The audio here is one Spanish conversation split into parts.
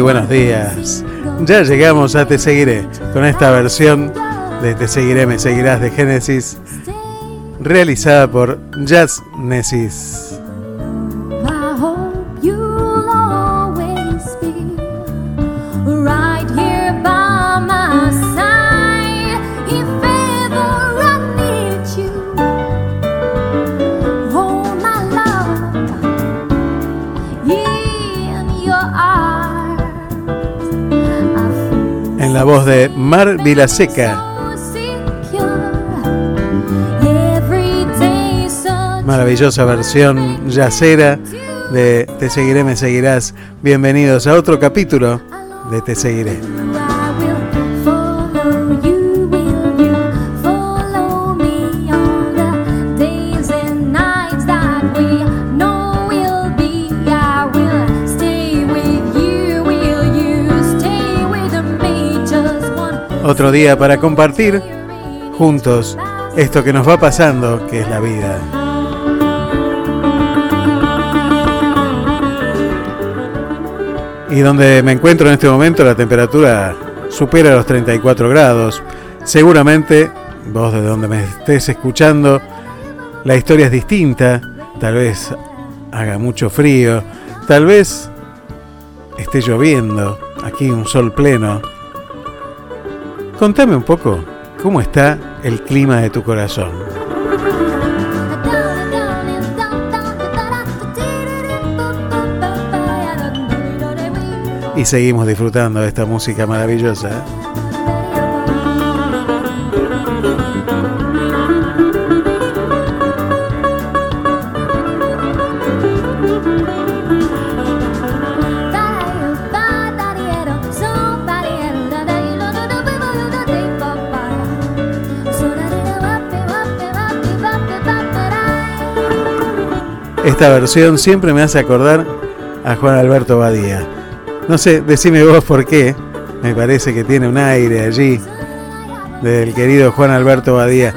Buenos días. Ya llegamos a Te Seguiré con esta versión de Te Seguiré, Me Seguirás de Génesis, realizada por Jazz Nesis. De Mar Vilaseca. Maravillosa versión yacera de Te seguiré, me seguirás. Bienvenidos a otro capítulo de Te seguiré. Otro día para compartir juntos esto que nos va pasando, que es la vida. Y donde me encuentro en este momento la temperatura supera los 34 grados. Seguramente vos de donde me estés escuchando, la historia es distinta. Tal vez haga mucho frío, tal vez esté lloviendo, aquí un sol pleno. Contame un poco cómo está el clima de tu corazón. Y seguimos disfrutando de esta música maravillosa. Esta versión siempre me hace acordar a Juan Alberto Badía. No sé, decime vos por qué. Me parece que tiene un aire allí del querido Juan Alberto Badía,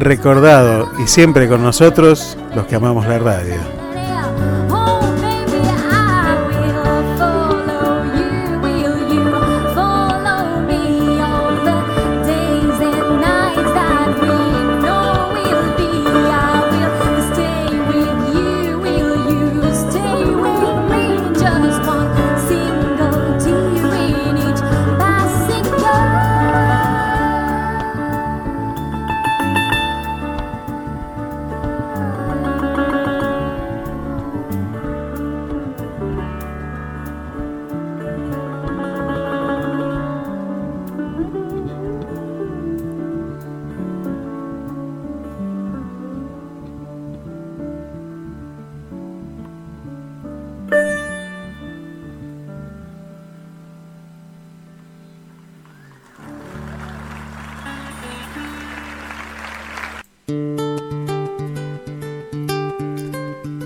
recordado y siempre con nosotros los que amamos la radio.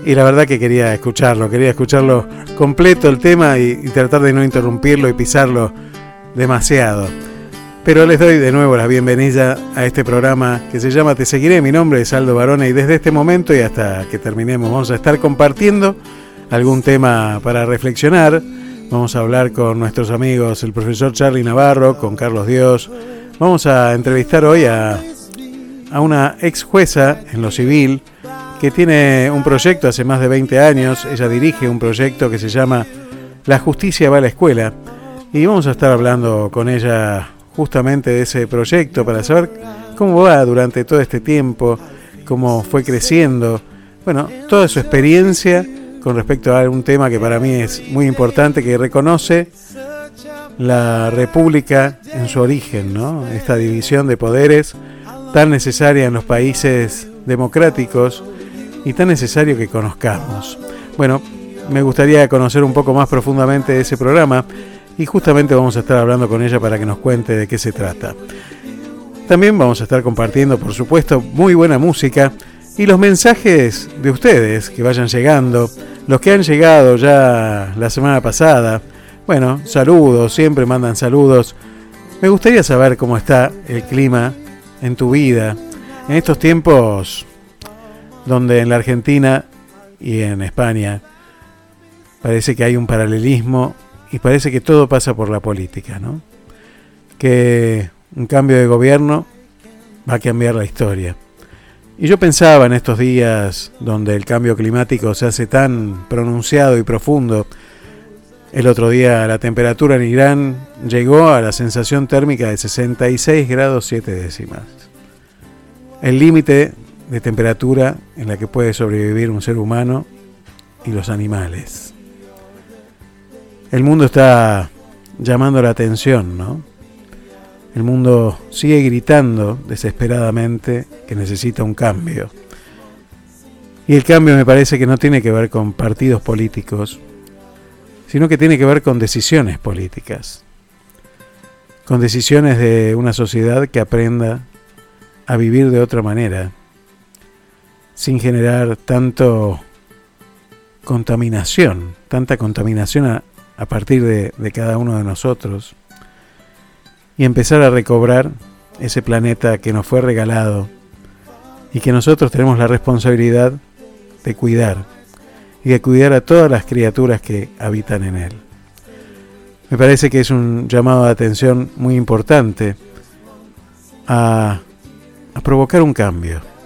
Y la verdad que quería escucharlo, quería escucharlo completo el tema y, tratar de no interrumpirlo y pisarlo demasiado. Pero les doy de nuevo la bienvenida a este programa que se llama Te Seguiré. Mi nombre es Aldo Barona y desde este momento y hasta que terminemos vamos a estar compartiendo algún tema para reflexionar. Vamos a hablar con nuestros amigos, el profesor Charlie Navarro, con Carlos Dios. Vamos a entrevistar hoy a, a una ex jueza en lo civil, que tiene un proyecto hace más de 20 años. Ella dirige un proyecto que se llama La justicia va a la escuela. Y vamos a estar hablando con ella justamente de ese proyecto para saber cómo va durante todo este tiempo, cómo fue creciendo. Bueno, toda su experiencia con respecto a un tema que para mí es muy importante, que reconoce la República en su origen, ¿no? Esta división de poderes tan necesaria en los países democráticos y tan necesario que conozcamos. Bueno, me gustaría conocer un poco más profundamente ese programa y justamente vamos a estar hablando con ella para que nos cuente de qué se trata. También vamos a estar compartiendo, por supuesto, muy buena música y los mensajes de ustedes que vayan llegando, los que han llegado ya la semana pasada. Bueno, saludos, siempre mandan saludos. Me gustaría saber cómo está el clima en tu vida en estos tiempos donde en la Argentina y en España parece que hay un paralelismo y parece que todo pasa por la política, ¿no? Que un cambio de gobierno va a cambiar la historia. Y yo pensaba en estos días donde el cambio climático se hace tan pronunciado y profundo. El otro día la temperatura en Irán llegó a la sensación térmica de 66 grados 7 décimas. El límite de temperatura en la que puede sobrevivir un ser humano y los animales. El mundo está llamando la atención, ¿no? El mundo sigue gritando desesperadamente que necesita un cambio. Y el cambio me parece que no tiene que ver con partidos políticos, sino que tiene que ver con decisiones políticas, con decisiones de una sociedad que aprenda a vivir de otra manera, sin generar tanto contaminación, tanta contaminación a, a partir de, cada uno de nosotros y empezar a recobrar ese planeta que nos fue regalado y que nosotros tenemos la responsabilidad de cuidar y de cuidar a todas las criaturas que habitan en él. Me parece que es un llamado de atención muy importante a provocar un cambio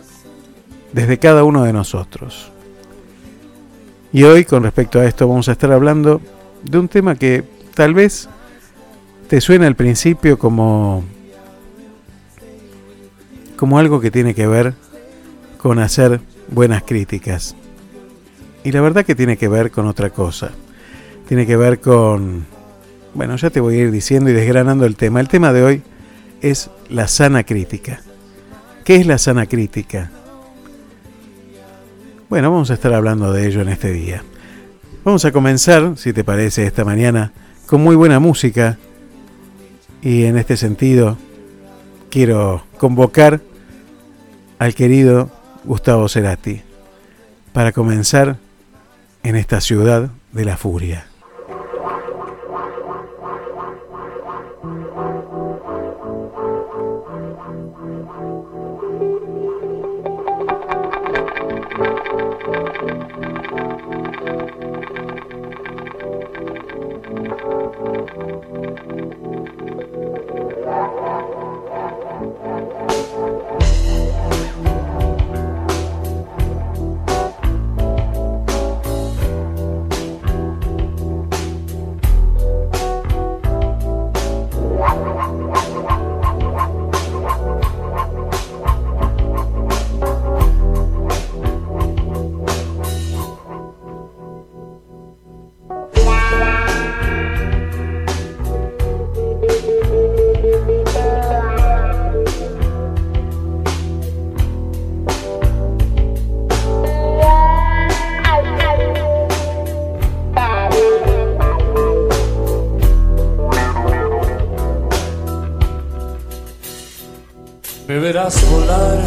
desde cada uno de nosotros. Y hoy con respecto a esto vamos a estar hablando de un tema que tal vez te suena al principio como como algo que tiene que ver con hacer buenas críticas. Y la verdad que tiene que ver con otra cosa. Tiene que ver con bueno, ya te voy a ir diciendo y desgranando el tema. El tema de hoy es la sana crítica. ¿Qué es la sana crítica? Bueno, vamos a estar hablando de ello en este día. Vamos a comenzar, si te parece, esta mañana con muy buena música y en este sentido, quiero convocar al querido Gustavo Cerati para comenzar en esta ciudad de la furia. me verás volar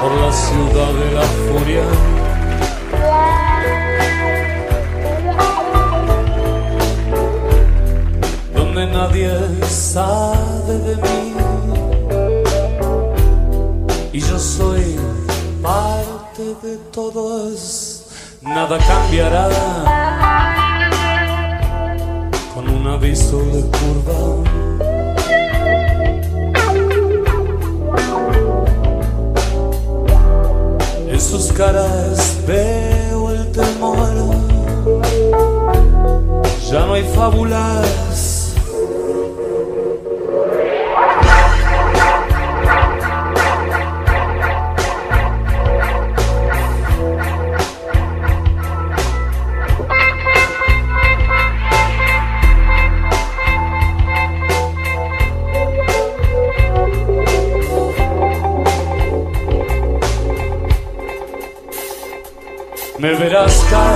por la ciudad de la furia. Donde nadie sabe de mí y yo soy parte de todos, nada cambiará con un aviso de curva. Calles rozkaz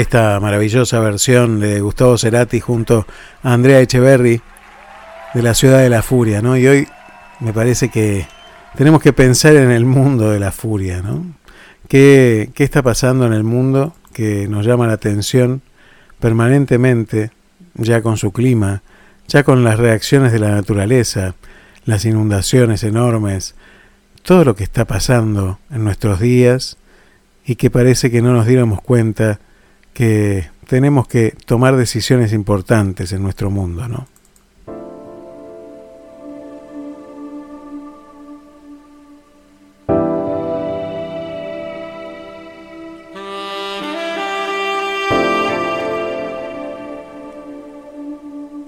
esta maravillosa versión de Gustavo Cerati junto a Andrea Echeverry de la ciudad de la furia, ¿no? Y hoy me parece que tenemos que pensar en el mundo de la furia, ¿no? ¿Qué, qué está pasando en el mundo que nos llama la atención permanentemente, ya con su clima, ya con las reacciones de la naturaleza, las inundaciones enormes, todo lo que está pasando en nuestros días y que parece que no nos diéramos cuenta que tenemos que tomar decisiones importantes en nuestro mundo, ¿no?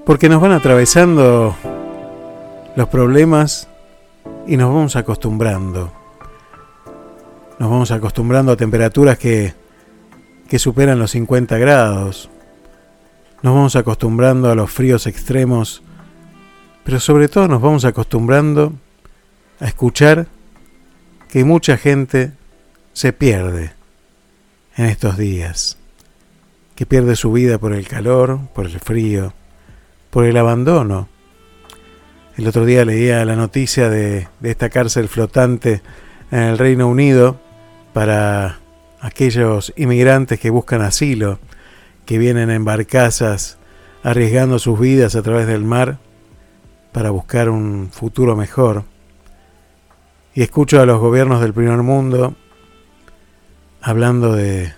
Porque nos van atravesando los problemas y nos vamos acostumbrando. Nos vamos acostumbrando a temperaturas que que superan los 50 grados. Nos vamos acostumbrando a los fríos extremos, pero sobre todo nos vamos acostumbrando a escuchar que mucha gente se pierde en estos días, que pierde su vida por el calor, por el frío, por el abandono. El otro día leía la noticia de, de esta cárcel flotante en el Reino Unido para aquellos inmigrantes que buscan asilo, que vienen en barcazas arriesgando sus vidas a través del mar para buscar un futuro mejor. Y escucho a los gobiernos del primer mundo hablando de,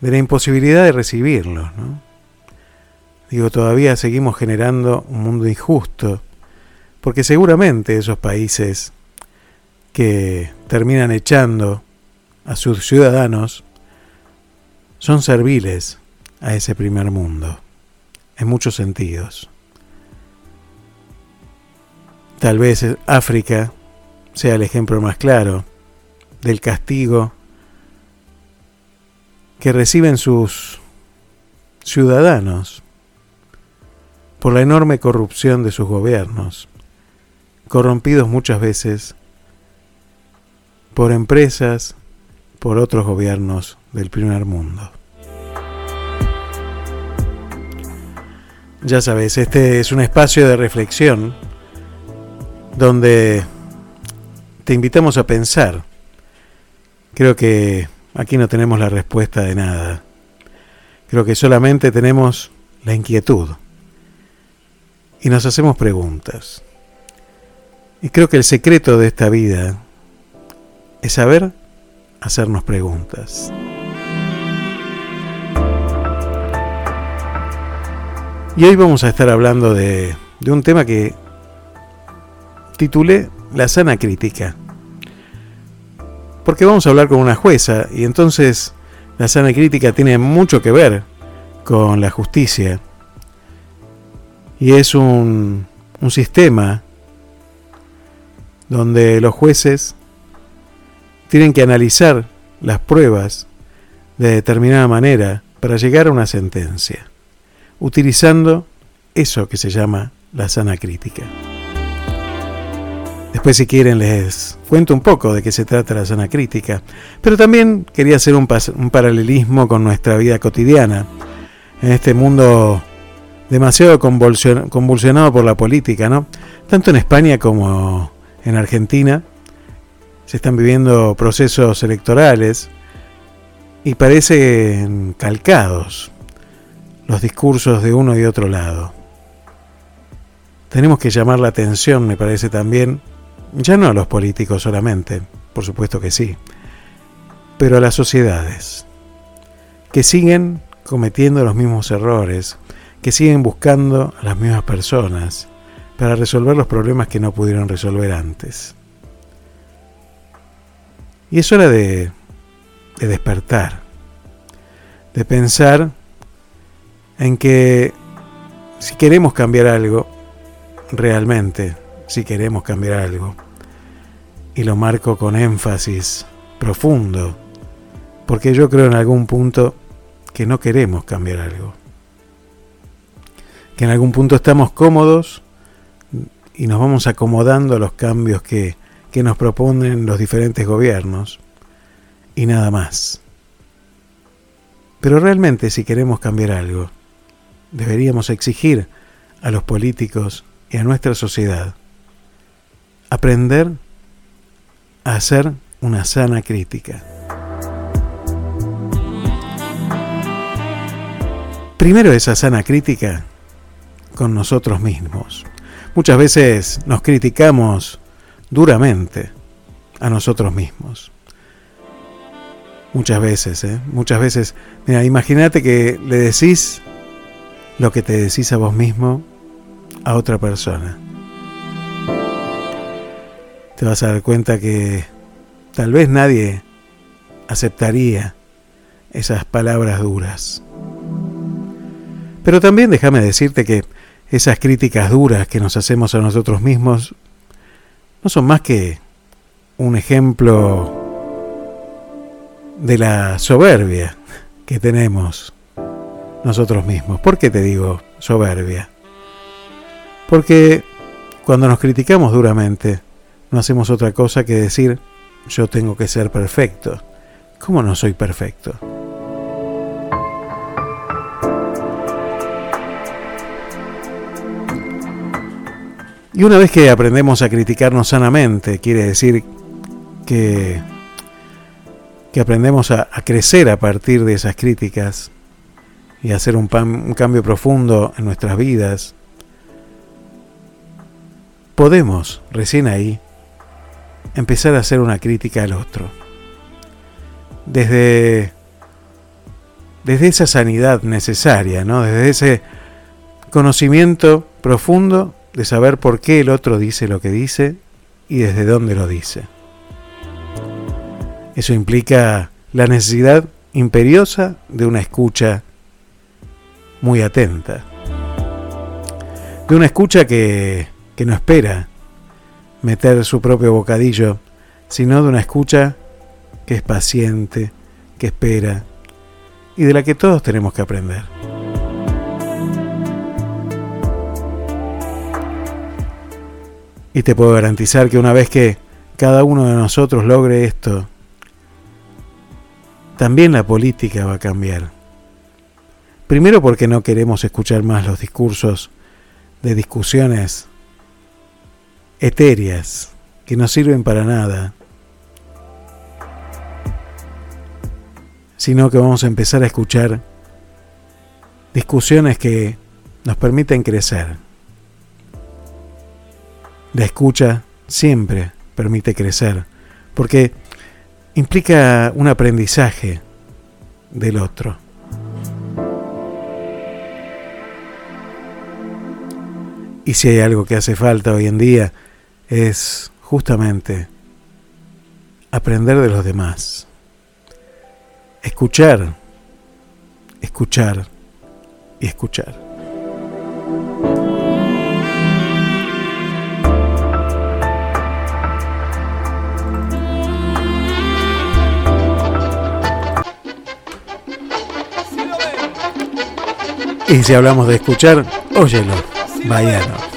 de la imposibilidad de recibirlos. ¿no? Digo, todavía seguimos generando un mundo injusto, porque seguramente esos países que terminan echando a sus ciudadanos son serviles a ese primer mundo, en muchos sentidos. Tal vez África sea el ejemplo más claro del castigo que reciben sus ciudadanos por la enorme corrupción de sus gobiernos, corrompidos muchas veces por empresas, por otros gobiernos del primer mundo. Ya sabes, este es un espacio de reflexión donde te invitamos a pensar. Creo que aquí no tenemos la respuesta de nada. Creo que solamente tenemos la inquietud y nos hacemos preguntas. Y creo que el secreto de esta vida es saber hacernos preguntas. Y hoy vamos a estar hablando de, de un tema que titulé La sana crítica. Porque vamos a hablar con una jueza y entonces la sana crítica tiene mucho que ver con la justicia. Y es un, un sistema donde los jueces tienen que analizar las pruebas de determinada manera para llegar a una sentencia, utilizando eso que se llama la sana crítica. Después si quieren les cuento un poco de qué se trata la sana crítica, pero también quería hacer un, un paralelismo con nuestra vida cotidiana, en este mundo demasiado convulsionado por la política, ¿no? Tanto en España como en Argentina se están viviendo procesos electorales y parecen calcados los discursos de uno y otro lado. Tenemos que llamar la atención, me parece también, ya no a los políticos solamente, por supuesto que sí, pero a las sociedades, que siguen cometiendo los mismos errores, que siguen buscando a las mismas personas para resolver los problemas que no pudieron resolver antes. Y es hora de, de despertar, de pensar en que si queremos cambiar algo, realmente, si queremos cambiar algo, y lo marco con énfasis profundo, porque yo creo en algún punto que no queremos cambiar algo, que en algún punto estamos cómodos y nos vamos acomodando a los cambios que, que nos proponen los diferentes gobiernos y nada más. Pero realmente si queremos cambiar algo, deberíamos exigir a los políticos y a nuestra sociedad aprender a hacer una sana crítica. Primero esa sana crítica con nosotros mismos. Muchas veces nos criticamos duramente a nosotros mismos. Muchas veces, ¿eh? Muchas veces. Mira, imagínate que le decís lo que te decís a vos mismo a otra persona. Te vas a dar cuenta que tal vez nadie aceptaría esas palabras duras. Pero también déjame decirte que esas críticas duras que nos hacemos a nosotros mismos no son más que un ejemplo de la soberbia que tenemos nosotros mismos. ¿Por qué te digo soberbia? Porque cuando nos criticamos duramente, no hacemos otra cosa que decir, yo tengo que ser perfecto. ¿Cómo no soy perfecto? Y una vez que aprendemos a criticarnos sanamente, quiere decir que, que aprendemos a, crecer a partir de esas críticas y hacer un, un cambio profundo en nuestras vidas, podemos recién ahí empezar a hacer una crítica al otro. Desde, desde esa sanidad necesaria, ¿no? desde ese conocimiento profundo de saber por qué el otro dice lo que dice y desde dónde lo dice. Eso implica la necesidad imperiosa de una escucha muy atenta, de una escucha que, que no espera meter su propio bocadillo, sino de una escucha que es paciente, que espera y de la que todos tenemos que aprender. Y te puedo garantizar que una vez que cada uno de nosotros logre esto, también la política va a cambiar. Primero porque no queremos escuchar más los discursos de discusiones etéreas que no sirven para nada, sino que vamos a empezar a escuchar discusiones que nos permiten crecer. La escucha siempre permite crecer, porque implica un aprendizaje del otro. Y si hay algo que hace falta hoy en día es justamente aprender de los demás. Escuchar, escuchar y escuchar. Y si hablamos de escuchar, óyelo, Baiano.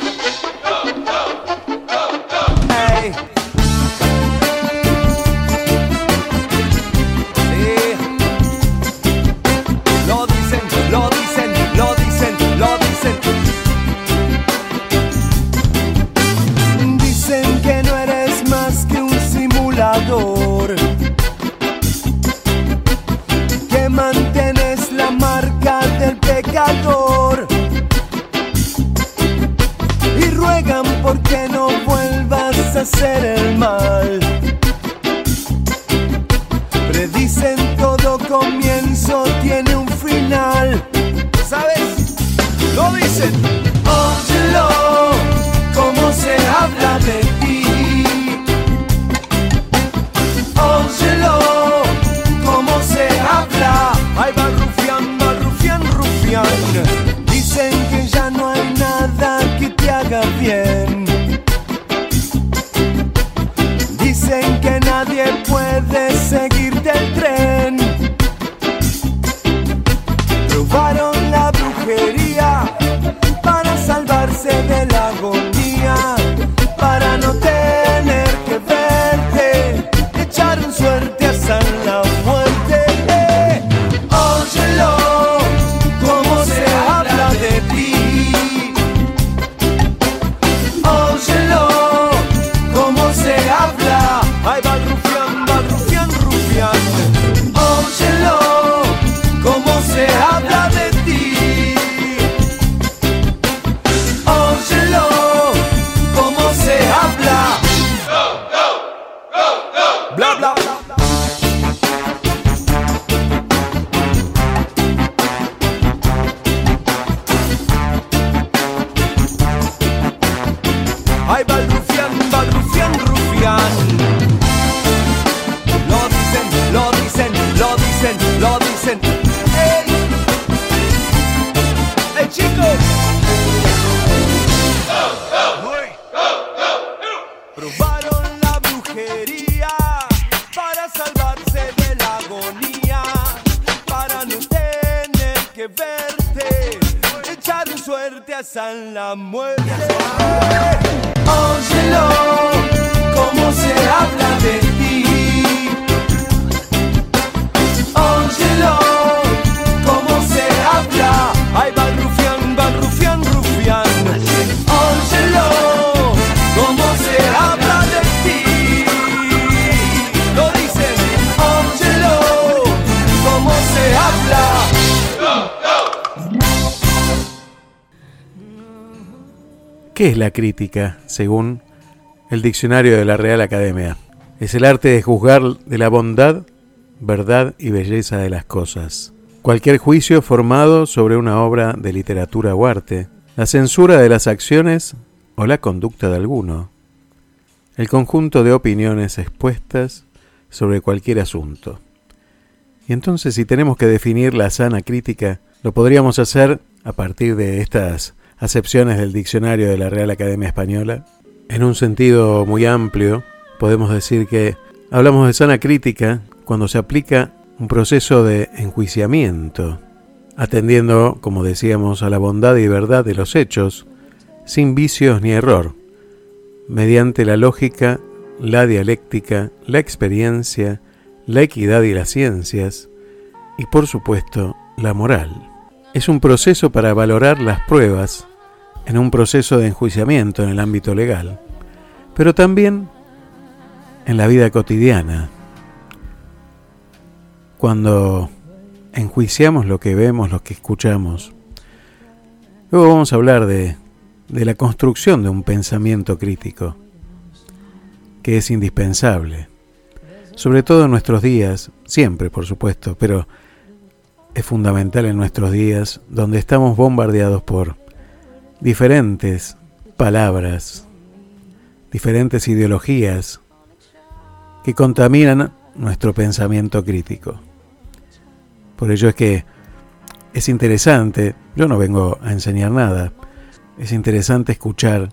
¿Qué es la crítica, según el diccionario de la Real Academia? Es el arte de juzgar de la bondad, verdad y belleza de las cosas. Cualquier juicio formado sobre una obra de literatura o arte, la censura de las acciones o la conducta de alguno, el conjunto de opiniones expuestas sobre cualquier asunto. Y entonces si tenemos que definir la sana crítica, lo podríamos hacer a partir de estas acepciones del diccionario de la Real Academia Española. En un sentido muy amplio, podemos decir que hablamos de sana crítica cuando se aplica un proceso de enjuiciamiento, atendiendo, como decíamos, a la bondad y verdad de los hechos, sin vicios ni error, mediante la lógica, la dialéctica, la experiencia, la equidad y las ciencias, y por supuesto la moral. Es un proceso para valorar las pruebas en un proceso de enjuiciamiento en el ámbito legal, pero también en la vida cotidiana, cuando enjuiciamos lo que vemos, lo que escuchamos. Luego vamos a hablar de, de la construcción de un pensamiento crítico, que es indispensable, sobre todo en nuestros días, siempre por supuesto, pero es fundamental en nuestros días donde estamos bombardeados por diferentes palabras, diferentes ideologías que contaminan nuestro pensamiento crítico. Por ello es que es interesante, yo no vengo a enseñar nada, es interesante escuchar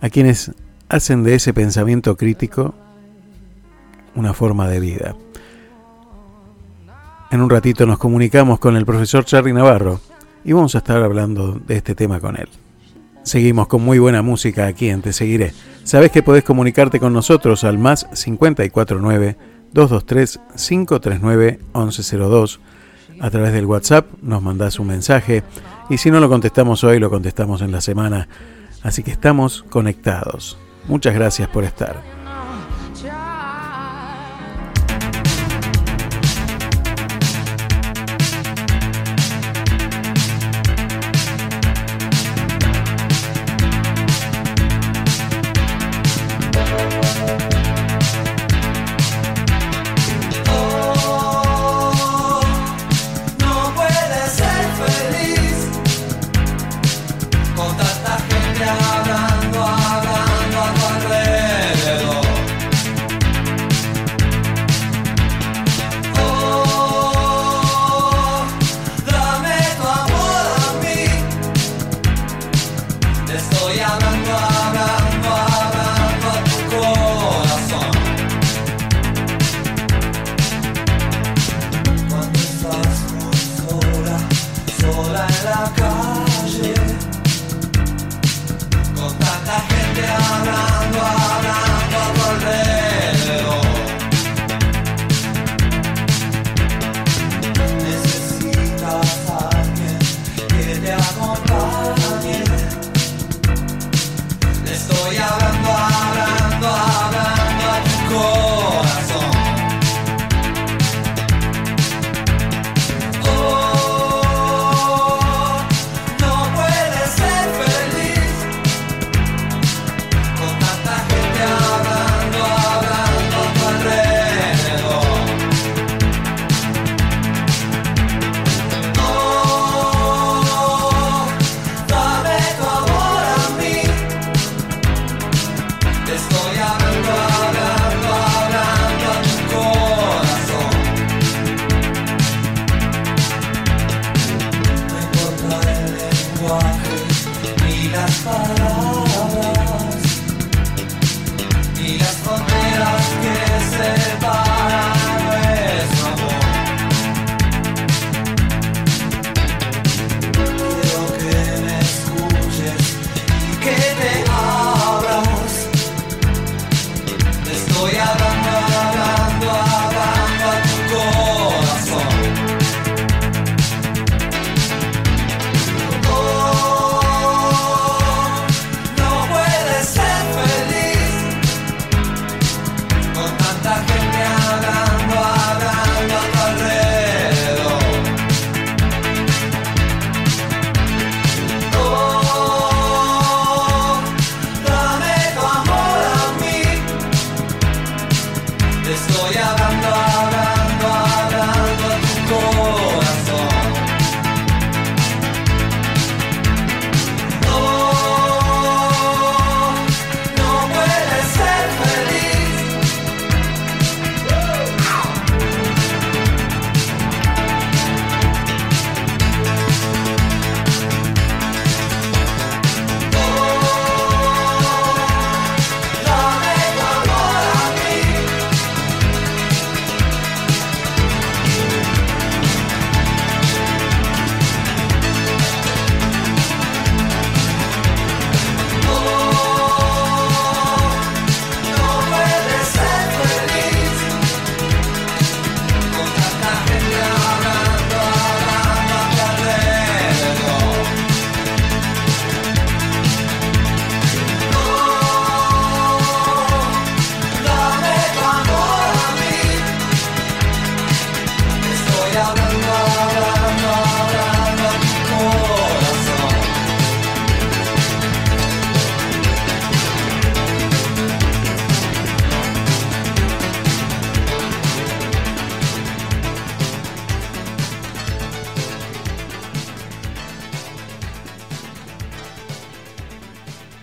a quienes hacen de ese pensamiento crítico una forma de vida. En un ratito nos comunicamos con el profesor Charlie Navarro y vamos a estar hablando de este tema con él. Seguimos con muy buena música aquí en Te Seguiré. Sabes que podés comunicarte con nosotros al más 549 223 539 1102. A través del WhatsApp nos mandás un mensaje y si no lo contestamos hoy, lo contestamos en la semana. Así que estamos conectados. Muchas gracias por estar.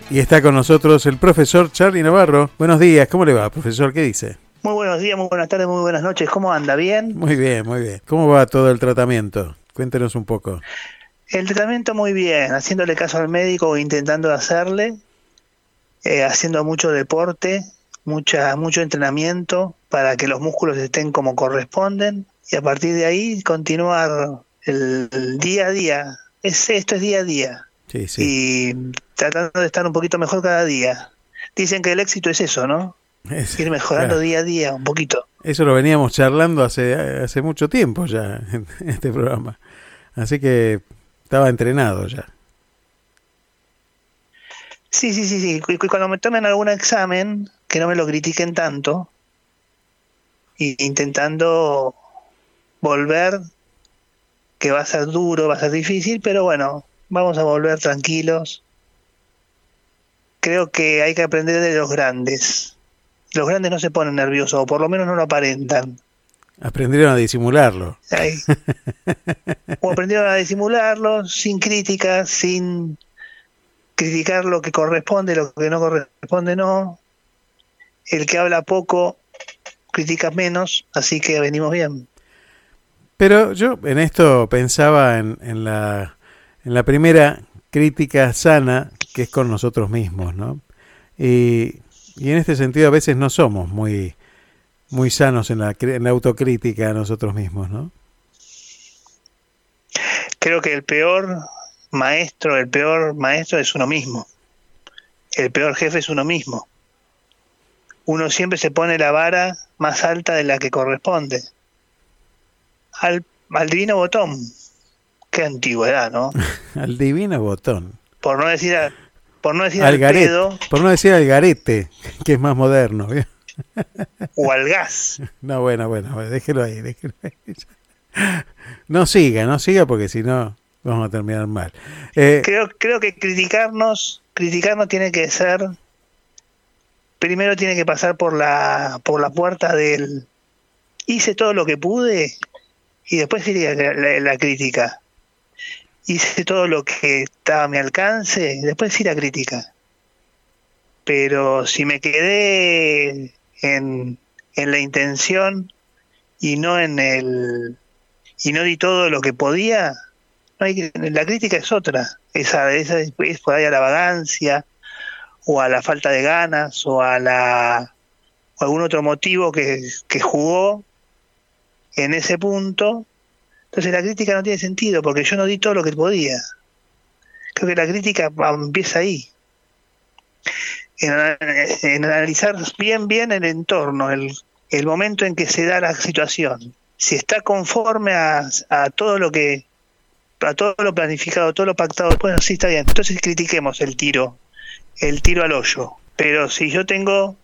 Y está con nosotros el profesor Charlie Navarro. Buenos días, ¿cómo le va, profesor? ¿Qué dice? Muy buenos días, muy buenas tardes, muy buenas noches. ¿Cómo anda? ¿Bien? Muy bien, muy bien. ¿Cómo va todo el tratamiento? Cuéntenos un poco. El tratamiento muy bien, haciéndole caso al médico intentando hacerle, eh, haciendo mucho deporte, mucha, mucho entrenamiento para que los músculos estén como corresponden y a partir de ahí continuar el, el día a día. Es, esto es día a día. Sí, sí. y tratando de estar un poquito mejor cada día. Dicen que el éxito es eso, ¿no? Es- Ir mejorando claro. día a día un poquito. Eso lo veníamos charlando hace, hace mucho tiempo ya en este programa. Así que estaba entrenado ya. Sí, sí, sí, sí. Cu- cu- Cuando me tomen algún examen, que no me lo critiquen tanto, y intentando volver, que va a ser duro, va a ser difícil, pero bueno, vamos a volver tranquilos. Creo que hay que aprender de los grandes. Los grandes no se ponen nerviosos, o por lo menos no lo aparentan. Aprendieron a disimularlo. O aprendieron a disimularlo sin críticas, sin criticar lo que corresponde, lo que no corresponde no. El que habla poco critica menos, así que venimos bien. Pero yo en esto pensaba en, en la, en la primera crítica sana, que es con nosotros mismos, ¿no? Y, y en este sentido a veces no somos muy, muy sanos en la, en la autocrítica a nosotros mismos, ¿no? Creo que el peor maestro, el peor maestro es uno mismo. El peor jefe es uno mismo. Uno siempre se pone la vara más alta de la que corresponde. Al, al divino botón. Qué antigüedad, ¿no? Al divino botón. por no decir a- por no decir Al al garete. pedo Por no decir al garete, que es más moderno. o al gas. No, bueno, bueno, bueno, déjelo ahí, déjelo ahí. No siga, no siga porque si no vamos a terminar mal. Eh, Creo, creo que criticarnos, criticarnos tiene que ser, primero tiene que pasar por la, por la puerta del hice todo lo que pude y después sigue la, la- la crítica. Hice todo lo que estaba a mi alcance, después sí la crítica. Pero si me quedé en, en la intención y no en el y no di todo lo que podía, la crítica es otra. Esa, esa es, es por ahí a la vagancia, o a la falta de ganas, o a la o algún otro motivo que, que jugó en ese punto. Entonces la crítica no tiene sentido, porque yo no di todo lo que podía. Creo que la crítica empieza ahí. En, ana- en analizar bien, bien el entorno, el, el momento en que se da la situación. Si está conforme a, a todo lo que a todo lo planificado, todo lo pactado, bueno, sí está bien. Entonces critiquemos el tiro, el tiro al hoyo. Pero si yo tengo,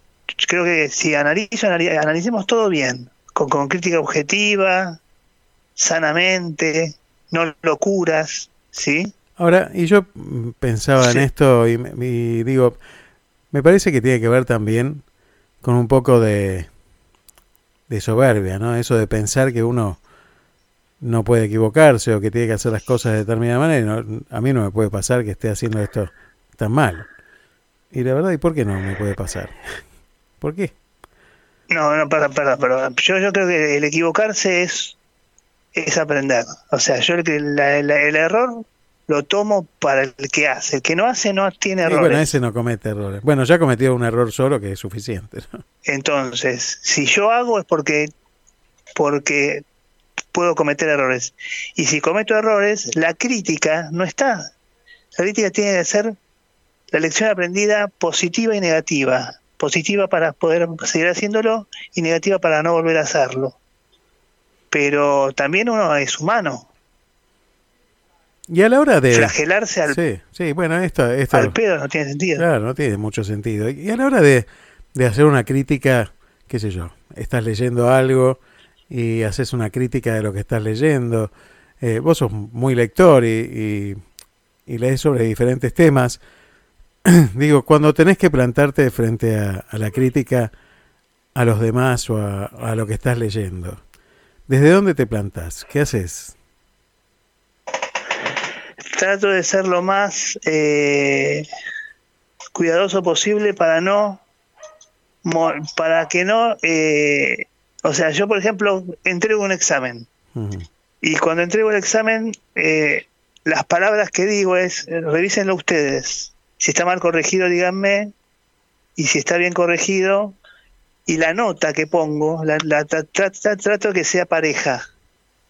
creo que si analizo, anali- analicemos todo bien, con crítica objetiva, sanamente, no locuras, ¿sí? Ahora, y yo pensaba en esto y, me- y digo, me parece que tiene que ver también con un poco de, de soberbia, ¿no? Eso de pensar que uno no puede equivocarse o que tiene que hacer las cosas de determinada manera. no- a mí no me puede pasar que esté haciendo esto tan mal. Y la verdad, ¿y por qué no me puede pasar? ¿Por qué? No, no, perdón, perdón, perdón. Yo, yo creo que el equivocarse es, es aprender. O sea, yo el, la- la- el error lo tomo para el que hace. El que no hace no tiene Y errores. bueno, ese no comete errores. Bueno, ya cometió un error solo que es suficiente. ¿no? Entonces, si yo hago es porque, porque puedo cometer errores. Y si cometo errores, la crítica no está. La crítica tiene que ser la lección aprendida positiva y negativa. Positiva para poder seguir haciéndolo y negativa para no volver a hacerlo. Pero también uno es humano. Y a la hora de... Flagelarse al, Sí, sí, bueno, esto, esto al pedo no tiene sentido. Claro, no tiene mucho sentido. Y a la hora de, de hacer una crítica, qué sé yo, estás leyendo algo y haces una crítica de lo que estás leyendo. eh, vos sos muy lector y, y, y lees sobre diferentes temas. Digo, cuando tenés que plantarte frente a, a la crítica a los demás o a, a lo que estás leyendo, ¿desde dónde te plantás? ¿Qué haces? trato de ser lo más eh, cuidadoso posible para no, para que no, eh, o sea, yo por ejemplo entrego un examen y cuando entrego el examen, eh, las palabras que digo es, eh, revísenlo ustedes. Si está mal corregido, díganme. Y si está bien corregido, y la nota que pongo, la, la tra- tra- tra- trato que sea pareja.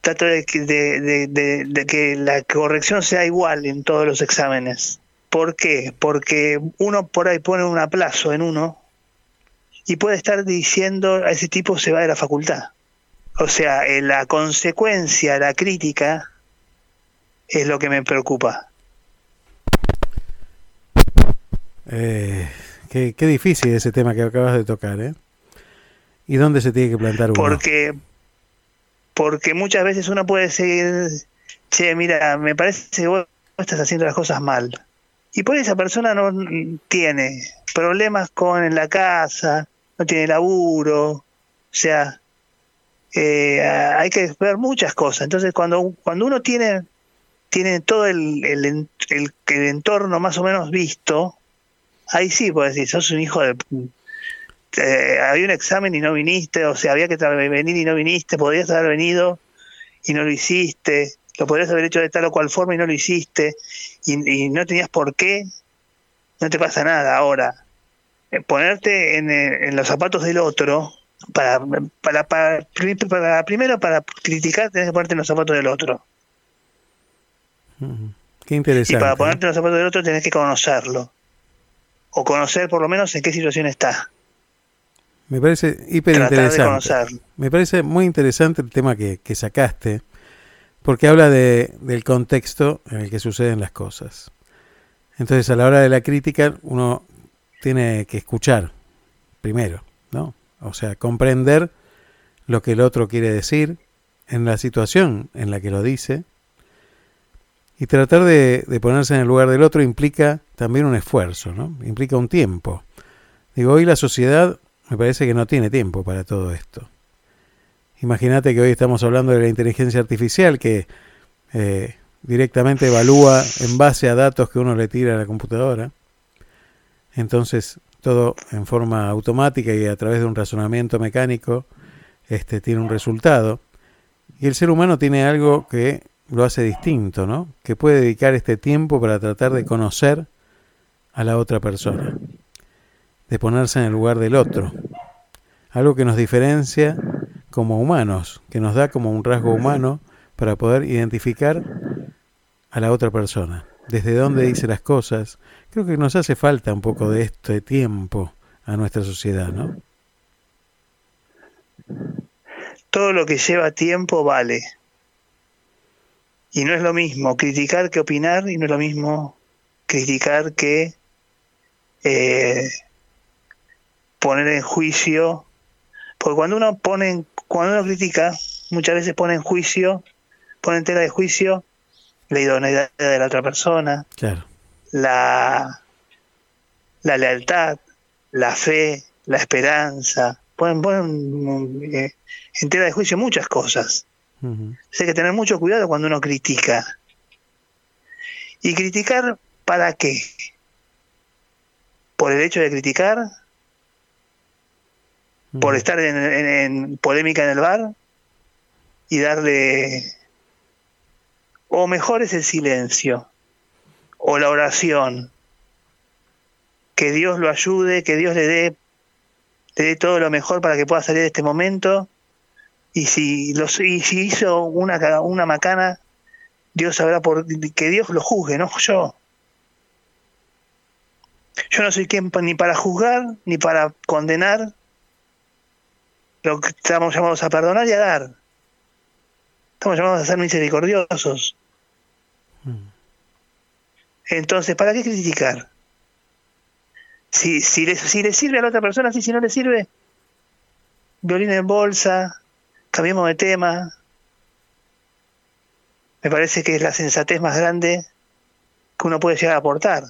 Trato de, que- de- de- de- de que la corrección sea igual en todos los exámenes. ¿Por qué? Porque uno por ahí pone un aplazo en uno y puede estar diciendo a ese tipo se va de la facultad. O sea, eh, la consecuencia, la crítica, es lo que me preocupa. Eh, qué, qué difícil ese tema que acabas de tocar, ¿eh? ¿Y dónde se tiene que plantar uno? Porque, porque muchas veces uno puede seguir, che, mira, me parece que vos estás haciendo las cosas mal. Y por esa persona no tiene problemas con la casa, no tiene laburo, o sea, eh, hay que ver muchas cosas. Entonces, cuando, cuando uno tiene, tiene todo el, el, el- el entorno más o menos visto, ahí sí puedes decir, sos un hijo de... eh, había un examen y no viniste, o sea, había que venir y no viniste, podrías haber venido y no lo hiciste, lo podrías haber hecho de tal o cual forma y no lo hiciste, y, y no tenías por qué, no te pasa nada. Ahora, eh, ponerte en, eh, en los zapatos del otro, para, para, para, para- primero para criticar tenés que ponerte en los zapatos del otro. Qué Y interesante. para ¿no? ponerte en los zapatos del otro tenés que conocerlo. O conocer por lo menos en qué situación está. Me parece hiper interesante. Me parece muy interesante el tema que, que sacaste, porque habla de, del contexto en el que suceden las cosas. Entonces, a la hora de la crítica, uno tiene que escuchar primero, ¿no? O sea, comprender lo que el otro quiere decir en la situación en la que lo dice. Y tratar de, de ponerse en el lugar del otro implica también un esfuerzo, ¿no? Implica un tiempo. Digo, hoy la sociedad me parece que no tiene tiempo para todo esto. Imagínate que hoy estamos hablando de la inteligencia artificial que eh, directamente evalúa en base a datos que uno le tira a la computadora. Entonces, todo en forma automática y a través de un razonamiento mecánico este, tiene un resultado. Y el ser humano tiene algo que lo hace distinto, ¿no? Que puede dedicar este tiempo para tratar de conocer a la otra persona, de ponerse en el lugar del otro. Algo que nos diferencia como humanos, que nos da como un rasgo humano para poder identificar a la otra persona, desde dónde dice las cosas. Creo que nos hace falta un poco de este tiempo a nuestra sociedad, ¿no? todo lo que lleva tiempo vale. Y no es lo mismo criticar que opinar, y no es lo mismo criticar que eh, poner en juicio. Porque cuando uno pone, cuando uno critica, muchas veces pone en juicio, pone en tela de juicio la idoneidad de la otra persona, Claro. la, la lealtad, la fe, la esperanza. Ponen, ponen eh, en tela de juicio muchas cosas. Hay que tener mucho cuidado cuando uno critica. ¿Y criticar para qué? ¿Por el hecho de criticar? ¿Por estar en, en- en polémica en el bar? Y darle... O mejor es el silencio. O la oración. Que Dios lo ayude, que Dios le dé, le dé todo lo mejor para que pueda salir de este momento y si los y si hizo una una macana Dios sabrá por que Dios lo juzgue no yo yo no soy quien ni para juzgar ni para condenar lo que estamos llamados a perdonar y a dar estamos llamados a ser misericordiosos Mm. entonces para qué criticar si si le, si le sirve a la otra persona sí si no le sirve violín en bolsa cambiemos de tema. Me parece que es la sensatez más grande que uno puede llegar a aportar.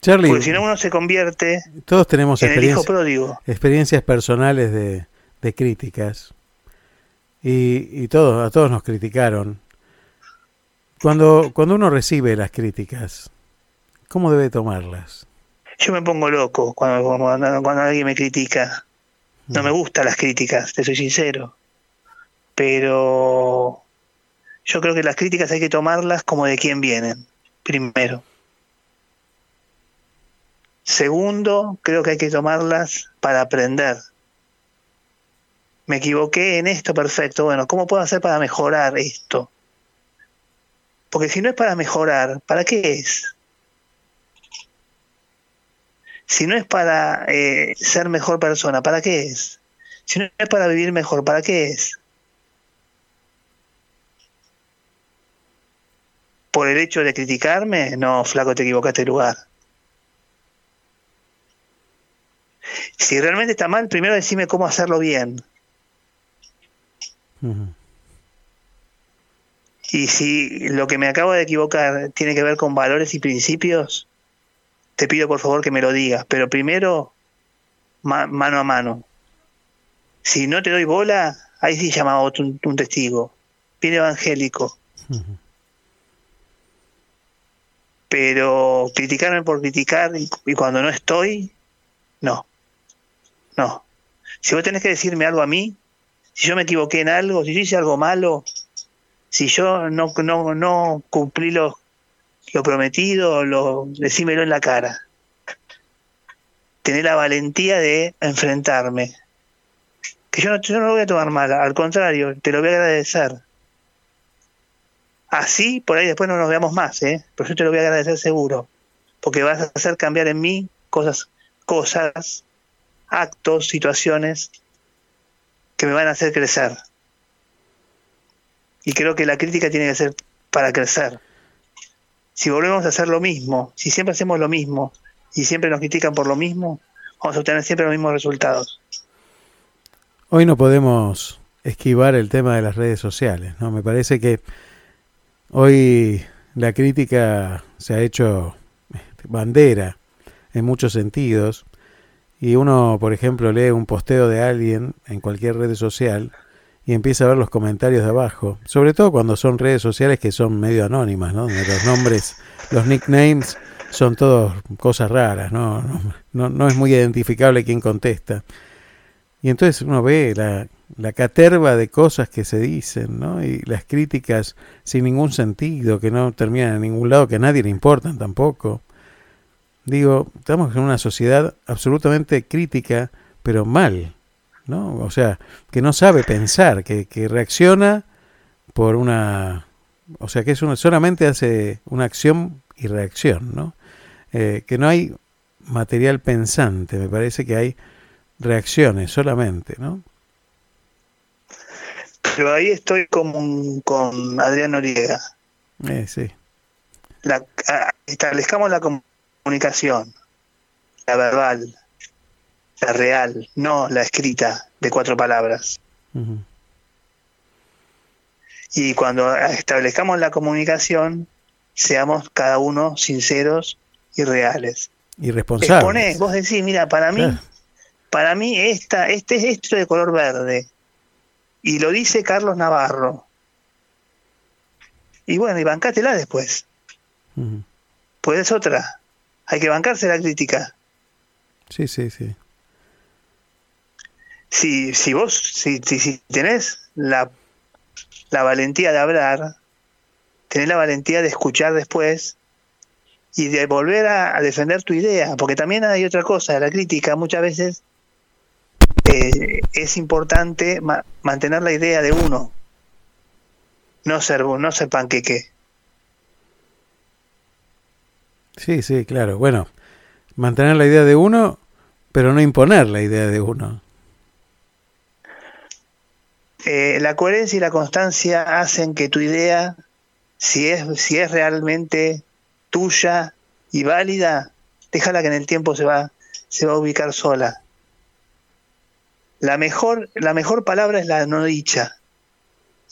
Charlie, Porque si no uno se convierte todos tenemos en el hijo experiencia- pródigo. experiencias personales de, de críticas. Y, y todos, a todos nos criticaron. Cuando, cuando uno recibe las críticas, ¿Cómo debe tomarlas? Yo me pongo loco cuando, cuando, cuando alguien me critica. No me gustan las críticas, te soy sincero. Pero yo creo que las críticas hay que tomarlas como de quién vienen, primero. Segundo, creo que hay que tomarlas para aprender. Me equivoqué en esto, perfecto. Bueno, ¿cómo puedo hacer para mejorar esto? Porque si no es para mejorar, ¿para qué es? Si no es para eh, ser mejor persona, ¿para qué es? Si no es para vivir mejor, ¿para qué es? ¿Por el hecho de criticarme? No, flaco, te equivocaste de lugar. Si realmente está mal, primero decime cómo hacerlo bien. Y si lo que me acabo de equivocar tiene que ver con valores y principios, te pido por favor que me lo digas, pero primero mano a mano. Si no te doy bola, ahí sí llama otro un, un testigo, bien evangélico. Pero criticarme por criticar y, y, cuando no estoy, no, no. Si vos tenés que decirme algo a mí, si yo me equivoqué en algo, si yo hice algo malo, si yo no, no, no cumplí los lo prometido, lo, decímelo en la cara. Tener la valentía de enfrentarme. Que yo no, yo no lo voy a tomar mal, al contrario, te lo voy a agradecer. Así, por ahí después no nos veamos más, ¿eh? pero yo te lo voy a agradecer seguro. Porque vas a hacer cambiar en mí cosas, cosas, actos, situaciones que me van a hacer crecer. Y creo que la crítica tiene que ser para crecer si volvemos a hacer lo mismo, si siempre hacemos lo mismo y siempre nos critican por lo mismo, vamos a obtener siempre los mismos resultados. Hoy no podemos esquivar el tema de las redes sociales, ¿no? Me parece que hoy la crítica se ha hecho este, bandera en muchos sentidos y uno, por ejemplo, lee un posteo de alguien en cualquier red social y empieza a ver los comentarios de abajo, sobre todo cuando son redes sociales que son medio anónimas, ¿no? Donde los nombres, los nicknames son todos cosas raras, ¿no? No, no es muy identificable quién contesta. Y entonces uno ve la, la caterva de cosas que se dicen, ¿no? Y las críticas sin ningún sentido, que no terminan en ningún lado, que a nadie le importan tampoco. Digo, estamos en una sociedad absolutamente crítica, pero mal, ¿no? O sea, que no sabe pensar, que, que reacciona por una... O sea, que es una, solamente hace una acción y reacción, ¿no? Eh, que no hay material pensante, me parece que hay reacciones solamente, ¿no? Pero ahí estoy como con Adrián Noriega. Eh, sí. La, establezcamos la comunicación, la verbal, la real, no la escrita de cuatro palabras. Y cuando establezcamos la comunicación, seamos cada uno sinceros y reales. Y responsables. Exponé, vos decís, mira, para mí, claro. para mí esta, este es esto de color verde. Y lo dice Carlos Navarro. Y bueno, y bancátela después. Uh-huh. Pues es otra. Hay que bancarse la crítica. Sí, sí, sí si, si vos, si, si, si tenés la, la valentía de hablar, tenés la valentía de escuchar después y de volver a, a, defender tu idea, porque también hay otra cosa, la crítica muchas veces eh, es importante ma mantener la idea de uno, no ser, no ser panqueque. Sí, sí, claro. Bueno, mantener la idea de uno, pero no imponer la idea de uno eh, la coherencia y la constancia hacen que tu idea, si es, si es realmente tuya y válida, déjala que en el tiempo se va, se va a ubicar sola. La mejor, la mejor palabra es la no dicha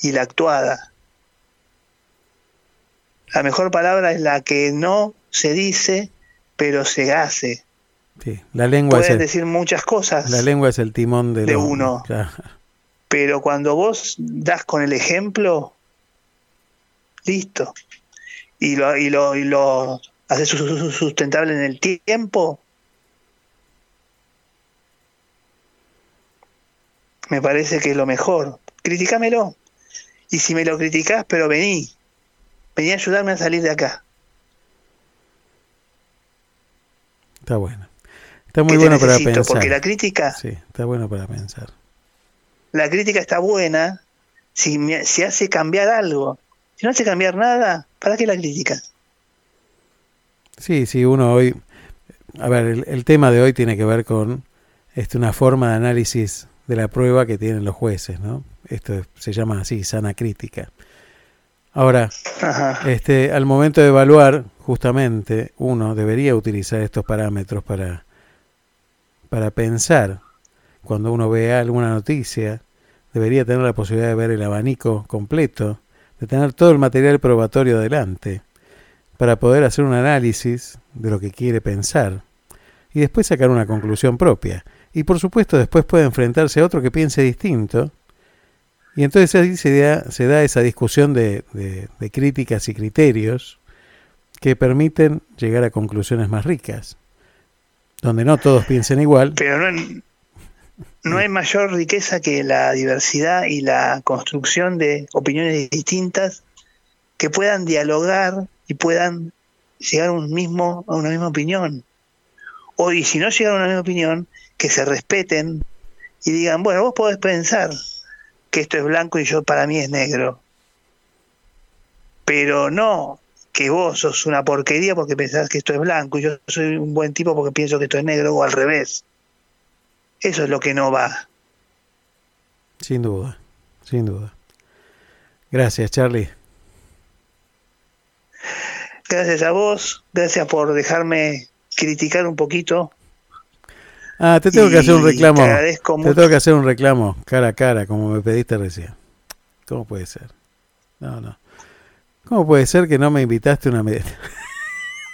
y la actuada. La mejor palabra es la que no se dice, pero se hace. Sí, la lengua es el, decir muchas cosas. La lengua es el timón de, uno. Pero cuando vos das con el ejemplo, listo. Y lo, y lo, y lo, su- sustentable en el tiempo, me parece que es lo mejor. Criticámelo. Y si me lo criticás, pero vení. Vení a ayudarme a salir de acá. Está bueno. Está muy bueno para pensar. Porque la crítica, Sí, está bueno para pensar. la crítica está buena si, me- si hace cambiar algo. Si no hace cambiar nada, ¿para qué la crítica? Sí, sí, uno hoy... A ver, el, el tema de hoy tiene que ver con este, una forma de análisis de la prueba que tienen los jueces, ¿no? Esto es- se llama así, sana crítica. Ahora, Ajá. Este, al momento de evaluar, justamente, uno debería utilizar estos parámetros para, para pensar. Cuando uno vea alguna noticia, debería tener la posibilidad de ver el abanico completo, de tener todo el material probatorio adelante, para poder hacer un análisis de lo que quiere pensar y después sacar una conclusión propia. Y por supuesto después puede enfrentarse a otro que piense distinto y entonces ahí se da, se da esa discusión de- de críticas y criterios que permiten llegar a conclusiones más ricas, donde no todos piensen igual. Pero no, hay- no hay mayor riqueza que la diversidad y la construcción de opiniones distintas que puedan dialogar y puedan llegar a un mismo a una misma opinión. O y si no llegan a una misma opinión, que se respeten y digan, bueno, vos podés pensar que esto es blanco y yo para mí es negro. Pero no que vos sos una porquería porque pensás que esto es blanco y yo soy un buen tipo porque pienso que esto es negro o al revés. Eso es lo que no va. Sin duda, sin duda. Gracias, Charlie. Gracias a vos, gracias por dejarme criticar un poquito. Ah, te tengo que hacer un reclamo. te agradezco Te tengo que hacer un reclamo cara a cara, como me pediste recién. ¿Cómo puede ser? No, no. ¿Cómo puede ser que no me invitaste una media?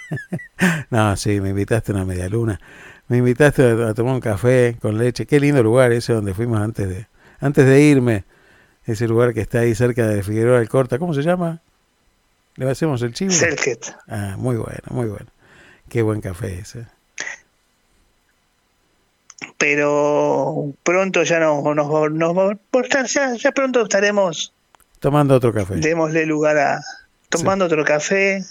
no, sí, me invitaste una media luna. Me invitaste a, tomar un café con leche. Qué lindo lugar ese donde fuimos antes de antes de irme. Ese lugar que está ahí cerca de Figueroa del Corta. ¿Cómo se llama? ¿Le hacemos el chivo? Selket. Ah, muy bueno, muy bueno. Qué buen café ese. Pero pronto ya no, nos, nos- estar- ya, ya pronto estaremos, Tomando otro café. démosle lugar a tomando otro café,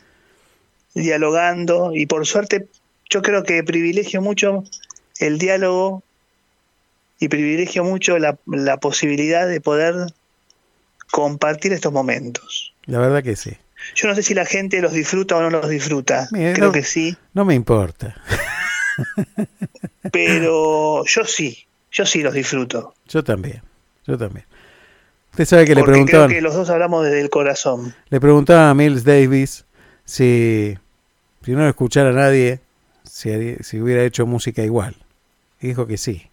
dialogando y por suerte yo creo que privilegio mucho el diálogo y privilegio mucho la, la posibilidad de poder compartir estos momentos. La verdad que sí. Yo no sé si la gente los disfruta o no los disfruta. Mira, Creo no- que sí, No me importa. pero yo sí, yo sí los disfruto. Yo también. Yo también. Usted sabe que le Porque creo preguntaban, que los dos hablamos desde el corazón. le preguntaban a Mills Davis si, si no lo escuchara a nadie, si, si hubiera hecho música igual. Y dijo que sí.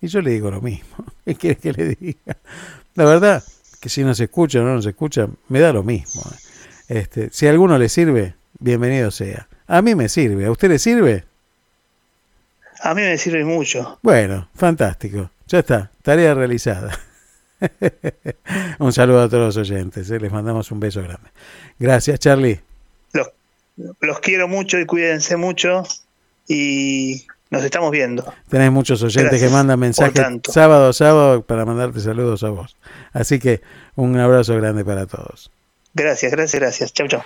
Y yo le digo lo mismo. ¿Qué quiere que le diga? La verdad, que si nos escucha o no nos escucha, me da lo mismo. Este, si a alguno le sirve, bienvenido sea. A mí me sirve. ¿A usted le sirve? A mí me sirve mucho. Bueno, fantástico. Ya está, tarea realizada. un saludo a todos los oyentes, ¿eh? les mandamos un beso grande. Gracias, Charlie. Los, los quiero mucho y cuídense mucho. Y nos estamos viendo. Tenés muchos oyentes Gracias que mandan mensajes sábado a sábado para mandarte saludos a vos. Así que un abrazo grande para todos. Gracias, gracias, gracias. Chau, chau.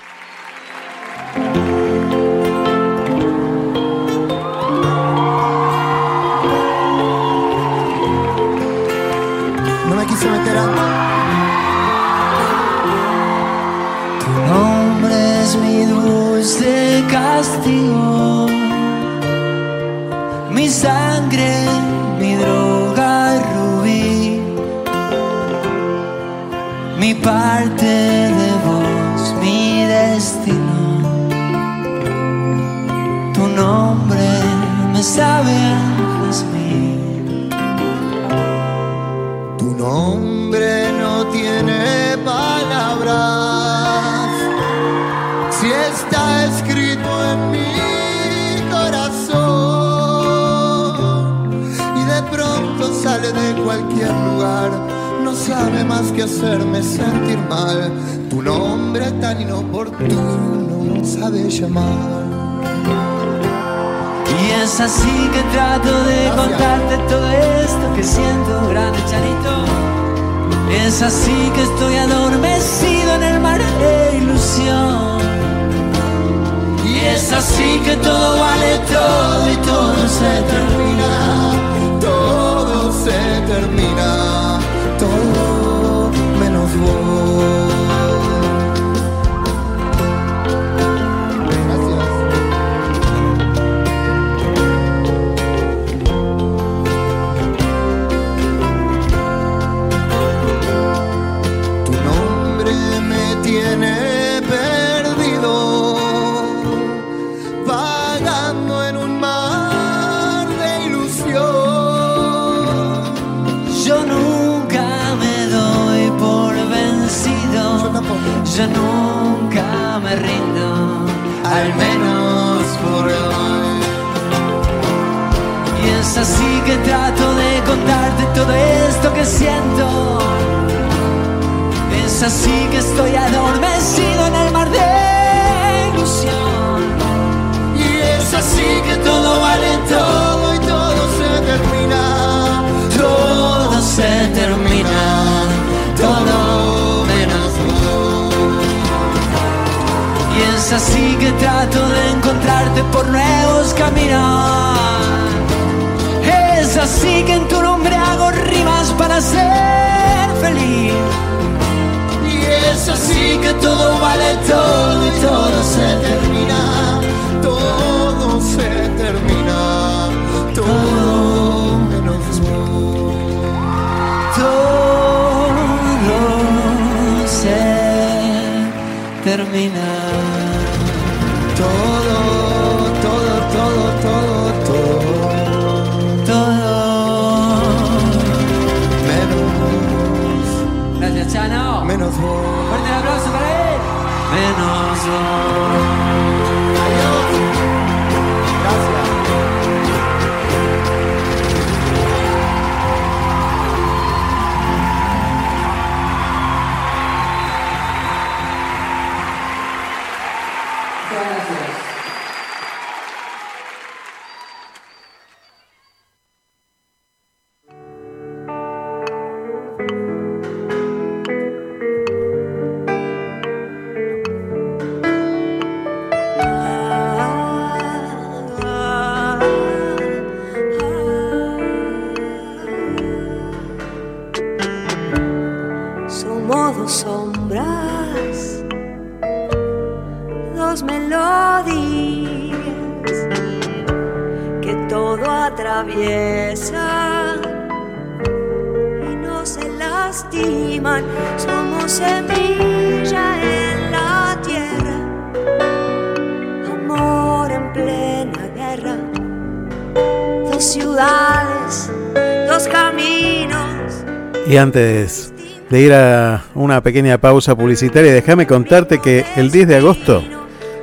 Antes de ir a una pequeña pausa publicitaria, déjame contarte que el 10 de agosto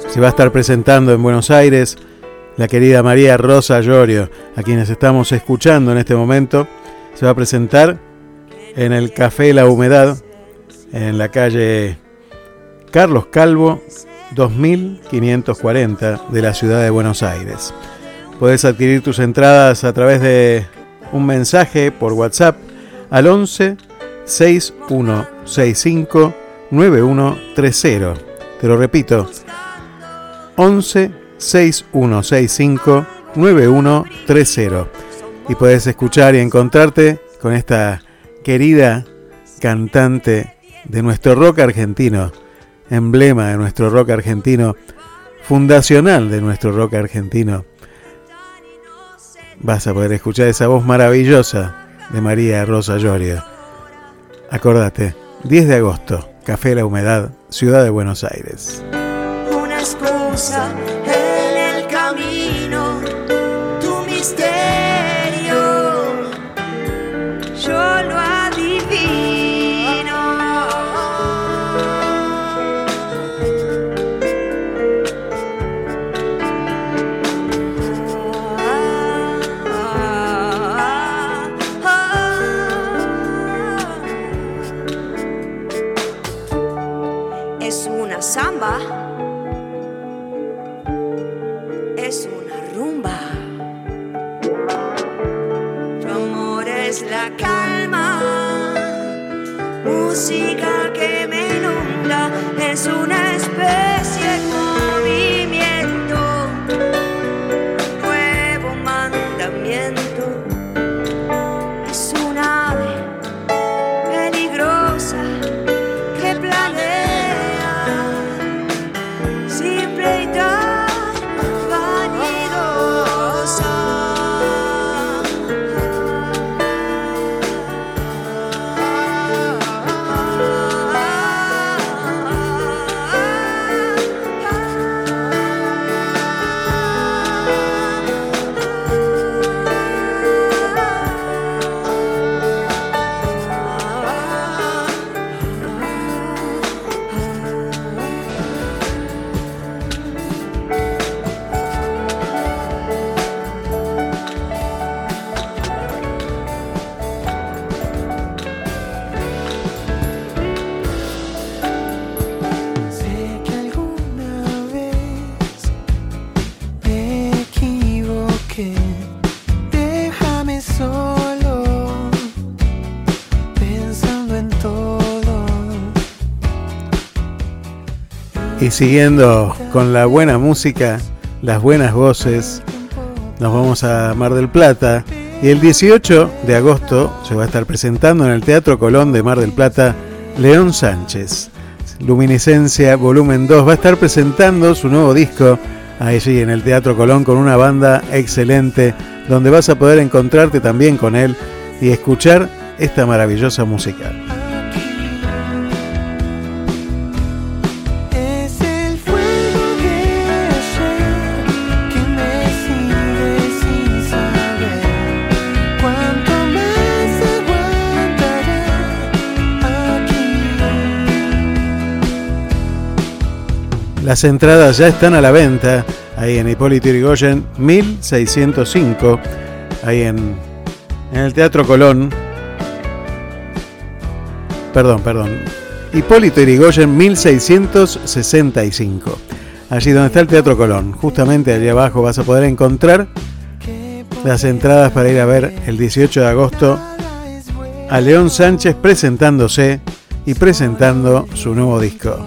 se va a estar presentando en Buenos Aires la querida María Rosa Llorio, a quienes estamos escuchando en este momento. Se va a presentar en el Café La Humedad, en la calle Carlos Calvo, 2540 de la ciudad de Buenos Aires. Puedes adquirir tus entradas a través de un mensaje por WhatsApp al 11 6165 9130. Te lo repito, 11 6165 9130. Y puedes escuchar y encontrarte con esta querida cantante de nuestro rock argentino, emblema de nuestro rock argentino, fundacional de nuestro rock argentino. Vas a poder escuchar esa voz maravillosa de María Rosa Llorio. Acordate, 10 de agosto, Café La Humedad, Ciudad de Buenos Aires. Siguiendo con la buena música, las buenas voces, nos vamos a Mar del Plata. Y el 18 de agosto se va a estar presentando en el Teatro Colón de Mar del Plata León Sánchez. Luminiscencia Volumen 2 va a estar presentando su nuevo disco allí en el Teatro Colón con una banda excelente donde vas a poder encontrarte también con él y escuchar esta maravillosa música. Las entradas ya están a la venta ahí en Hipólito Yrigoyen 1605, ahí en, en el Teatro Colón. Perdón, perdón. Hipólito Yrigoyen 1665. Allí donde está el Teatro Colón. Justamente allí abajo vas a poder encontrar las entradas para ir a ver el 18 de agosto a León Sánchez presentándose y presentando su nuevo disco.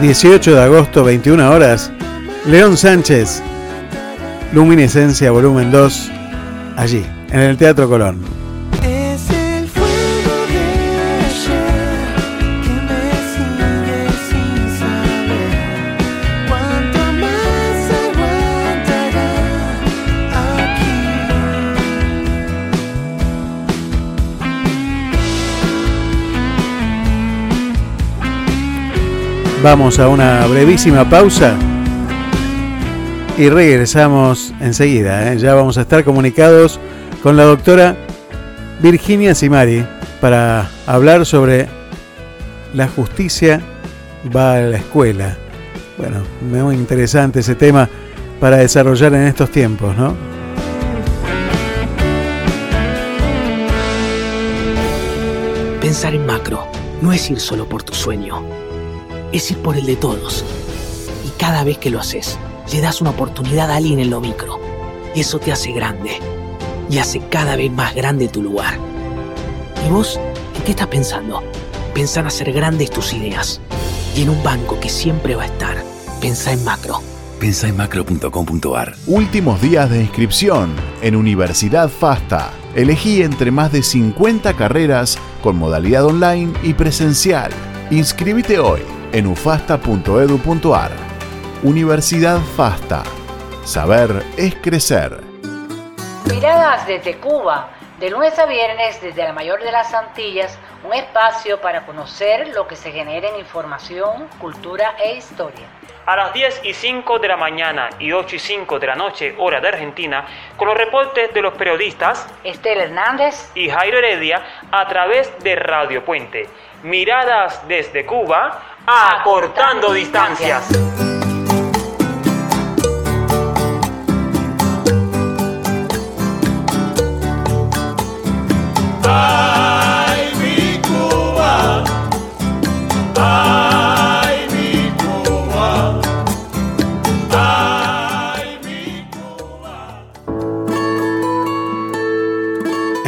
18 de agosto, 21 horas. León Sánchez, Luminiscencia Volumen 2, allí, en el Teatro Colón. Vamos a una brevísima pausa y regresamos enseguida. ¿eh? Ya vamos a estar comunicados con la doctora Virginia Simari para hablar sobre la justicia va a la escuela. Bueno, muy interesante ese tema para desarrollar en estos tiempos, ¿no? Pensar en macro no es ir solo por tu sueño, es ir por el de todos. Y cada vez que lo haces, le das una oportunidad a alguien en lo micro. Y eso te hace grande. Y hace cada vez más grande tu lugar. ¿Y vos en qué estás pensando? Pensá en hacer grandes tus ideas. Y en un banco que siempre va a estar. Pensá en macro. Pensá en macro.com.ar. Últimos días de inscripción en Universidad FASTA. Elegí entre más de 50 carreras con modalidad online y presencial. Inscríbete hoy en ufasta.edu.ar. Universidad FASTA. Saber es crecer. Miradas desde Cuba, de lunes a viernes desde la mayor de las Antillas, un espacio para conocer lo que se genera en información, cultura e historia. a las 10 y 5 de la mañana y 8 y 5 de la noche, hora de Argentina, con los reportes de los periodistas Estela Hernández y Jairo Heredia a través de Radio Puente. Miradas desde Cuba, acortando distancias.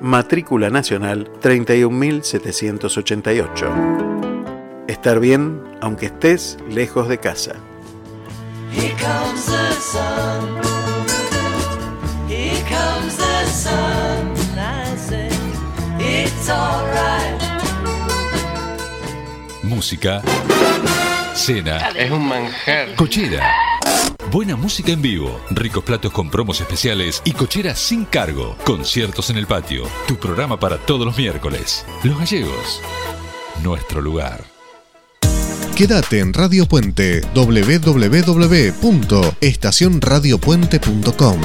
matrícula nacional 31788. Estar bien aunque estés lejos de casa. Here comes the sun. Here comes the sun. I say it's alright. Música. Cena. Es un manjar. Cochera. Buena música en vivo, ricos platos con promos especiales y cochera sin cargo. Conciertos en el patio. Tu programa para todos los miércoles. Los Gallegos. Nuestro lugar. Quédate en Radio Puente www.estacionradiopuente.com.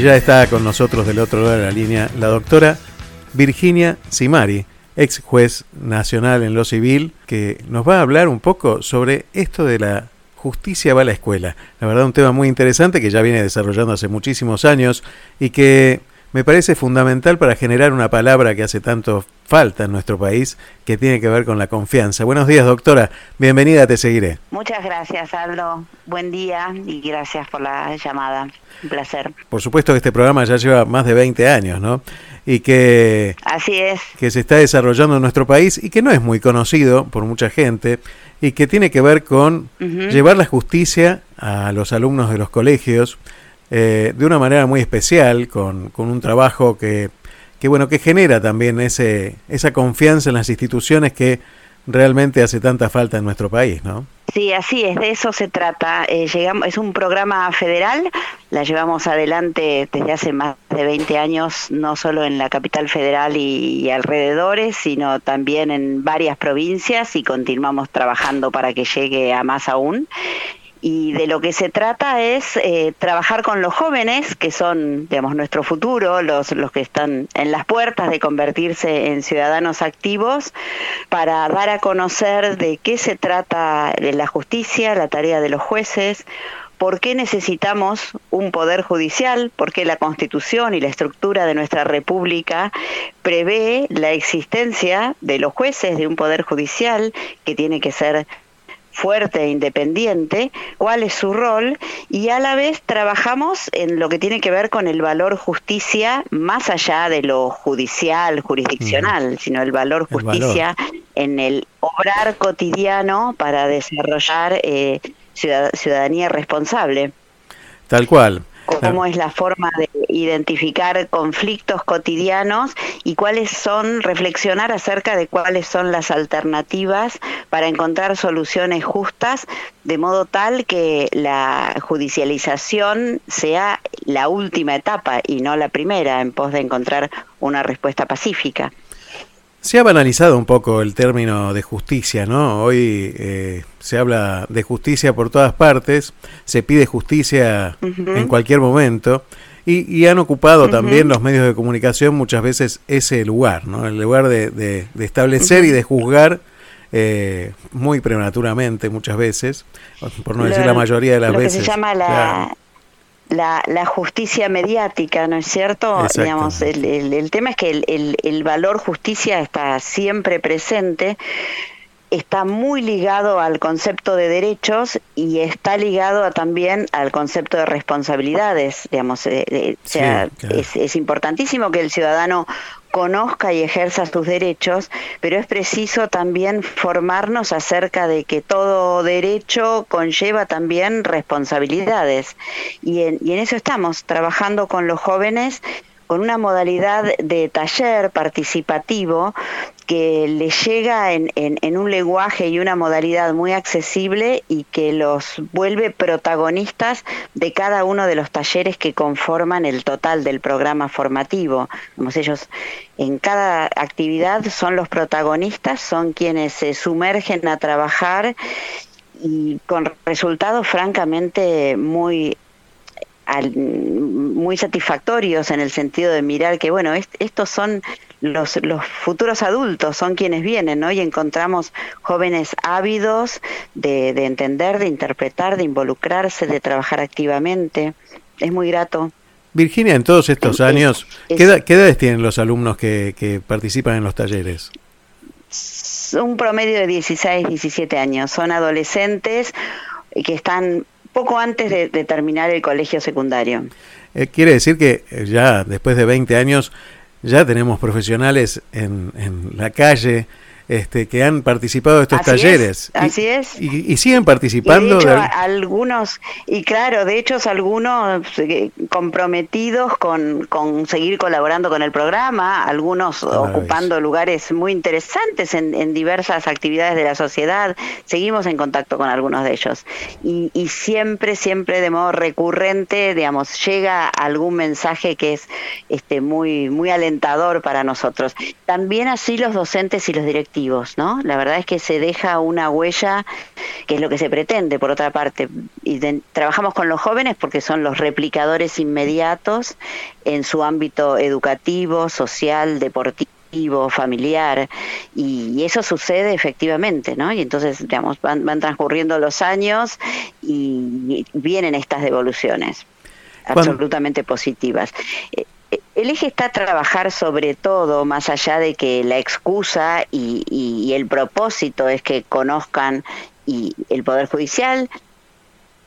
Y ya está con nosotros del otro lado de la línea la doctora Virginia Simari, ex juez nacional en lo civil, que nos va a hablar un poco sobre esto de la justicia va a la escuela. La verdad, un tema muy interesante que ya viene desarrollando hace muchísimos años y que me parece fundamental para generar una palabra que hace tanto falta en nuestro país, que tiene que ver con la confianza. Buenos días, doctora. Bienvenida, te seguiré. Muchas gracias, Aldo. Buen día y gracias por la llamada. Un placer. Por supuesto que este programa ya lleva más de 20 años, ¿no? Y que, Así es. que se está desarrollando en nuestro país y que no es muy conocido por mucha gente y que tiene que ver con llevar la justicia a los alumnos de los colegios eh, de una manera muy especial, con, con un trabajo que, que, bueno, que genera también ese, esa confianza en las instituciones que realmente hace tanta falta en nuestro país, ¿no? Sí, así es, de eso se trata. Eh, llegamos, es un programa federal, la llevamos adelante desde hace más de 20 años, no solo en la capital federal y, y alrededores, sino también en varias provincias y continuamos trabajando para que llegue a más aún. Y de lo que se trata es eh, trabajar con los jóvenes, que son, digamos, nuestro futuro, los, los que están en las puertas de convertirse en ciudadanos activos, para dar a conocer de qué se trata la justicia, la tarea de los jueces, por qué necesitamos un poder judicial, por qué la constitución y la estructura de nuestra república prevé la existencia de los jueces, de un poder judicial que tiene que ser fuerte e independiente, cuál es su rol y a la vez trabajamos en lo que tiene que ver con el valor justicia más allá de lo judicial, jurisdiccional, sino el valor El valor. justicia en el obrar cotidiano para desarrollar eh, ciudad- ciudadanía responsable Tal cual. Cómo es la forma de identificar conflictos cotidianos y cuáles son, reflexionar acerca de cuáles son las alternativas para encontrar soluciones justas, de modo tal que la judicialización sea la última etapa y no la primera en pos de encontrar una respuesta pacífica. Se ha banalizado un poco el término de justicia, ¿no? Hoy eh, se habla de justicia por todas partes, se pide justicia en cualquier momento y, y han ocupado también los medios de comunicación muchas veces ese lugar, ¿no? El lugar de, de- de establecer y de juzgar eh, muy prematuramente muchas veces, por no decir la mayoría de las lo veces. que se llama la, Claro. La, la justicia mediática, ¿no es cierto? Digamos, el, el- el tema es que el- el valor justicia está siempre presente, está muy ligado al concepto de derechos y está ligado a- también al concepto de responsabilidades, digamos, eh, eh, sea, claro. es, es importantísimo que el ciudadano conozca y ejerza sus derechos, pero es preciso también formarnos acerca de que todo derecho conlleva también responsabilidades. Y en, y en eso estamos, trabajando con los jóvenes con una modalidad de taller participativo que les llega en, en- un lenguaje y una modalidad muy accesible y que los vuelve protagonistas de cada uno de los talleres que conforman el total del programa formativo. Ellos en cada actividad son los protagonistas, son quienes se sumergen a trabajar y con resultados francamente muy al- muy satisfactorios en el sentido de mirar que bueno est- estos son los, los futuros adultos son quienes vienen ¿no? y encontramos jóvenes ávidos de, de entender de interpretar de involucrarse de trabajar activamente es muy grato Virginia, en todos estos Es- años, es- ¿qué, edad- qué edades tienen los alumnos que, que participan en los talleres? un promedio de 16, 17 años. Son adolescentes que están poco antes de, terminar el colegio secundario. Eh, quiere decir que eh, ya después de 20 años ya tenemos profesionales en, en la calle este, que han participado de estos Así talleres. es, así es. Y, y siguen Y participando. de hecho, de- a- algunos, y claro, de hecho, algunos eh, comprometidos con, con seguir colaborando con el programa, algunos ocupando lugares muy interesantes en, en diversas actividades de la sociedad. Seguimos en contacto con algunos de ellos. Y, y siempre, siempre de modo recurrente, digamos, llega algún mensaje que es este muy, muy alentador para nosotros. También así los docentes y los directivos ¿no? La verdad es que se deja una huella, que es lo que se pretende, por otra parte. Y de- trabajamos con los jóvenes porque son los replicadores inmediatos en su ámbito educativo, social, deportivo familiar y, y eso sucede efectivamente, ¿no? Y entonces, digamos, van, van transcurriendo los años y, y vienen estas devoluciones absolutamente positivas. Eh, El eje está trabajar sobre todo, más allá de que la excusa y, y- y el propósito es que conozcan y el Poder Judicial,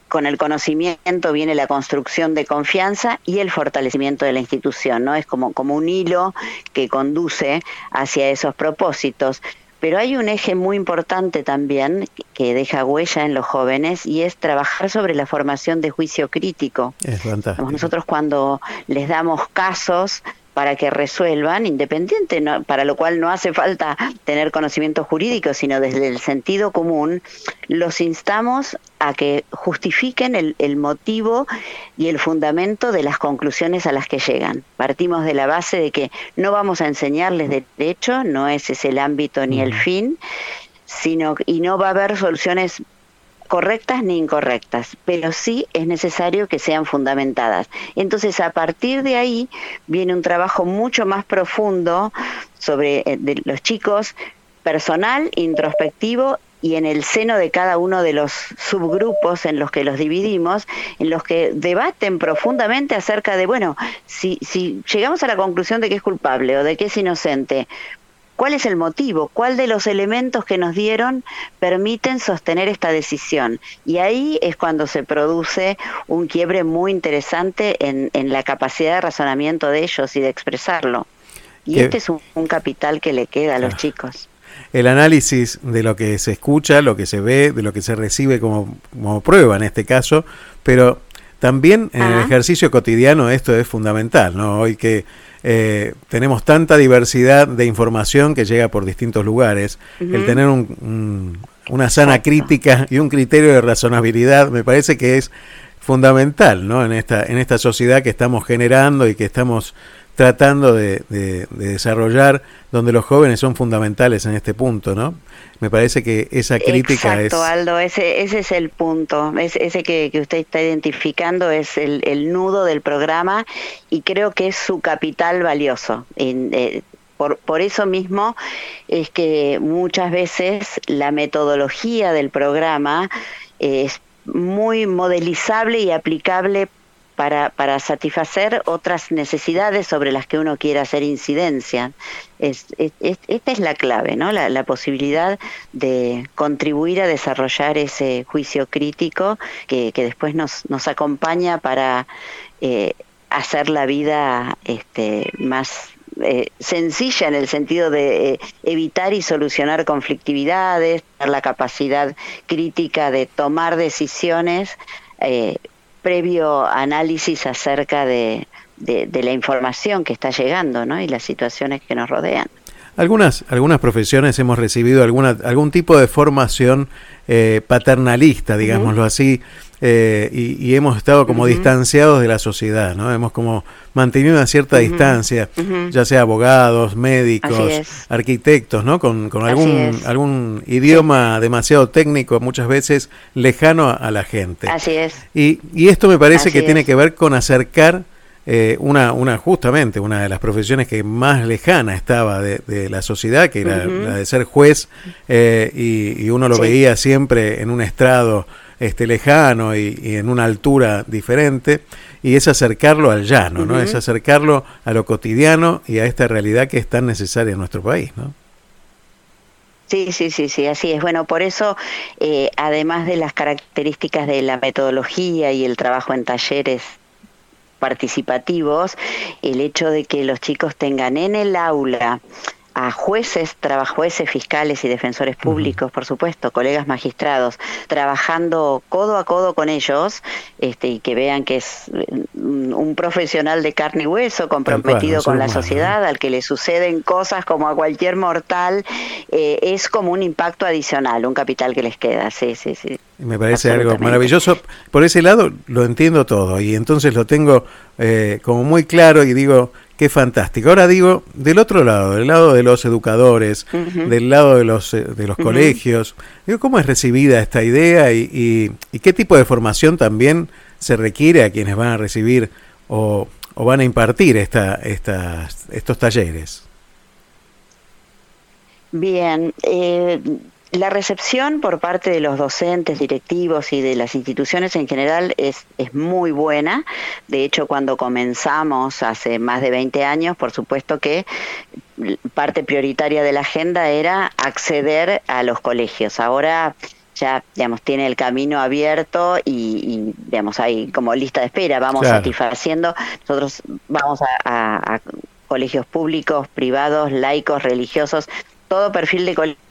con el conocimiento viene la construcción de confianza y el fortalecimiento de la institución, ¿no? Es como, como un hilo que conduce hacia esos propósitos. Pero hay un eje muy importante también que deja huella en los jóvenes y es trabajar sobre la formación de juicio crítico. Es fantástico. Nosotros cuando les damos casos para que resuelvan, independiente, no- para lo cual no hace falta tener conocimiento jurídico, sino desde el sentido común, los instamos a que justifiquen el, el motivo y el fundamento de las conclusiones a las que llegan. Partimos de la base de que no vamos a enseñarles derecho, no ese es el ámbito ni el fin, sino y no va a haber soluciones correctas ni incorrectas, pero sí es necesario que sean fundamentadas. Entonces, a partir de ahí viene un trabajo mucho más profundo sobre eh, los chicos, personal, introspectivo y en el seno de cada uno de los subgrupos en los que los dividimos, en los que debaten profundamente acerca de, bueno, si, si llegamos a la conclusión de que es culpable o de que es inocente, ¿Cuál es el motivo? ¿Cuál de los elementos que nos dieron permiten sostener esta decisión? Y ahí es cuando se produce un quiebre muy interesante en, en la capacidad de razonamiento de ellos y de expresarlo. Y este es un, un capital que le queda a los chicos. el análisis de lo que se escucha, lo que se ve, de lo que se recibe como, como prueba en este caso, pero también en el ejercicio cotidiano esto es fundamental, ¿no? Hoy que eh, tenemos tanta diversidad de información que llega por distintos lugares, el tener un- un- una sana crítica y un criterio de razonabilidad me parece que es fundamental, ¿no? En esta, en esta sociedad que estamos generando y que estamos tratando de, de- de desarrollar, donde los jóvenes son fundamentales en este punto, ¿no? Me parece que esa crítica Exacto, es... Aldo, ese, ese es el punto. Es, ese que, que usted está identificando es el, el nudo del programa y creo que es su capital valioso. En, eh, por, por eso mismo es que muchas veces la metodología del programa es muy modelizable y aplicable para, para satisfacer otras necesidades sobre las que uno quiera hacer incidencia. Es, es- es- esta es la clave, ¿no? La, posibilidad de contribuir a desarrollar ese juicio crítico que, que después nos, nos acompaña para eh, hacer la vida este, más eh, sencilla en el sentido de eh, evitar y solucionar conflictividades, tener la capacidad crítica de tomar decisiones previo análisis acerca de, de- la información que está llegando ¿no? y las situaciones que nos rodean. Algunas, algunas profesiones hemos recibido alguna, algún tipo de formación eh, paternalista, digámoslo así, eh, y, y hemos estado como distanciados de la sociedad, ¿no? Hemos como mantenido una cierta distancia, ya sea abogados, médicos, arquitectos, ¿no? Con, con algún, algún idioma demasiado técnico, muchas veces lejano a, a la gente. Así es. Y, y esto me parece Así que tiene que ver con acercar eh, una, una, justamente, una de las profesiones que más lejana estaba de, de la sociedad, que era la de ser juez, eh, y, y uno lo Sí. veía siempre en un estrado este, lejano y, y en una altura diferente, y es acercarlo al llano, ¿no? Es acercarlo a lo cotidiano y a esta realidad que es tan necesaria en nuestro país, ¿no? Sí, sí, sí, sí, así es. Bueno, por eso, eh, además de las características de la metodología y el trabajo en talleres participativos, el hecho de que los chicos tengan en el aula a jueces, traba- jueces, fiscales y defensores públicos, por supuesto, colegas magistrados, trabajando codo a codo con ellos, este, y que vean que es eh, un profesional de carne y hueso, comprometido con la humano, sociedad, al que le suceden cosas como a cualquier mortal, eh, es como un impacto adicional, un capital que les queda, sí, sí, sí. Me parece algo maravilloso. Por ese lado lo entiendo todo y entonces lo tengo eh, como muy claro y digo, Qué fantástico. Ahora digo, del otro lado, del lado de los educadores, del lado de los, eh, de los colegios, digo, ¿cómo es recibida esta idea y, y- y qué tipo de formación también se requiere a quienes van a recibir o, o van a impartir esta, estos talleres? Bien, eh, la recepción por parte de los docentes, directivos y de las instituciones en general es, es muy buena. De hecho, cuando comenzamos hace más de 20 años, por supuesto que parte prioritaria de la agenda era acceder a los colegios. Ahora ya, digamos, tiene el camino abierto y, y, digamos, hay como lista de espera, vamos Claro. satisfaciendo. Nosotros vamos a, a- a colegios públicos, privados, laicos, religiosos, todo perfil de colegio,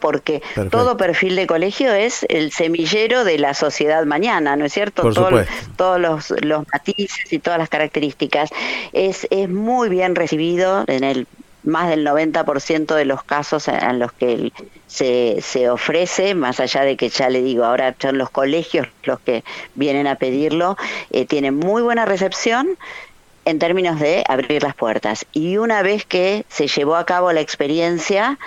porque Perfecto. todo perfil de colegio es el semillero de la sociedad mañana, ¿no es cierto? Por Todo- supuesto. todos los, los matices y todas las características. Es, es muy bien recibido en el más del 90% de los casos en- los que se, se ofrece, más allá de que ya le digo, ahora son los colegios los que vienen a pedirlo, eh, tiene muy buena recepción en términos de abrir las puertas. Y una vez que se llevó a cabo la experiencia,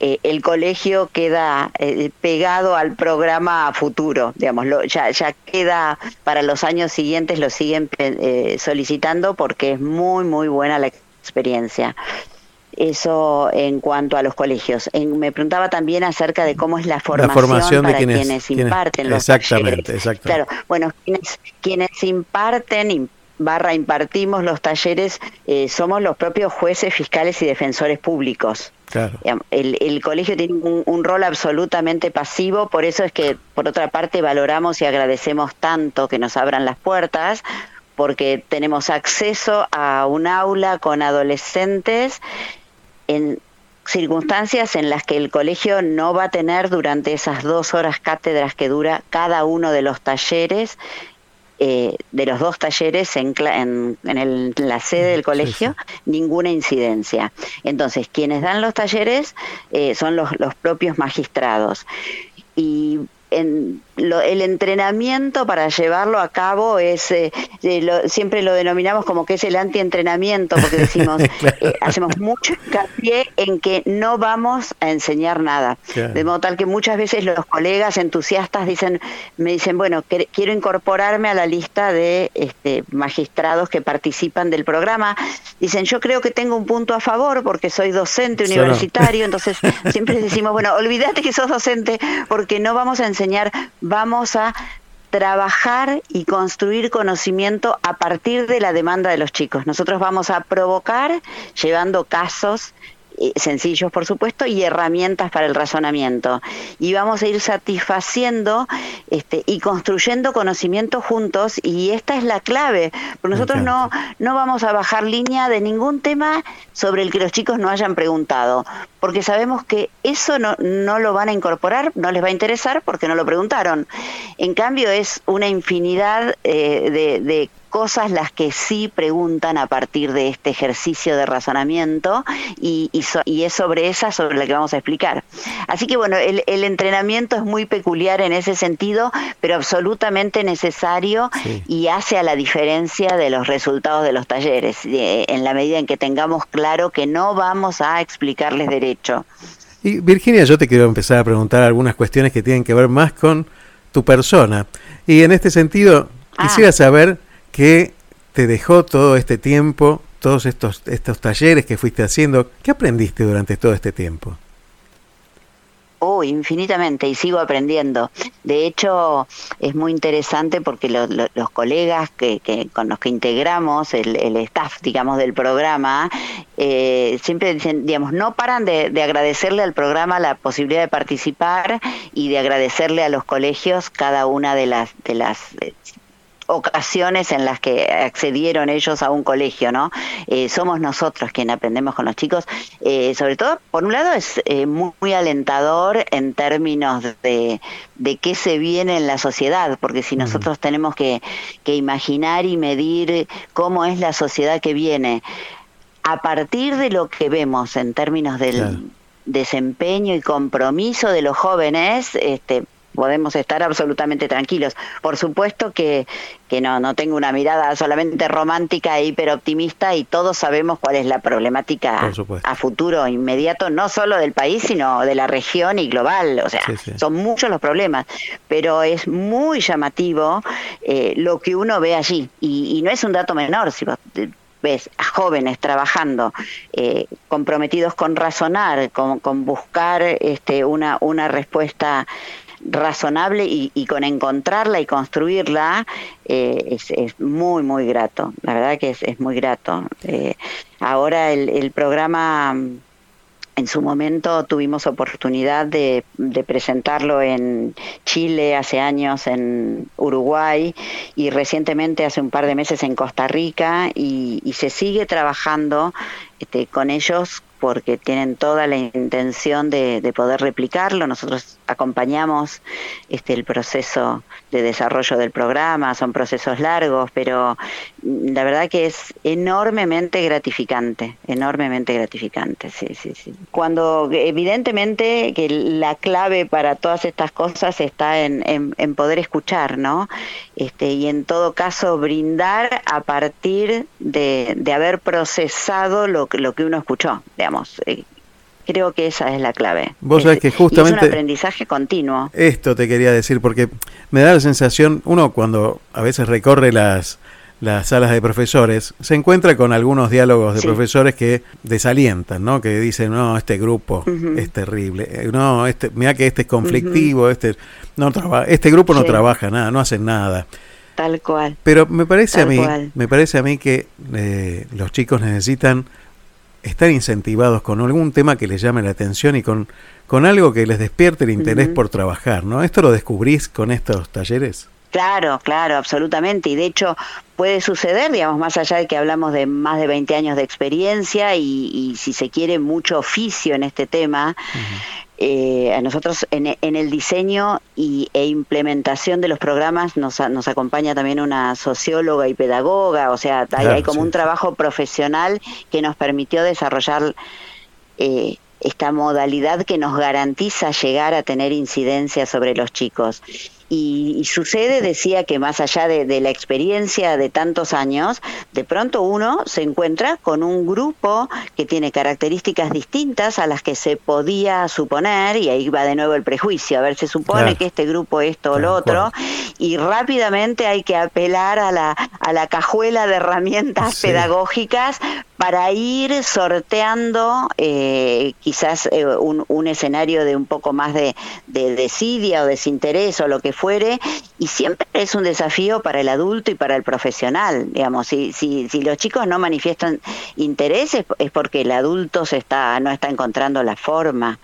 eh, el colegio queda eh, pegado al programa futuro, digamos, lo- ya, ya queda para los años siguientes, lo siguen eh, solicitando porque es muy, muy buena la experiencia. Eso en cuanto a los colegios. En- me preguntaba también acerca de cómo es la formación, formación de para quienes- quienes, quienes- imparten los exactamente, talleres. exactamente. Claro, bueno, quienes, quienes imparten im- barra impartimos los talleres eh, somos los propios jueces, fiscales y defensores públicos. Claro. El, el colegio tiene un, un rol absolutamente pasivo, por eso es que, por otra parte, valoramos y agradecemos tanto que nos abran las puertas, porque tenemos acceso a un aula con adolescentes en circunstancias en las que el colegio no va a tener durante esas dos horas cátedras que dura cada uno de los talleres, eh, de los dos talleres en, en, en el- en la sede del colegio, ninguna incidencia. Entonces, quienes dan los talleres eh, son los, los propios magistrados. Y en lo- el entrenamiento para llevarlo a cabo es, eh, lo- siempre lo denominamos como que es el antientrenamiento, porque decimos, eh, hacemos mucho hincapié en que no vamos a enseñar nada. Claro. De modo tal que muchas veces los colegas entusiastas dicen, me dicen, bueno, quiero incorporarme a la lista de este, magistrados que participan del programa. Dicen, yo creo que tengo un punto a favor porque soy docente universitario, entonces siempre decimos, bueno, olvídate que sos docente porque no vamos a enseñar, vamos a trabajar y construir conocimiento a partir de la demanda de los chicos. Nosotros vamos a provocar llevando casos sencillos por supuesto y herramientas para el razonamiento y vamos a ir satisfaciendo este, y construyendo conocimiento juntos y esta es la clave porque nosotros no no vamos a bajar línea de ningún tema sobre el que los chicos no hayan preguntado porque sabemos que eso no, no lo van a incorporar, no les va a interesar porque no lo preguntaron. En cambio es una infinidad eh, de, de cosas las que sí preguntan a partir de este ejercicio de razonamiento y, y, so- y es sobre esa sobre la que vamos a explicar. Así que bueno, el, el entrenamiento es muy peculiar en ese sentido, pero absolutamente necesario y hace a la diferencia de los resultados de los talleres, en la medida en que tengamos claro que no vamos a explicarles derecho. Y Virginia, yo te quiero empezar a preguntar algunas cuestiones que tienen que ver más con tu persona. Y en este sentido, quisiera saber qué te dejó todo este tiempo, todos estos, estos talleres que fuiste haciendo. ¿Qué aprendiste durante todo este tiempo? Oh, infinitamente y sigo aprendiendo. De hecho, es muy interesante porque lo- lo- los colegas que, que con los que integramos el, el staff, digamos, del programa, eh, siempre dicen, digamos, no paran de, de agradecerle al programa la posibilidad de participar y de agradecerle a los colegios cada una de las de las eh, ocasiones en las que accedieron ellos a un colegio, ¿no? Eh, somos nosotros quienes aprendemos con los chicos. Eh, sobre todo, por un lado, es eh, muy, muy alentador en términos de, de qué se viene en la sociedad, porque si nosotros tenemos que, que imaginar y medir cómo es la sociedad que viene, a partir de lo que vemos en términos del desempeño y compromiso de los jóvenes, este, podemos estar absolutamente tranquilos. Por supuesto que, que no, no tengo una mirada solamente romántica e hiperoptimista y todos sabemos cuál es la problemática a futuro inmediato, no solo del país, sino de la región y global. O sea, son muchos los problemas, pero es muy llamativo eh, lo que uno ve allí. Y, y no es un dato menor, si vos ves a jóvenes trabajando, eh, comprometidos con razonar, con, con buscar este, una, una respuesta razonable y, con encontrarla y construirla eh, es, muy, muy grato. La verdad que es, es muy grato. Eh, ahora el, el programa en su momento tuvimos oportunidad de, presentarlo en Chile, hace años en Uruguay y recientemente hace un par de meses en Costa Rica y, se sigue trabajando este, con ellos porque tienen toda la intención de, poder replicarlo. Nosotros acompañamos este, el proceso de desarrollo del programa, son procesos largos, pero la verdad que es enormemente gratificante, enormemente gratificante, sí, sí, sí. Cuando evidentemente que la clave para todas estas cosas está en, poder escuchar, ¿no? Este, y en todo caso brindar a partir de, de haber procesado lo, lo que uno escuchó, digamos eh, creo que esa es la clave. Vos sabés que justamente... es un aprendizaje continuo. Esto te quería decir, porque me da la sensación, uno cuando a veces recorre las, las salas de profesores, se encuentra con algunos diálogos de profesores que desalientan, ¿no? Que dicen, no, este grupo es terrible, eh, no, este, mira que este es conflictivo, este, no este grupo no trabaja nada, no hacen nada. Tal cual. Pero me parece a mí, me parece a mí que eh, los chicos necesitan estar incentivados con algún tema que les llame la atención y con, con algo que les despierte el interés por trabajar, ¿no? ¿Esto lo descubrís con estos talleres? Claro, claro, absolutamente. Y de hecho puede suceder, digamos, más allá de que hablamos de más de 20 años de experiencia y, si se quiere mucho oficio en este tema, eh, a nosotros en, el diseño y, e implementación de los programas nos, nos acompaña también una socióloga y pedagoga, o sea, hay, como un trabajo profesional que nos permitió desarrollar eh, esta modalidad que nos garantiza llegar a tener incidencia sobre los chicos. Y, sucede, decía que más allá de, la experiencia de tantos años, de pronto uno se encuentra con un grupo que tiene características distintas a las que se podía suponer, y ahí va de nuevo el prejuicio, a ver, se supone que este grupo esto o lo otro, y rápidamente hay que apelar a la, a la cajuela de herramientas pedagógicas para ir sorteando eh, quizás eh, un, un, escenario de un poco más de, de desidia o desinterés o lo que fuere, y siempre es un desafío para el adulto y para el profesional, digamos, si, si, si los chicos no manifiestan interés es, porque el adulto se está, no está encontrando la forma.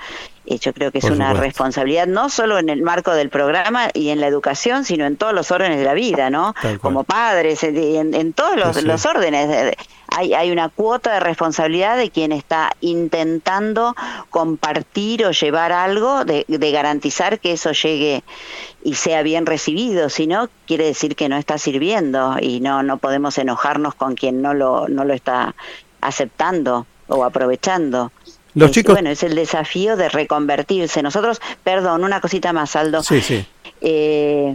Eh, yo creo que es una responsabilidad no solo en el marco del programa y en la educación, sino en todos los órdenes de la vida, ¿no? Como padres, en, en todos los, los órdenes. Hay, hay una cuota de responsabilidad de quien está intentando compartir o llevar algo, de, de garantizar que eso llegue y sea bien recibido, si no, quiere decir que no está sirviendo y no, no podemos enojarnos con quien no lo, no lo está aceptando o aprovechando. Los chicos... Bueno, es el desafío de reconvertirse. Nosotros, perdón, una cosita más, Aldo. Sí, sí. Eh,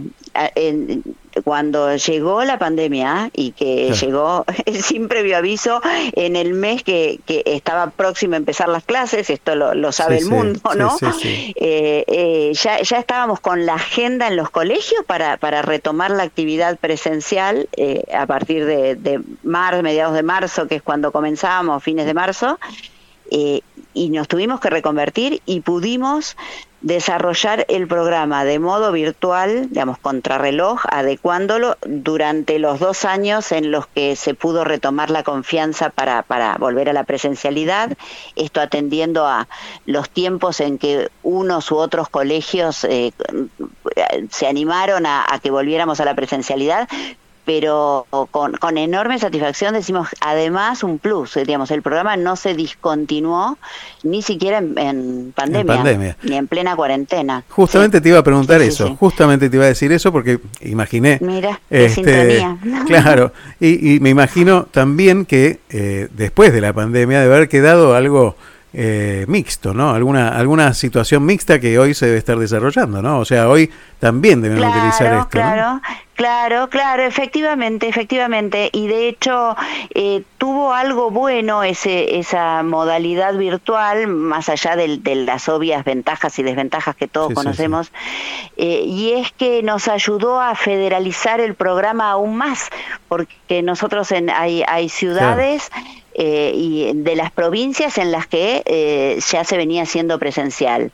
cuando llegó la pandemia y que llegó sin previo aviso en el mes que, que, estaba próximo a empezar las clases, esto lo, sabe el mundo, ¿no? Eh, eh, ya, ya estábamos con la agenda en los colegios para, para retomar la actividad presencial a partir de, de marzo, mediados de marzo, que es cuando comenzábamos, fines de marzo. Eh, y nos tuvimos que reconvertir y pudimos desarrollar el programa de modo virtual, digamos, contrarreloj, adecuándolo durante los dos años en los que se pudo retomar la confianza para, para volver a la presencialidad, esto atendiendo a los tiempos en que unos u otros colegios eh, se animaron a, que volviéramos a la presencialidad, pero con, con, enorme satisfacción decimos además un plus, digamos, el programa no se discontinuó ni siquiera en, pandemia, ni en plena cuarentena. Justamente te iba a preguntar eso, justamente te iba a decir eso porque imaginé... Mira, este, Claro, y, me imagino también que eh, después de la pandemia de haber quedado algo eh, mixto, ¿no? Alguna, alguna situación mixta que hoy se debe estar desarrollando, ¿no? O sea, hoy también deben utilizar esto. Claro, claro, claro, efectivamente, efectivamente. Y de hecho eh, tuvo algo bueno ese, esa modalidad virtual, más allá de, de las obvias ventajas y desventajas que todos Sí, sí, conocemos, eh, y es que nos ayudó a federalizar el programa aún más, porque nosotros en, hay, hay ciudades eh, y de las provincias en las que ya se venía haciendo presencial.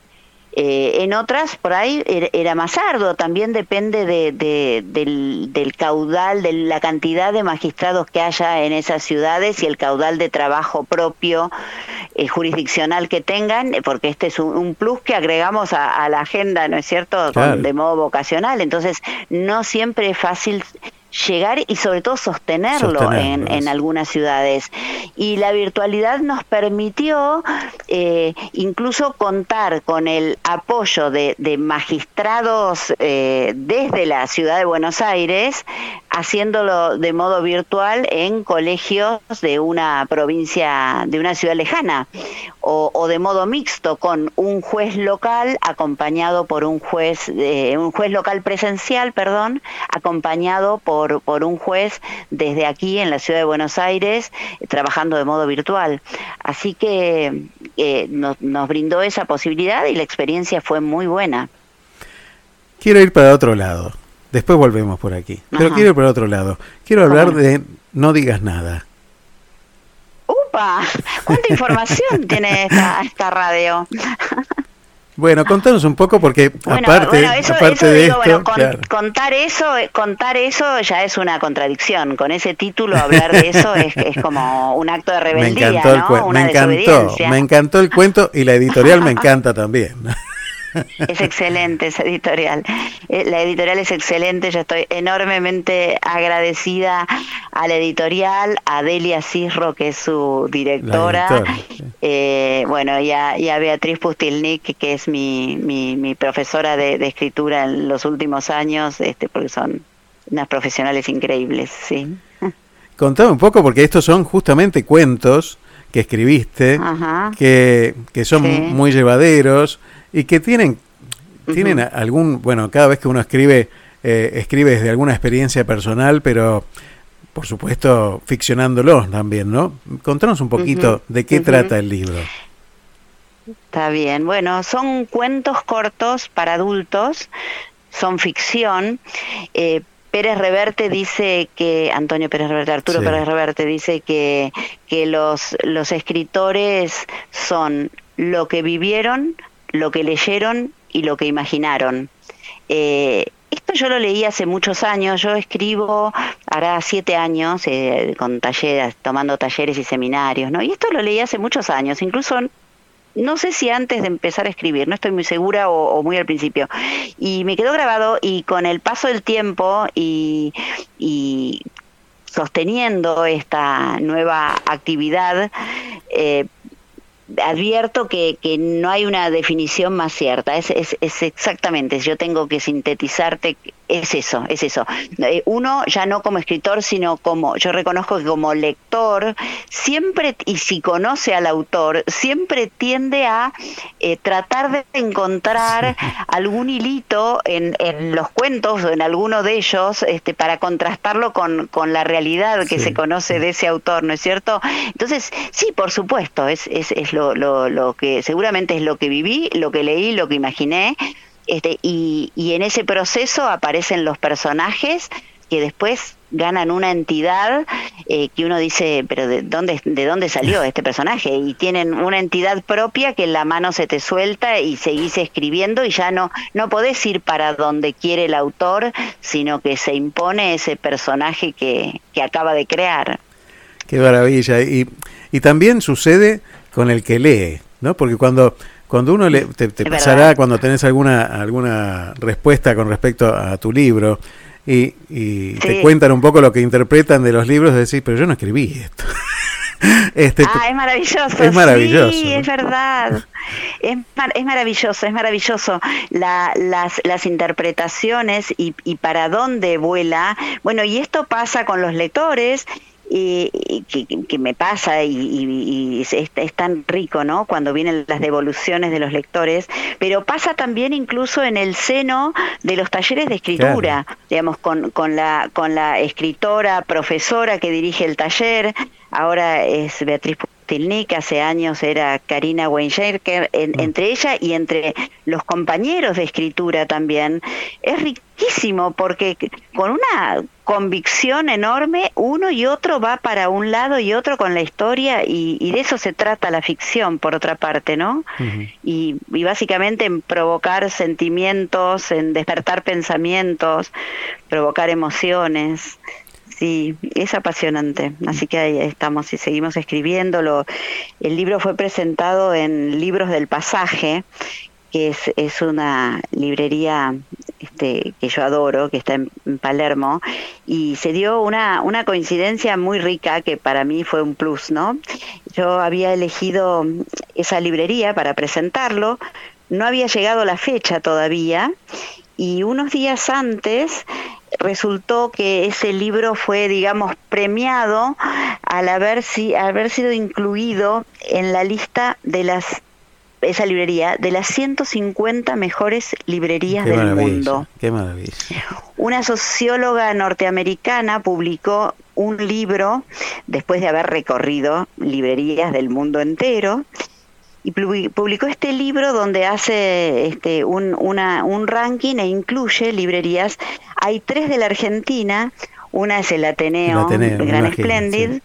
Eh, en otras, por ahí, era, era más arduo. También depende de, de- del, del caudal, de la cantidad de magistrados que haya en esas ciudades y el caudal de trabajo propio eh, jurisdiccional que tengan, porque este es un, un plus que agregamos a, a la agenda, ¿no es cierto?, Con- de modo vocacional. Entonces, no siempre es fácil llegar y sobre todo sostenerlo, Sostenerlo, en, algunas ciudades. Y la virtualidad nos permitió eh, incluso contar con el apoyo de, de magistrados eh, desde la ciudad de Buenos Aires, haciéndolo de modo virtual en colegios de una provincia, de una ciudad lejana, o, o de modo mixto, con un juez local acompañado por un juez, eh, un juez local presencial, perdón, acompañado por, por un juez desde aquí en la ciudad de Buenos Aires, eh, trabajando de modo virtual. Así que eh, nos, nos brindó esa posibilidad y la experiencia fue muy buena. Quiero ir para otro lado. Después volvemos por aquí. Pero Ajá. quiero ir para otro lado. Quiero hablar ¿Cómo? de No digas nada. ¡Upa! ¿Cuánta información tiene esta, esta radio? Bueno, contanos un poco porque Bueno, aparte, bueno, eso, aparte eso de digo, esto, bueno, con- claro. contar eso, eh, contar eso ya es una contradicción. Con ese título hablar de eso es, es como un acto de me rebeldía, encantó el Una me encantó, me encantó el cuento y la editorial me encanta también. Es excelente esa editorial. Eh, La editorial es excelente. Yo estoy enormemente agradecida a la editorial, a Delia Cisro, que es su directora. Eh, bueno, y a, y a Beatriz Pustilnik, que es mi, mi, mi profesora de, de escritura en los últimos años, este, porque son unas profesionales increíbles, sí. Contame un poco porque estos son justamente cuentos que escribiste, Ajá. que, que son Sí. muy llevaderos y que tienen, algún, bueno, cada vez que uno escribe, eh, escribe desde alguna experiencia personal, pero por supuesto ficcionándolos también, ¿no? Contanos un poquito de qué trata el libro. Está bien. Bueno, son cuentos cortos para adultos, son ficción. Eh, Pérez Reverte dice que, Antonio Pérez Reverte, Arturo Sí. Pérez Reverte dice que, que los, los escritores son lo que vivieron, lo que leyeron y lo que imaginaron. Eh, esto yo lo leí hace muchos años, yo escribo, hará siete años, eh, con talleres, tomando talleres y seminarios, ¿no? Y esto lo leí hace muchos años, incluso no sé si antes de empezar a escribir, no estoy muy segura o, muy al principio. Y me quedó grabado y con el paso del tiempo y, y sosteniendo esta nueva actividad, eh, advierto que, que no hay una definición más cierta. Es, es, es exactamente, yo tengo que sintetizarte, es eso, es eso. Eh, Uno ya no como escritor, sino como, yo reconozco que como lector, siempre, y si conoce al autor, siempre tiende a eh, tratar de encontrar algún hilito en, en los cuentos o en alguno de ellos este, para contrastarlo con, con la realidad que Sí. se conoce de ese autor, ¿no es cierto? Entonces, sí, por supuesto, es, es, es lo, lo, lo que seguramente es lo que viví, lo que leí, lo que imaginé, este, y, y en ese proceso aparecen los personajes que después ganan una entidad eh, que uno dice, pero ¿de dónde, ¿de dónde salió este personaje? Y tienen una entidad propia que en la mano se te suelta y seguís escribiendo y ya no, no podés ir para donde quiere el autor, sino que se impone ese personaje que, que acaba de crear. Qué maravilla. Y, y también sucede con el que lee, ¿no? Porque cuando, cuando uno le, te, pasará, verdad. cuando tenés alguna, alguna respuesta con respecto a tu libro y, y te cuentan un poco lo que interpretan de los libros, decís, pero yo no escribí esto. este, Ah, es maravilloso. Es maravilloso, Sí, es verdad. Es, mar- es maravilloso, es maravilloso. La- las, las interpretaciones y, y para dónde vuela. Bueno, y esto pasa con los lectores. Y, y que, que me pasa y, y- y es, es tan rico, ¿no? Cuando vienen las devoluciones de los lectores, pero pasa también incluso en el seno de los talleres de escritura, digamos, con, con, la, con la escritora, profesora que dirige el taller, ahora es Beatriz Tilnik, hace años era Karina Weinschenker, en- entre ella y entre los compañeros de escritura también, es riquísimo porque con una convicción enorme, uno y otro va para un lado y otro con la historia y, y de eso se trata la ficción, por otra parte, ¿no? y, y básicamente en provocar sentimientos, en despertar pensamientos, provocar emociones. Sí, es apasionante. Así que ahí estamos y seguimos escribiéndolo. El libro fue presentado en Libros del Pasaje, que es, es una librería este, que yo adoro, que está en, en Palermo, y se dio una, una coincidencia muy rica que para mí fue un plus, ¿no? Yo había elegido esa librería para presentarlo, no había llegado la fecha todavía, y unos días antes resultó que ese libro fue, digamos, premiado al haber, si- haber sido incluido en la lista de las esa librería de las 150 mejores librerías Qué del mundo. qué maravilla. Una socióloga norteamericana publicó un libro después de haber recorrido librerías del mundo entero y publi- publicó este libro donde hace este, un, una- un ranking e incluye librerías. Hay tres de la Argentina, una es el Ateneo, El Ateneo, Gran imagino, Splendid,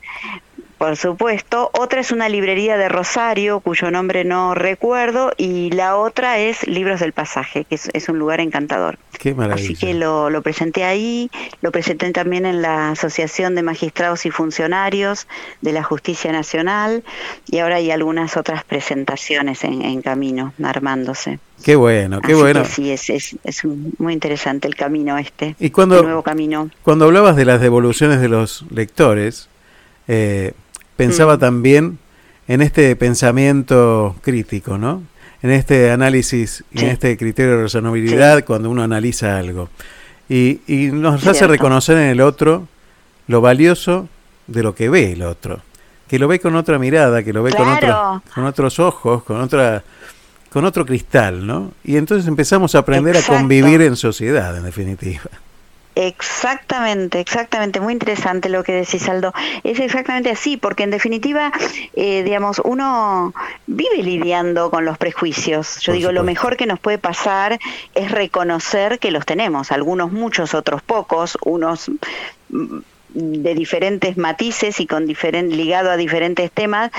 por supuesto. Otra es una librería de Rosario, cuyo nombre no recuerdo, y la otra es Libros del Pasaje, que es, es un lugar encantador. Qué maravilla. Así que lo, lo presenté ahí, lo presenté también en la Asociación de Magistrados y Funcionarios de la Justicia Nacional y ahora hay algunas otras presentaciones en, en camino, armándose. Qué bueno, qué Así bueno. sí, es, es, es muy interesante el camino este, Y cuando- el nuevo camino. Cuando hablabas de las devoluciones de los lectores, eh, pensaba Mm. también en este pensamiento crítico, ¿no? En este análisis y en este criterio de razonabilidad cuando uno analiza algo. Y, y nos hace reconocer en el otro lo valioso de lo que ve el otro. Que lo ve con otra mirada, que lo ve con, otro- con otros ojos, con otra con otro cristal, ¿no? Y entonces empezamos a aprender Exacto. a convivir en sociedad, en definitiva. Exactamente, exactamente, muy interesante lo que decís, Aldo. Es exactamente así, porque en definitiva, eh, digamos, uno vive lidiando con los prejuicios. Yo Por digo, lo mejor que nos puede pasar es reconocer que los tenemos, algunos muchos, otros pocos, unos mm, de diferentes matices y con diferen- ligado a diferentes temas,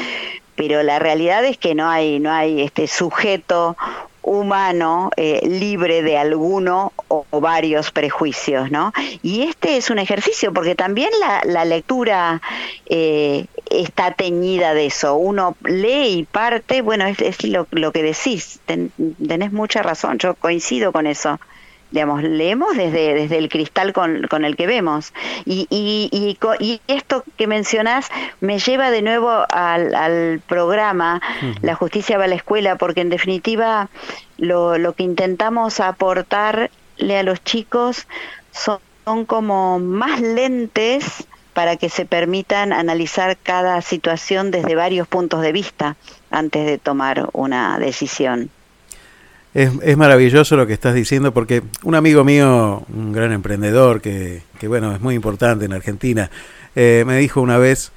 pero la realidad es que no hay no hay este sujeto humano eh, libre de alguno o, varios prejuicios, ¿no? Y este es un ejercicio porque también la, la lectura eh, está teñida de eso. Uno lee y parte, bueno, es, es lo, lo que decís, ten- tenés mucha razón, yo coincido con eso digamos, leemos desde, desde el cristal con, con el que vemos. Y, y, y, y esto que mencionás me lleva de nuevo al, al programa La justicia va a la escuela, porque en definitiva lo, lo que intentamos aportarle a los chicos son, son como más lentes para que se permitan analizar cada situación desde varios puntos de vista antes de tomar una decisión. Es, es maravilloso lo que estás diciendo porque un amigo mío, un gran emprendedor que, que bueno, es muy importante en Argentina, eh, me dijo una vez,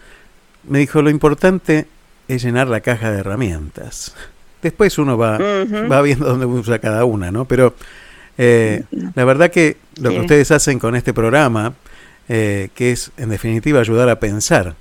me dijo, lo importante es llenar la caja de herramientas. Después uno va, va viendo dónde usa cada una, ¿no? Pero eh, la verdad que lo que ustedes hacen con este programa, eh, que es en definitiva ayudar a pensar,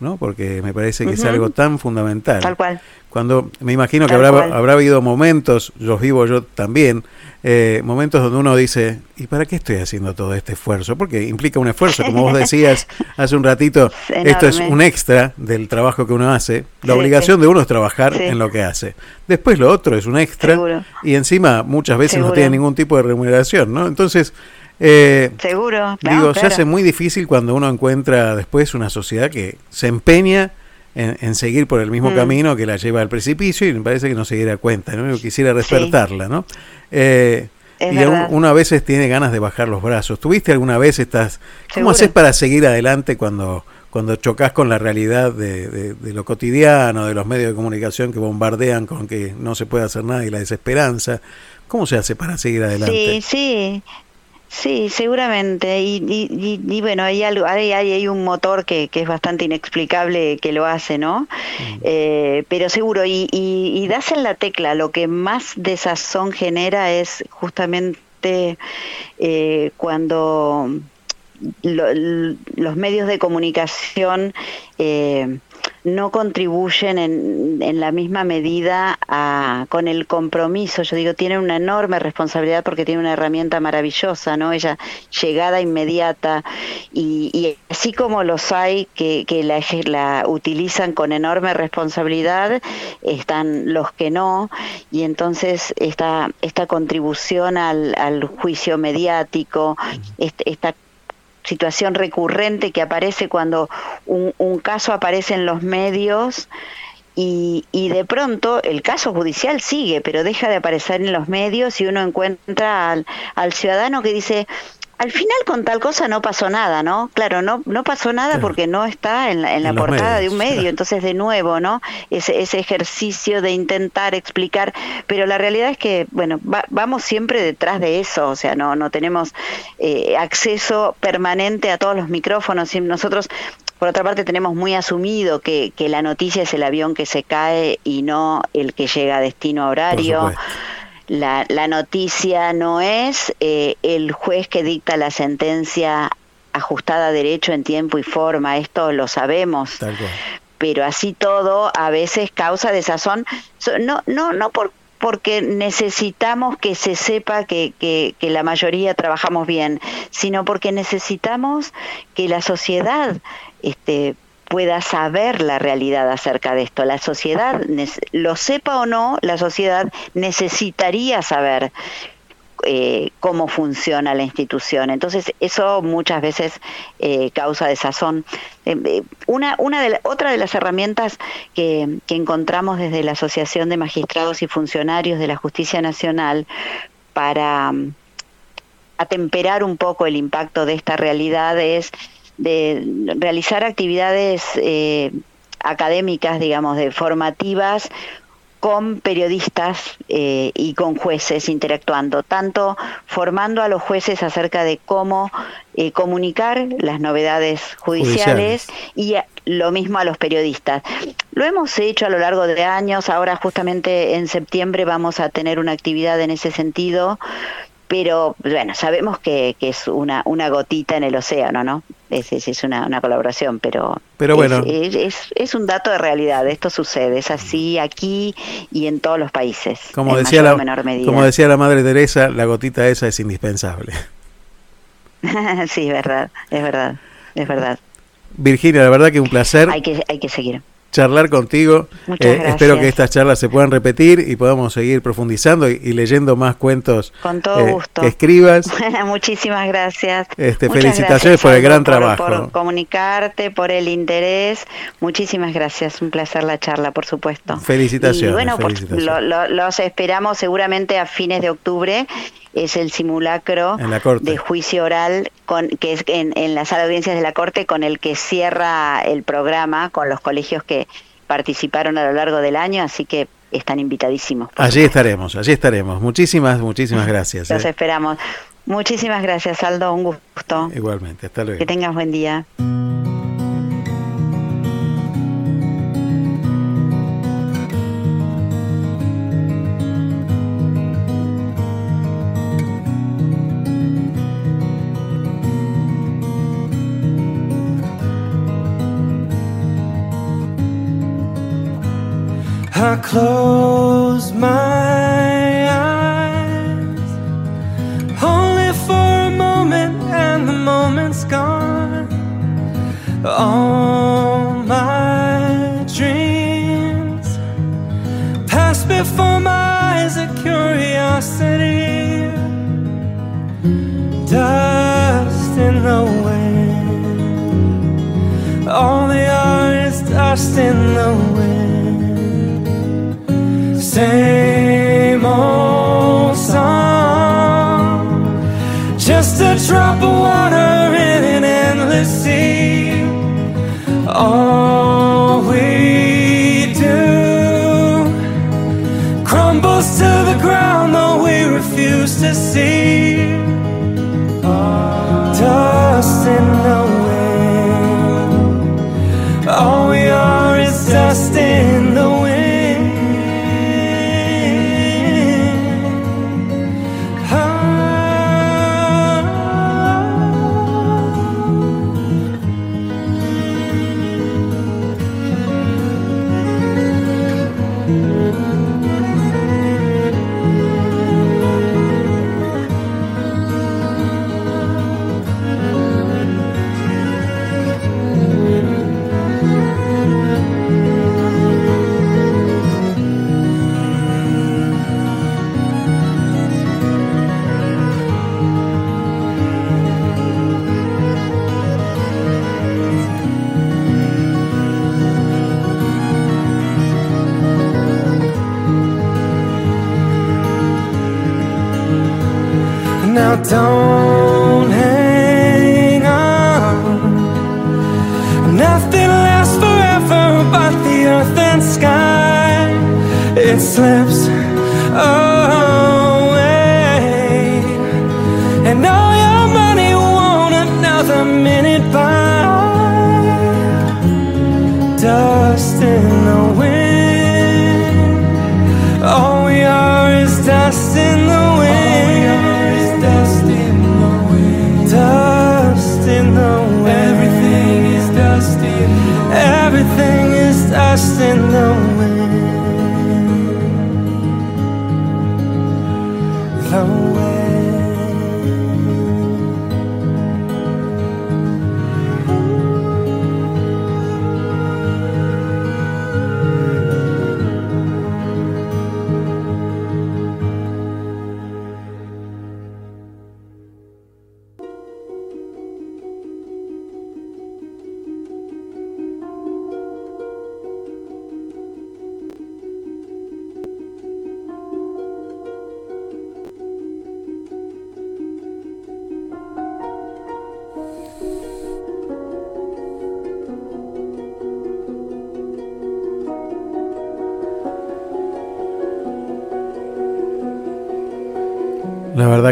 ¿no? Porque me parece que es algo tan fundamental. Tal cual. Cuando me imagino que habrá, cual. habrá habido momentos, los vivo yo también, eh, momentos donde uno dice, ¿y para qué estoy haciendo todo este esfuerzo? Porque implica un esfuerzo, como vos decías hace un ratito, Es esto es un extra del trabajo que uno hace. La Sí, obligación sí. de uno es trabajar Sí. en lo que hace. Después lo otro es un extra Seguro. y encima muchas veces no tiene ningún tipo de remuneración, ¿no? Entonces, eh, Seguro. Digo, claro, se claro. hace muy difícil cuando uno encuentra después una sociedad que se empeña en, en seguir por el mismo Mm. camino que la lleva al precipicio y me parece que no se diera cuenta, ¿no? Yo quisiera despertarla, ¿no? Eh, y verdad. uno a veces tiene ganas de bajar los brazos. ¿Tuviste alguna vez estas... ¿Cómo haces para seguir adelante cuando, cuando chocas con la realidad de, de- de lo cotidiano, de los medios de comunicación que bombardean con que no se puede hacer nada y la desesperanza. ¿Cómo se hace para seguir adelante? Sí, sí, sí, seguramente. Y, y, y- y bueno, hay algo, hay, hay, un motor que, que es bastante inexplicable que lo hace, ¿no? Eh, pero seguro, y, y, y das en la tecla, lo que más desazón genera es justamente eh, cuando lo- los medios de comunicación eh, no contribuyen en, en la misma medida a- con el compromiso. Yo digo, tienen una enorme responsabilidad porque tienen una herramienta maravillosa, ¿no? Ella llegada inmediata y, y así como los hay que, que la, utilizan con enorme responsabilidad, están los que no y entonces esta, esta contribución al, al juicio mediático, este- esta situación recurrente que aparece cuando un, un caso aparece en los medios y, y de pronto el caso judicial sigue, pero deja de aparecer en los medios y uno encuentra al, al ciudadano que dice, al final con tal cosa no pasó nada, ¿no? Claro, no, no pasó nada porque no está en la, en la En portada de un medio, entonces de nuevo, ¿no? Ese, ese ejercicio de intentar explicar, pero la realidad es que, bueno, va- vamos siempre detrás de eso, o sea, no, no tenemos eh, acceso permanente a todos los micrófonos. Y nosotros por otra parte, tenemos muy asumido que, que la noticia es el avión que se cae y no el que llega a destino a horario. La, la noticia no es eh, el juez que dicta la sentencia ajustada a derecho en tiempo y forma, esto lo sabemos Tal cual. pero así todo a veces causa desazón, no, no, no por, porque necesitamos que se sepa que, que, que la mayoría trabajamos bien, sino porque necesitamos que la sociedad este, pueda saber la realidad acerca de esto. La sociedad, lo sepa o no, la sociedad necesitaría saber eh, cómo funciona la institución. Entonces, eso muchas veces eh, causa desazón. Eh, una, una de otra de las herramientas que, que encontramos desde la Asociación de Magistrados y Funcionarios de la Justicia Nacional para mm, atemperar un poco el impacto de esta realidad es de realizar actividades eh, académicas, digamos, de formativas con periodistas eh, y con jueces interactuando, tanto formando a los jueces acerca de cómo eh, comunicar las novedades judiciales, y a- lo mismo a los periodistas. Lo hemos hecho a lo largo de años, ahora justamente en septiembre vamos a tener una actividad en ese sentido, pero bueno, sabemos que, que es una, una gotita en el océano, ¿no? Es, es, es una, una colaboración, pero, Pero bueno. es, es, es un dato de realidad, esto sucede, es así aquí y en todos los países, Como decía, la, como decía la Madre Teresa, la gotita esa es indispensable. sí, es verdad, es verdad, es verdad. Virginia, la verdad que un placer Hay que, hay que seguir. Charlar contigo. Muchas Eh, gracias. espero que estas charlas se puedan repetir y podamos seguir profundizando y, y leyendo más cuentos Con todo eh, gusto. que escribas. Muchísimas gracias. Este, Muchas felicitaciones gracias, por el gran por- trabajo. Por comunicarte, por el interés. Muchísimas gracias. Un placer la charla, por supuesto. Felicitaciones, Y bueno, por- felicitaciones. lo- lo- los esperamos seguramente a fines de octubre. Es el simulacro de juicio oral con, que es en, en la sala de audiencias de la Corte con el que cierra el programa con los colegios que participaron a lo largo del año, así que están invitadísimos. Allí estaremos, allí estaremos. Muchísimas, muchísimas gracias. Los eh. esperamos. Muchísimas gracias, Aldo. Un gusto. Igualmente, hasta luego. Que tengas buen día. I close my eyes only for a moment, and the moment's gone. All my dreams pass before my eyes, a curiosity, dust in the wind. All they are is dust in the wind. Same old song, just a drop of water in an endless sea. sea. Don't hang on. Nothing lasts forever but the earth and sky. It slips away,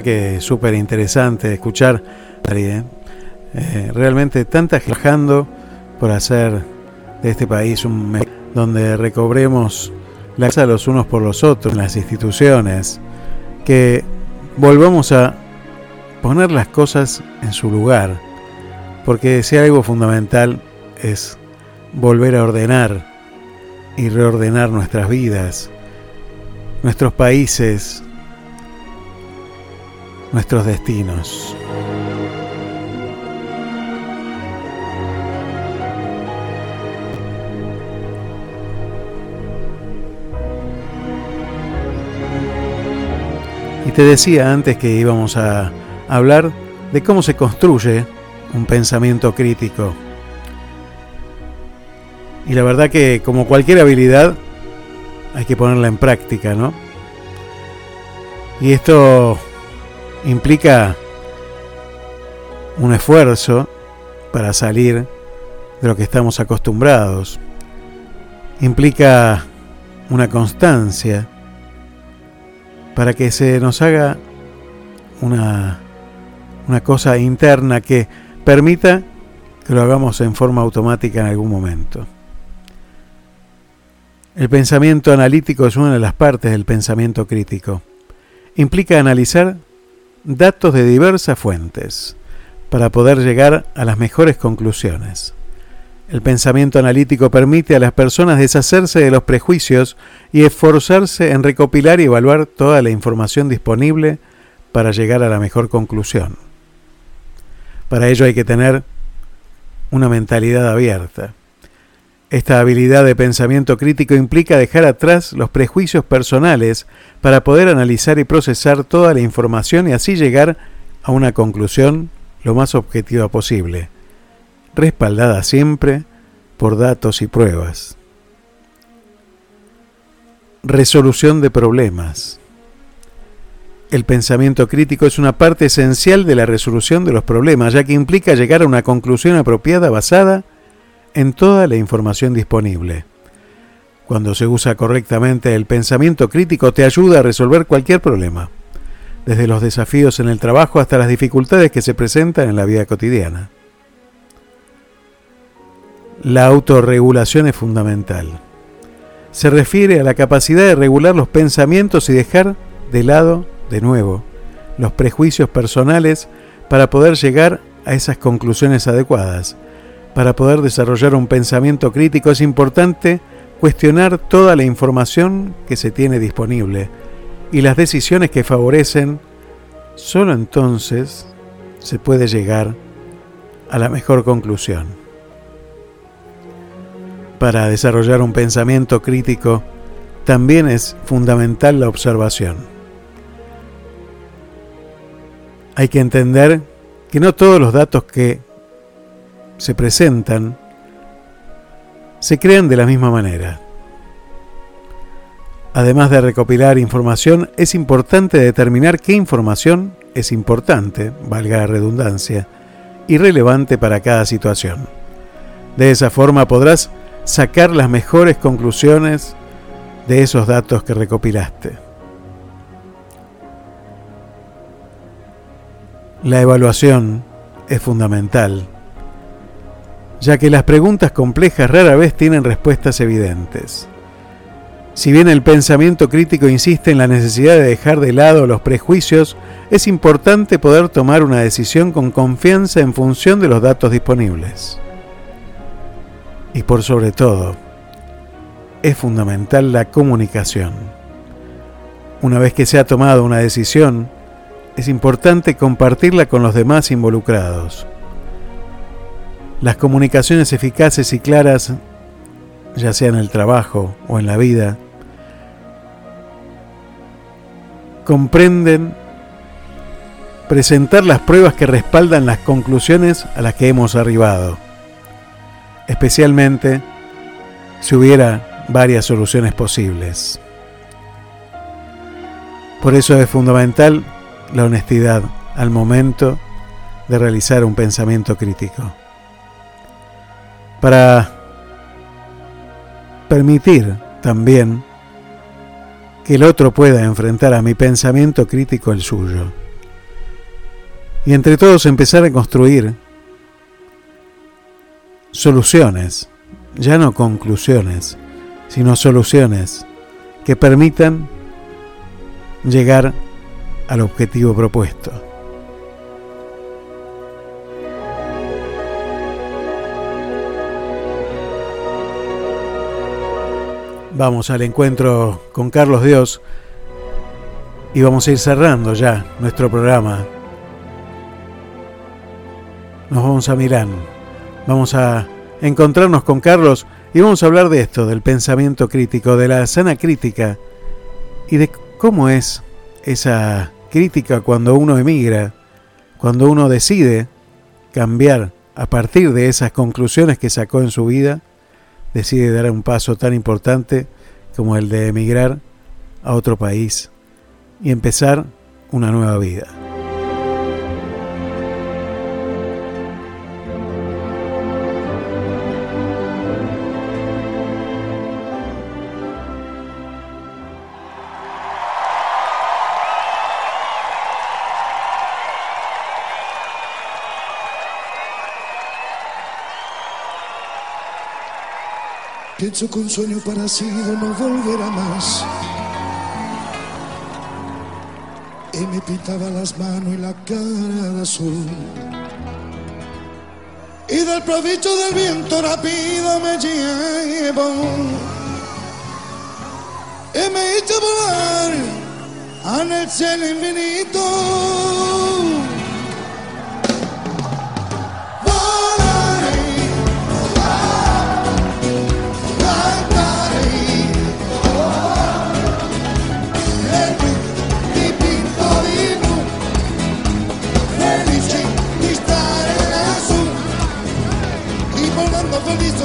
que es súper interesante escuchar ¿eh? Eh, realmente tanta trabajando por hacer de este país un donde recobremos la casa los unos por los otros las instituciones, que volvamos a poner las cosas en su lugar, porque si algo fundamental es volver a ordenar y reordenar nuestras vidas, nuestros países, nuestros destinos. Y te decía antes que íbamos a hablar de cómo se construye un pensamiento crítico. Y la verdad que como cualquier habilidad hay que ponerla en práctica, ¿no? Y esto implica un esfuerzo para salir de lo que estamos acostumbrados. Implica una constancia para que se nos haga una, una cosa interna que permita que lo hagamos en forma automática en algún momento. El pensamiento analítico es una de las partes del pensamiento crítico. Implica analizar datos de diversas fuentes para poder llegar a las mejores conclusiones. El pensamiento analítico permite a las personas deshacerse de los prejuicios y esforzarse en recopilar y evaluar toda la información disponible para llegar a la mejor conclusión. Para ello hay que tener una mentalidad abierta. Esta habilidad de pensamiento crítico implica dejar atrás los prejuicios personales para poder analizar y procesar toda la información y así llegar a una conclusión lo más objetiva posible, respaldada siempre por datos y pruebas. Resolución de problemas. El pensamiento crítico es una parte esencial de la resolución de los problemas, ya que implica llegar a una conclusión apropiada basada en toda la información disponible. Cuando se usa correctamente, el pensamiento crítico te ayuda a resolver cualquier problema. desde los desafíos en el trabajo hasta las dificultades que se presentan en la vida cotidiana. La autorregulación es fundamental. Se refiere a la capacidad de regular los pensamientos y dejar de lado, de nuevo, los prejuicios personales para poder llegar a esas conclusiones adecuadas. Para poder desarrollar un pensamiento crítico es importante cuestionar toda la información que se tiene disponible y las decisiones que favorecen, solo entonces se puede llegar a la mejor conclusión. Para desarrollar un pensamiento crítico también es fundamental la observación. Hay que entender que no todos los datos que se presentan se crean de la misma manera. Además de recopilar información, es importante determinar qué información es importante, valga la redundancia, y relevante para cada situación. De esa forma podrás sacar las mejores conclusiones de esos datos que recopilaste. La evaluación es fundamental, ya que las preguntas complejas rara vez tienen respuestas evidentes. Si bien el pensamiento crítico insiste en la necesidad de dejar de lado los prejuicios, es importante poder tomar una decisión con confianza en función de los datos disponibles. Y por sobre todo, es fundamental la comunicación. Una vez que se ha tomado una decisión, es importante compartirla con los demás involucrados. Las comunicaciones eficaces y claras, ya sea en el trabajo o en la vida, comprenden presentar las pruebas que respaldan las conclusiones a las que hemos arribado, especialmente si hubiera varias soluciones posibles. Por eso es fundamental la honestidad al momento de realizar un pensamiento crítico. Para permitir también que el otro pueda enfrentar a mi pensamiento crítico el suyo. Y entre todos empezar a construir soluciones, ya no conclusiones, sino soluciones que permitan llegar al objetivo propuesto. Vamos al encuentro con Carlos Dios y vamos a ir cerrando ya nuestro programa. Nos vamos a Milán, vamos a encontrarnos con Carlos y vamos a hablar de esto, del pensamiento crítico, de la sana crítica y de cómo es esa crítica cuando uno emigra, cuando uno decide cambiar a partir de esas conclusiones que sacó en su vida decide dar un paso tan importante como el de emigrar a otro país y empezar una nueva vida. Que un sueño parecido no volverá más. Y me pintaba las manos y la cara de azul. Y del provecho del viento rápido me llevo. Y me hizo volar en el cielo infinito.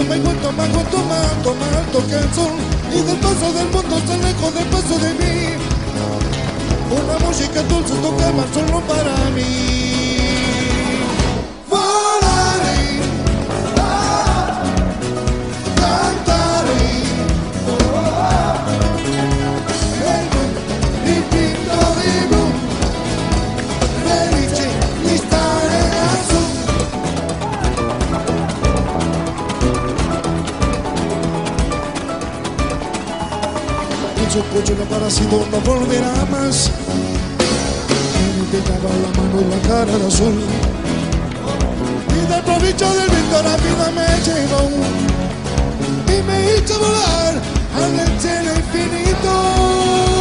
Me encuentro más con más alto, que el sol. Y del paso del mundo se lejos del paso de mí. Una música dulce toca más solo para mí su coche el parásito no volverá más. Y me pegaba la mano y la cara de azul. Y del provicho del viento la vida me llevó. Y me hizo volar al cielo infinito.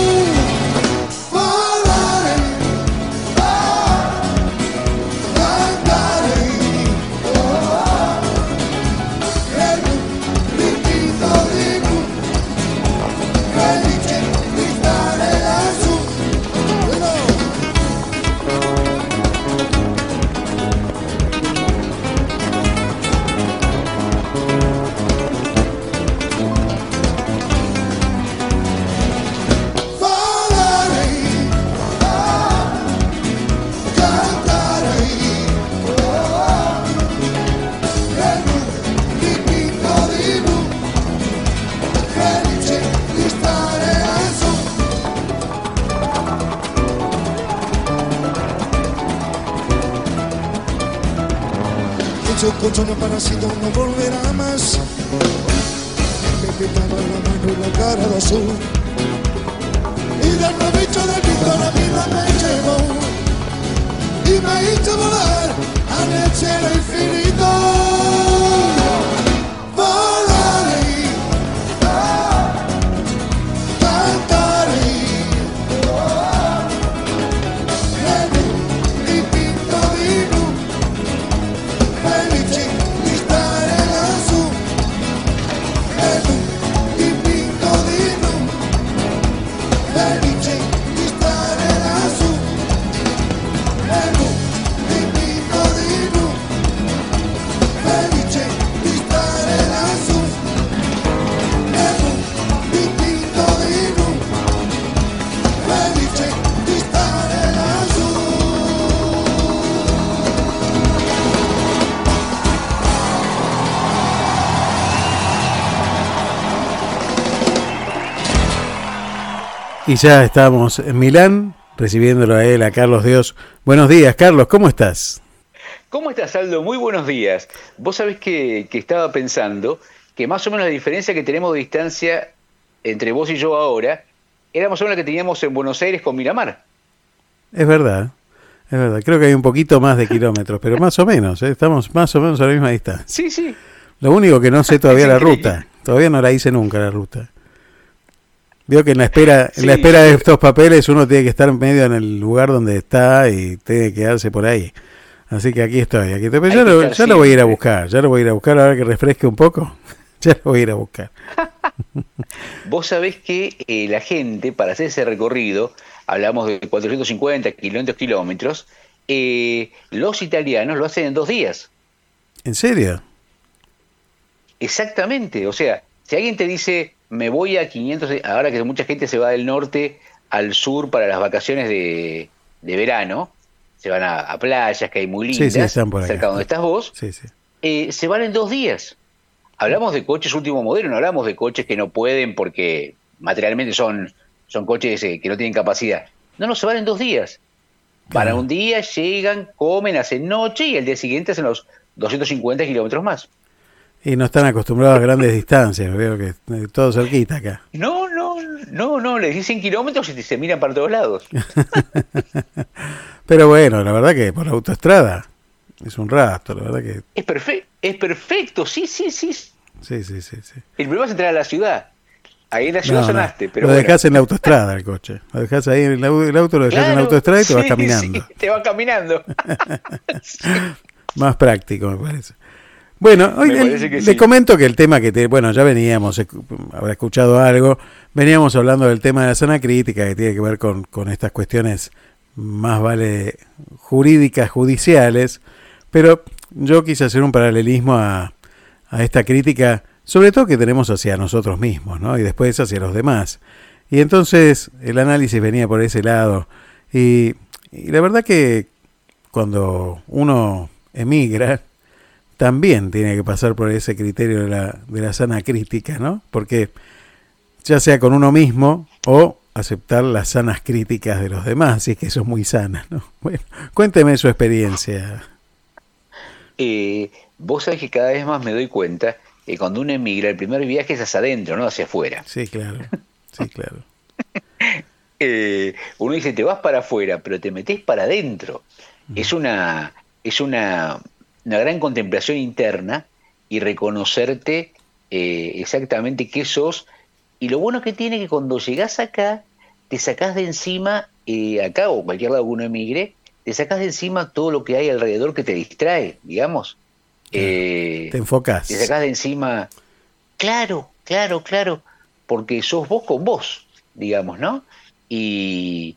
Y ya estamos en Milán, recibiéndolo a él, a Carlos Dios. Buenos días, Carlos, ¿cómo estás? ¿Cómo estás, Aldo? Muy buenos días. Vos sabés que, que estaba pensando que más o menos la diferencia que tenemos de distancia entre vos y yo ahora era más o menos la que teníamos en Buenos Aires con Miramar. Es verdad, es verdad. Creo que hay un poquito más de kilómetros, pero más o menos, ¿eh? estamos más o menos a la misma distancia. Sí, sí. Lo único que no sé todavía la ruta. Todavía no la hice nunca la ruta. Veo que en la espera, en la espera de estos papeles uno tiene que estar medio en el lugar donde está y tiene que quedarse por ahí. Así que aquí estoy, aquí estoy. Pero ya, lo, estar ya lo voy a ir a buscar, ya lo voy a ir a buscar ahora que refresque un poco. Ya lo voy a ir a buscar. Vos sabés que eh, la gente, para hacer ese recorrido, hablamos de 450, 500 kilómetros, eh, los italianos lo hacen en dos días. ¿En serio? Exactamente, o sea, si alguien te dice, me voy a 500, de- ahora que mucha gente se va del norte al sur para las vacaciones de, de verano, se van a, a playas que hay muy lindas, sí, están por acá. cerca donde estás vos, sí. eh, se van en dos días. Hablamos de coches último modelo, no hablamos de coches que no pueden porque materialmente son, son coches eh, que no tienen capacidad. No, no, se van en dos días. Para un día llegan, comen, hacen noche y el día siguiente hacen los 250 kilómetros más. Y no están acostumbrados a grandes distancias, veo que todo cerquita acá. No, no, no, no, les dicen kilómetros y se miran para todos lados. Pero bueno, la verdad que por la autoestrada es un rato, la verdad que Es, perfe- es perfecto, sí, sí, sí. sí, sí, sí. sí. El problema es entrar a la ciudad. Ahí en la ciudad No, no, sonaste, pero lo bueno. dejás en la autoestrada el coche. Lo dejás ahí en el, au- el auto, lo dejás en la Claro, autoestrada y te vas sí, caminando. sí, te vas caminando. Más práctico, me parece. Bueno, hoy el- le sí. comento que el tema que te, bueno, ya veníamos, habrá escuchado algo, veníamos hablando del tema de la zona crítica que tiene que ver con, con estas cuestiones más vale jurídicas, judiciales, pero yo quise hacer un paralelismo a, a esta crítica, sobre todo que tenemos hacia nosotros mismos, ¿no? Y después hacia los demás. Y entonces el análisis venía por ese lado. Y, y la verdad que cuando uno emigra, también tiene que pasar por ese criterio de la, de la sana crítica, ¿no? Porque ya sea con uno mismo o aceptar las sanas críticas de los demás, si es que eso es muy sana, ¿no? Bueno, cuénteme su experiencia. Eh, vos sabés que cada vez más me doy cuenta que cuando uno emigra, el primer viaje es hacia adentro, no hacia afuera. Sí, claro. Sí, claro. eh, uno dice, te vas para afuera, pero te metes para adentro. Es una, es una, una gran contemplación interna y reconocerte eh, exactamente qué sos. Y lo bueno que tiene que cuando llegás acá, te sacás de encima, eh, acá o cualquier lado que uno emigre, te sacás de encima todo lo que hay alrededor que te distrae, digamos. Eh, Te enfocas. te sacás de encima, claro, claro, claro, porque sos vos con vos, digamos, ¿no? Y,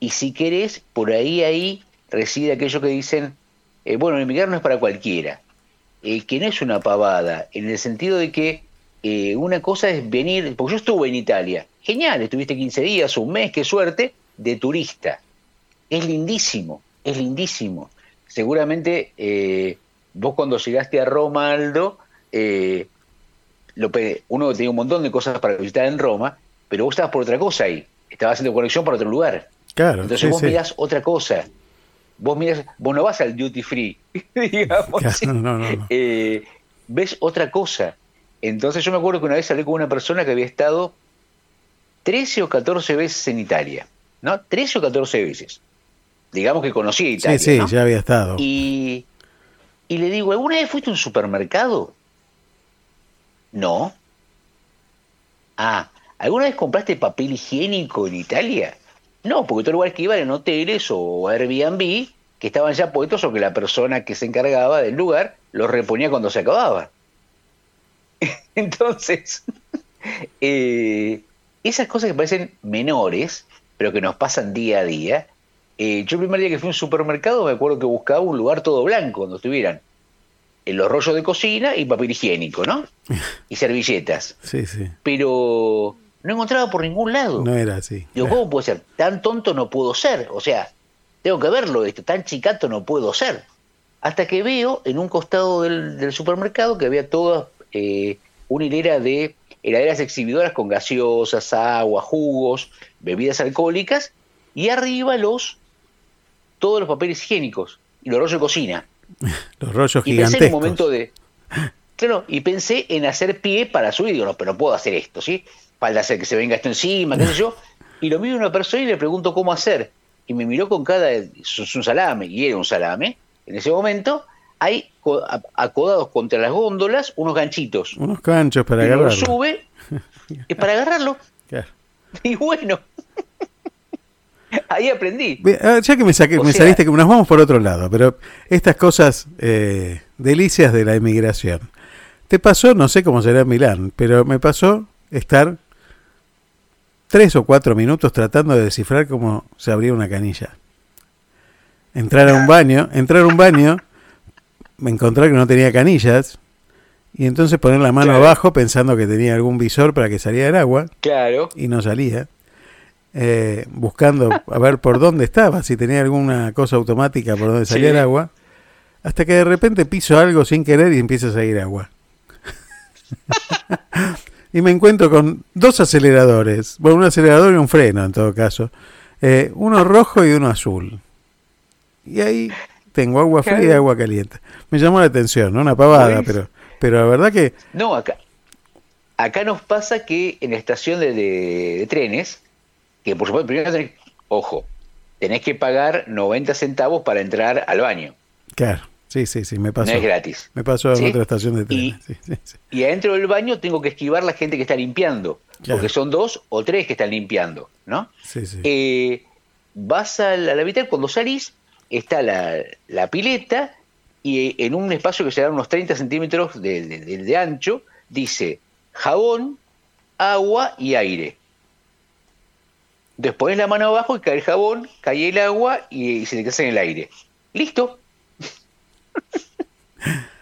y si querés, por ahí, ahí reside aquello que dicen, eh, bueno, emigrar no es para cualquiera, eh, que no es una pavada, en el sentido de que eh, una cosa es venir, porque yo estuve en Italia, genial, estuviste 15 días, un mes, qué suerte, de turista. Es lindísimo, es lindísimo. Seguramente eh, vos cuando llegaste a Roma, Aldo, eh, uno tenía un montón de cosas para visitar en Roma, pero vos estabas por otra cosa ahí, estabas haciendo conexión para otro lugar. Claro, Entonces sí, vos sí. mirás otra cosa. Vos mirás, vos no vas al duty free, digamos. No, no, no. Eh, ves otra cosa. Entonces yo me acuerdo que una vez hablé con una persona que había estado 13 o 14 veces en Italia, ¿no? 13 o 14 veces. Digamos que conocía Italia. sí, sí, ¿no? ya había estado. Y, y le digo, ¿alguna vez fuiste a un supermercado? No. Ah, ¿alguna vez compraste papel higiénico en Italia? No, porque todos los lugares que iban en hoteles o Airbnb que estaban ya puestos o que la persona que se encargaba del lugar los reponía cuando se acababa. Entonces, eh, esas cosas que parecen menores, pero que nos pasan día a día. eh, yo el primer día que fui a un supermercado me acuerdo que buscaba un lugar todo blanco donde estuvieran eh, los rollos de cocina y papel higiénico, ¿no? Y servilletas. Sí, sí. Pero no encontraba por ningún lado. No era así. Digo, ¿cómo puede ser? Tan tonto no puedo ser. O sea, tengo que verlo esto, tan chicato no puedo ser. Hasta que veo en un costado del, del supermercado que había toda eh, una hilera de heladeras exhibidoras con gaseosas, agua, jugos, bebidas alcohólicas y arriba los todos los papeles higiénicos y los rollos de cocina. Los rollos Y pensé en un gigantescos. momento de. Claro, y pensé en hacer pie para subir. Digo, no, pero no puedo hacer esto, ¿sí? Falta hacer que se venga esto encima, qué sé yo. Y lo miro a una persona y le pregunto cómo hacer. Y me miró con cada. Es un salame, y era un salame. En ese momento, hay acodados contra las góndolas unos ganchitos. Unos canchos para y lo agarrarlo. sube es para agarrarlo. Claro. Y bueno, ahí aprendí. Ah, Ya que me, saqué, me sea- saliste, que nos vamos por otro lado, pero estas cosas eh, delicias de la inmigración. ¿Te pasó, no sé cómo será en Milán, pero me pasó estar tres o cuatro minutos tratando de descifrar cómo se abría una canilla? Entrar a un baño, entrar a un baño, me encontré que no tenía canillas, y entonces poner la mano Claro. abajo pensando que tenía algún visor para que saliera el agua Claro. y no salía. Eh, buscando a ver por dónde estaba, si tenía alguna cosa automática por donde salía Sí. el agua, hasta que de repente piso algo sin querer y empieza a salir agua. y me encuentro con dos aceleradores, bueno, un acelerador y un freno en todo caso, Eh, uno rojo y uno azul. Y ahí tengo agua fría y agua caliente. Me llamó la atención, ¿no? Una pavada, Pues- pero, pero la verdad que No, acá, acá nos pasa que en la estación de, de- de trenes, que por supuesto, primero tenés, ojo, tenés que pagar 90 centavos para entrar al baño. Claro, sí, sí, sí, me pasó. No es gratis. Me pasó en ¿Sí? otra estación de tren. Y- sí, sí, sí. Y adentro del baño tengo que esquivar la gente que está limpiando, Claro. porque son dos o tres que están limpiando, ¿no? Sí, sí. Eh, vas a la, a la mitad, cuando salís, está la, la pileta y eh, en un espacio que será unos 30 centímetros de, de- de- de ancho, dice jabón, agua y aire. Después la mano abajo y cae el jabón, cae el agua y, y se te queda en el aire. Listo.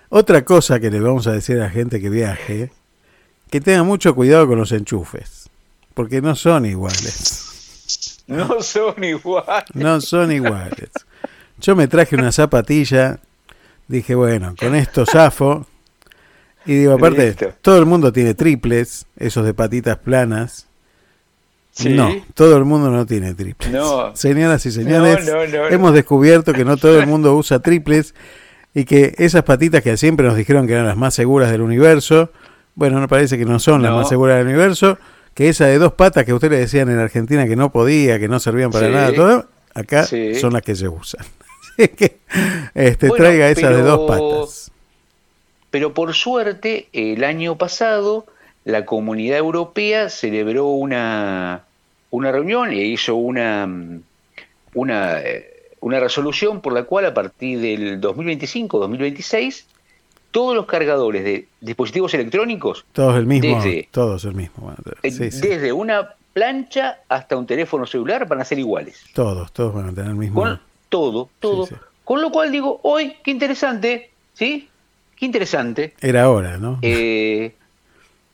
Otra cosa que le vamos a decir a la gente que viaje, que tenga mucho cuidado con los enchufes, porque no son iguales. No son iguales. No son iguales. Yo me traje una zapatilla, dije, bueno, con esto zafo. Y digo, aparte, Listo. todo el mundo tiene triples, esos de patitas planas. Sí. No, todo el mundo no tiene triples. No. Señoras y señores, no, no. hemos descubierto que no todo el mundo usa triples y que esas patitas que siempre nos dijeron que eran las más seguras del universo, bueno, no parece que no son las más seguras del universo, que esa de dos patas que ustedes decían en Argentina que no podía, que no servían para Sí. nada, todo, acá Sí. son las que se usan. Así que este, Bueno, traiga esa de dos patas. Pero por suerte, el año pasado, la comunidad europea celebró una, una reunión e hizo una, mm, una, eh, una resolución por la cual a partir del 2025-2026, todos los cargadores de dispositivos electrónicos, Todos el mismo, Desde- todos el mismo. Sí, sí, desde una plancha hasta un teléfono celular, van a ser iguales. Todos, todos van a tener el mismo. Con todo, todo. Con lo cual digo, hoy, qué interesante, ¿sí? Qué interesante. Era ahora, ¿no? Eh,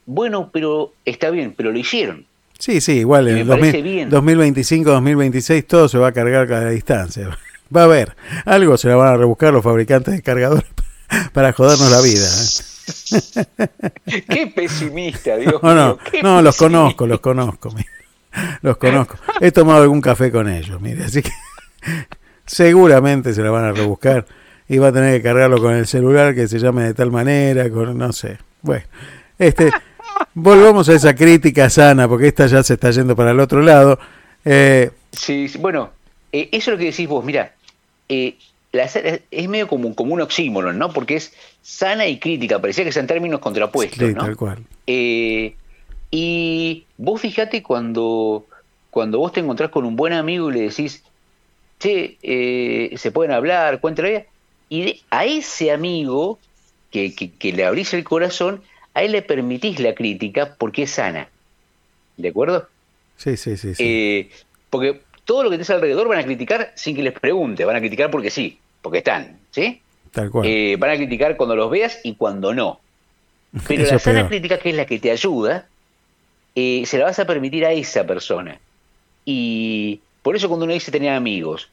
bueno, pero está bien, pero lo hicieron. Sí, sí, igual en me el parece 2000 bien. 2025, 2026 todo se va a cargar cada distancia. Va a haber. Algo se la van a rebuscar los fabricantes de cargadores para jodernos la vida. ¿eh? Qué pesimista, Dios No, no, mío, no, los conozco, los conozco. Los conozco. He tomado algún café con ellos, mire, así que seguramente se la van a rebuscar y va a tener que cargarlo con el celular que se llame de tal manera, con no sé. Bueno, este volvamos a esa crítica sana porque esta ya se está yendo para el otro lado. Eh, Sí, sí, bueno, eh, eso es lo que decís vos, mira, eh, la es medio como, un- como un oxímoron, ¿no? Porque es sana y crítica, parecía que sean términos contrapuestos, sí, ¿no? tal cual. Y vos fijate cuando, cuando vos te encontrás con un buen amigo y le decís, che, se pueden hablar, cuéntale la vida", y de- a ese amigo que, que- que le abrís el corazón, a él le permitís la crítica porque es sana. ¿De acuerdo? Sí, sí, sí. sí. Eh, porque todo lo que tenés alrededor van a criticar sin que les pregunte, van a criticar porque sí, porque están, ¿sí? tal cual. Eh, van a criticar cuando los veas y cuando no. Pero Eso la sana peor. crítica, que es la que te ayuda, eh, se la vas a permitir a esa persona. Y por eso cuando uno dice tener amigos,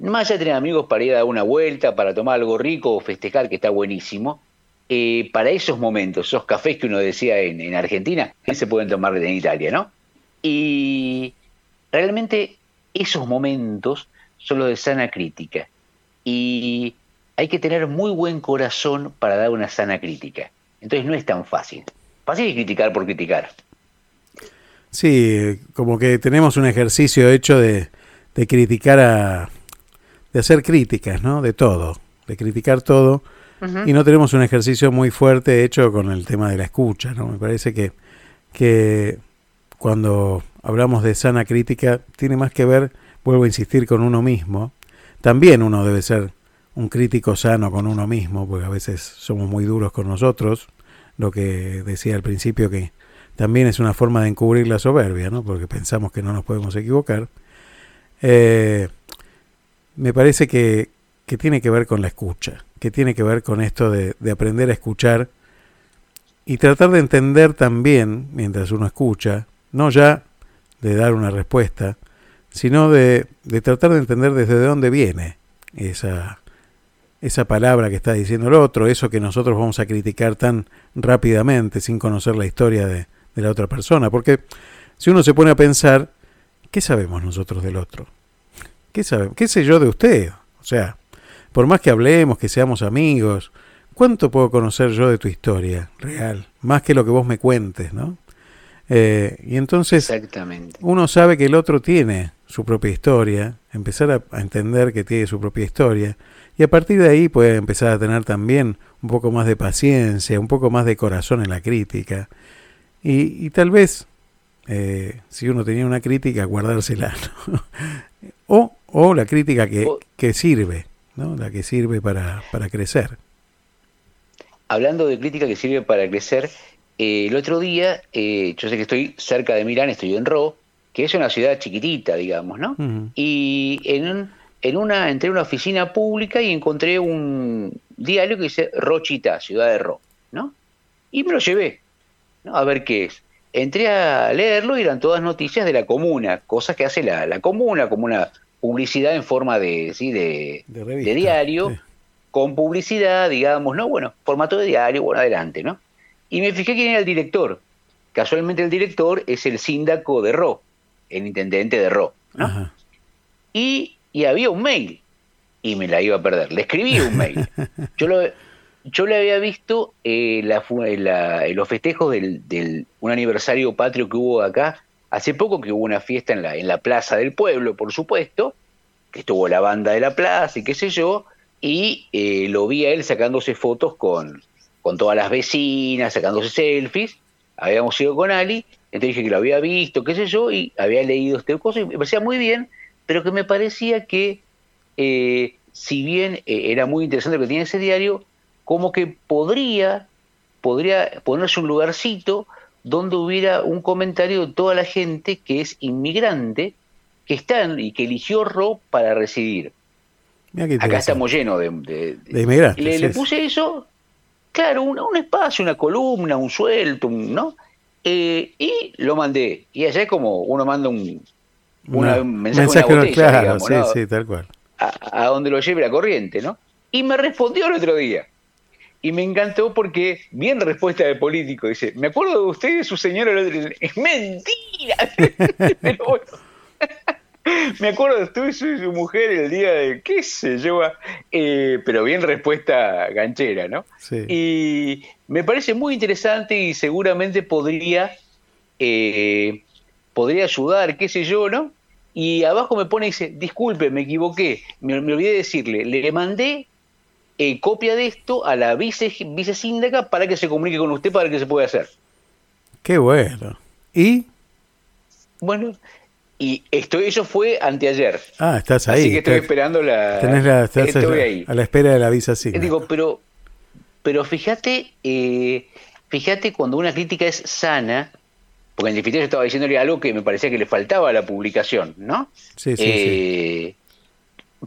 más allá de tener amigos para ir a dar una vuelta, para tomar algo rico o festejar, que está buenísimo, eh, para esos momentos, esos cafés que uno decía en, en Argentina, se pueden tomar en Italia, ¿no? Y realmente esos momentos son los de sana crítica. Y hay que tener muy buen corazón para dar una sana crítica. Entonces no es tan fácil. Fácil es criticar por criticar. Sí, como que tenemos un ejercicio hecho de criticar a... de hacer críticas, ¿no? De todo, de criticar todo. Y no tenemos un ejercicio muy fuerte hecho con el tema de la escucha, ¿no? Me parece que, que cuando hablamos de sana crítica tiene más que ver, vuelvo a insistir, con uno mismo. También uno debe ser un crítico sano con uno mismo, porque a veces somos muy duros con nosotros. Lo que decía al principio que también es una forma de encubrir la soberbia, ¿no? Porque pensamos que no nos podemos equivocar. Eh, me parece que, que tiene que ver con la escucha, que tiene que ver con esto de, de aprender a escuchar y tratar de entender también, mientras uno escucha, no ya de dar una respuesta, sino de, de tratar de entender desde dónde viene esa, esa palabra que está diciendo el otro, eso que nosotros vamos a criticar tan rápidamente sin conocer la historia de, de la otra persona. Porque si uno se pone a pensar, ¿qué sabemos nosotros del otro? ¿Qué, sabe, ¿Qué sé yo de usted? O sea, por más que hablemos, que seamos amigos, ¿cuánto puedo conocer yo de tu historia real? Más que lo que vos me cuentes, ¿no? Eh, y entonces Exactamente. uno sabe que el otro tiene su propia historia, empezar a, a entender que tiene su propia historia, y a partir de ahí puede empezar a tener también un poco más de paciencia, un poco más de corazón en la crítica, y, y tal vez, eh, si uno tenía una crítica, guardársela, ¿no? o, o la crítica que, que sirve, ¿no? la que sirve para, para crecer. Hablando de crítica que sirve para crecer, eh, el otro día, eh, yo sé que estoy cerca de Milán, estoy en Ro, que es una ciudad chiquitita, digamos, ¿no? Y en, en una, entré a una oficina pública y encontré un diario que dice Rochita, ciudad de Ro, ¿no? Y me lo llevé, ¿no? A ver qué es. Entré a leerlo y eran todas noticias de la comuna, cosas que hace la, la comuna, como una publicidad en forma de, ¿sí? de, de diario, con publicidad, digamos, ¿no? Bueno, formato de diario, bueno, adelante, ¿no? Y me fijé quién era el director. Casualmente el director es el síndaco de Ro, el intendente de Ro. Ajá. Y, y había un mail, y me la iba a perder. Le escribí un mail. Yo lo, yo le había visto eh, la, la- los festejos del, del un aniversario patrio que hubo acá hace poco, que hubo una fiesta en la, en la plaza del pueblo, por supuesto, que estuvo la banda de la plaza y qué sé yo, y eh, lo vi a él sacándose fotos con, con todas las vecinas, sacándose selfies, habíamos ido con Ali, entonces dije que lo había visto, qué sé yo, y había leído este cosa, y me parecía muy bien, pero que me parecía que, eh, si bien eh, era muy interesante lo que tiene ese diario, como que podría, podría ponerse un lugarcito donde hubiera un comentario de toda la gente que es inmigrante, que están y que eligió RO para residir. Acá estamos llenos de, de- de- De inmigrantes, le, sí, le sí. puse eso, claro, un, un espacio, una columna, un suelto, un- ¿no? Eh, y lo mandé. Y allá es como uno manda un, una- Una- un mensaje, una no, botella, claro, digamos, sí, ¿no? sí, tal cual. a, a donde lo lleve la corriente, ¿no? Y me respondió el otro día. Y me encantó porque, bien respuesta de político, dice, me acuerdo de usted y de su señora. Es mentira. Pero bueno. me acuerdo de usted y su, su mujer el día de, qué sé yo, eh, pero bien respuesta ganchera, ¿no? Sí. Y me parece muy interesante y seguramente podría, eh, podría ayudar, qué sé yo, ¿no? Y abajo me pone y dice, disculpe, me equivoqué, me, me olvidé de decirle, le mandé eh, copia de esto a la vice, vicesíndaca para que se comunique con usted para que se pueda hacer. Qué bueno. ¿Y? Bueno, y esto, eso fue anteayer. Ah, estás ahí. Así que estoy estás- esperando la... tenés la- estás estoy a, ahí. a la espera de la visa sí. Digo, pero, pero fíjate, eh, fíjate cuando una crítica es sana, porque en definitiva yo estaba diciéndole algo que me parecía que le faltaba a la publicación, ¿no? Sí, sí, Eh,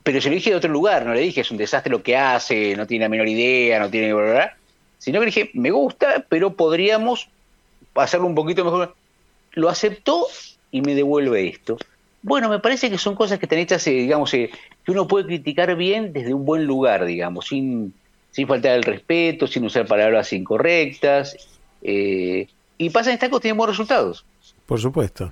Pero se lo dije de otro lugar, no le dije es un desastre lo que hace, no tiene la menor idea, no tiene... bla, bla, bla", Sino que le dije, me gusta, pero podríamos hacerlo un poquito mejor. Lo aceptó y me devuelve esto. Bueno, me parece que son cosas que están hechas, eh, digamos, eh, que uno puede criticar bien desde un buen lugar, digamos, sin, sin faltar el respeto, sin usar palabras incorrectas. eh, y pasan estas cosas, tienen buenos resultados. Por supuesto.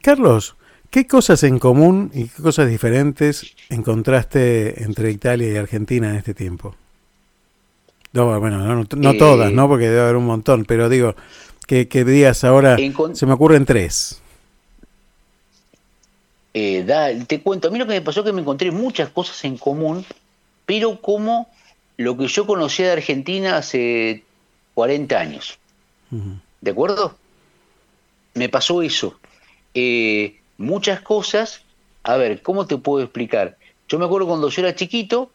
Carlos, ¿qué cosas en común y qué cosas diferentes encontraste entre Italia y Argentina en este tiempo? No, bueno, no, no Eh, todas, ¿no? Porque debe haber un montón, pero digo, que, que digas ahora, se me ocurren tres. Eh, da- te cuento, a mí lo que me pasó es que me encontré muchas cosas en común, pero como lo que yo conocía de Argentina hace 40 años. ¿De acuerdo? Me pasó eso. Eh, muchas cosas, a ver, ¿cómo te puedo explicar? Yo me acuerdo cuando yo era chiquito,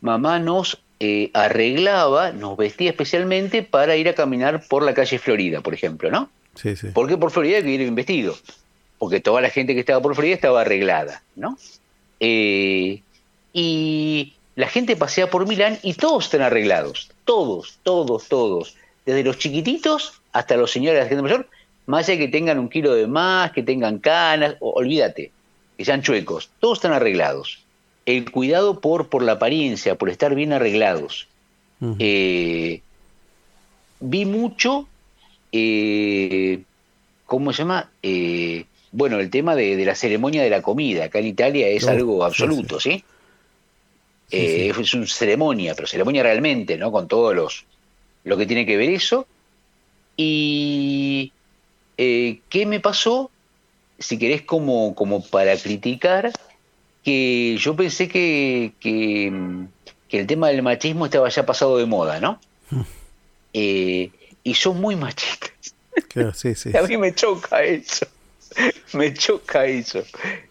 mamá nos eh, arreglaba, nos vestía especialmente para ir a caminar por la calle Florida, por ejemplo, ¿no? Sí, sí. ¿Por qué por Florida hay que ir bien vestido? Porque toda la gente que estaba por Florida estaba arreglada, ¿no? Eh, y la gente pasea por Milán y todos están arreglados. Todos, todos, todos. Desde los chiquititos hasta los señores de la gente mayor, más allá de que tengan un kilo de más, que tengan canas, olvídate, que sean chuecos. Todos están arreglados. El cuidado por, por la apariencia, por estar bien arreglados. Eh, vi mucho, eh, ¿cómo se llama? Eh, bueno, el tema de, de la ceremonia de la comida. Acá en Italia es algo sí, absoluto, ¿sí? Eh, Es una ceremonia, pero ceremonia realmente, ¿no? Con todos los lo que tiene que ver eso. Y eh, ¿qué me pasó? Si querés como, como para criticar, que yo pensé que, que, mm, que el tema del machismo estaba ya pasado de moda, ¿no? Eh, y son muy machistas. Claro, sí, sí. A mí me choca eso. Me choca eso.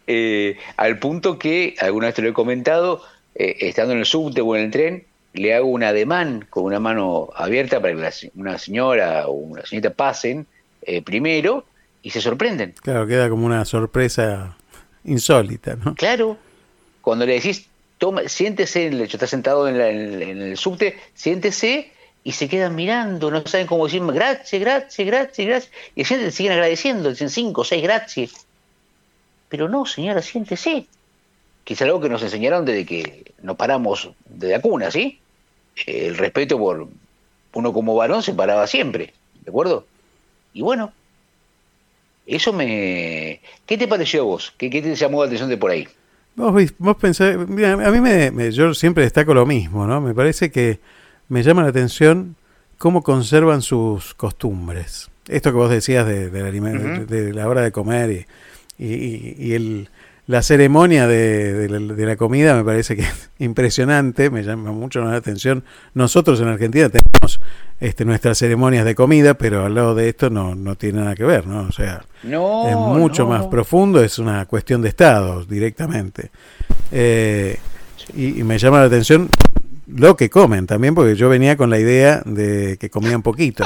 Eh, al punto que, alguna vez te lo he comentado, eh, estando en el subte o en el tren, le hago un ademán con una mano abierta para que la una señora o una señorita pasen eh, primero y se sorprenden. Claro, queda como una sorpresa insólita, ¿no? Claro, cuando le decís, toma, siéntese, en el hecho, está sentado en, la- en el- en el subte, siéntese y se quedan mirando, no saben cómo decir gracias, gracias, gracias, gracias. Y siguen agradeciendo, dicen cinco seis gracias. Pero no, señora, siéntese. Es algo que nos enseñaron desde que nos paramos de la cuna, ¿sí? El respeto por uno como varón se paraba siempre, ¿de acuerdo? Y bueno, eso me... ¿Qué te pareció a vos? ¿Qué, qué te llamó la atención de por ahí? Vos, vos pensás, mira, a mí me, me- yo siempre destaco lo mismo, ¿no? Me parece que me llama la atención cómo conservan sus costumbres. Esto que vos decías de, Ujú. de, la hora de comer y, y- y el, la ceremonia de, de la, de la comida me parece que es impresionante, me llama mucho la atención. Nosotros en Argentina tenemos este, nuestras ceremonias de comida, pero al lado de esto no, no tiene nada que ver, ¿no? O sea, No, es mucho no. más profundo, es una cuestión de Estado directamente. Eh, y, y me llama la atención lo que comen también, porque yo venía con la idea de que comían poquito.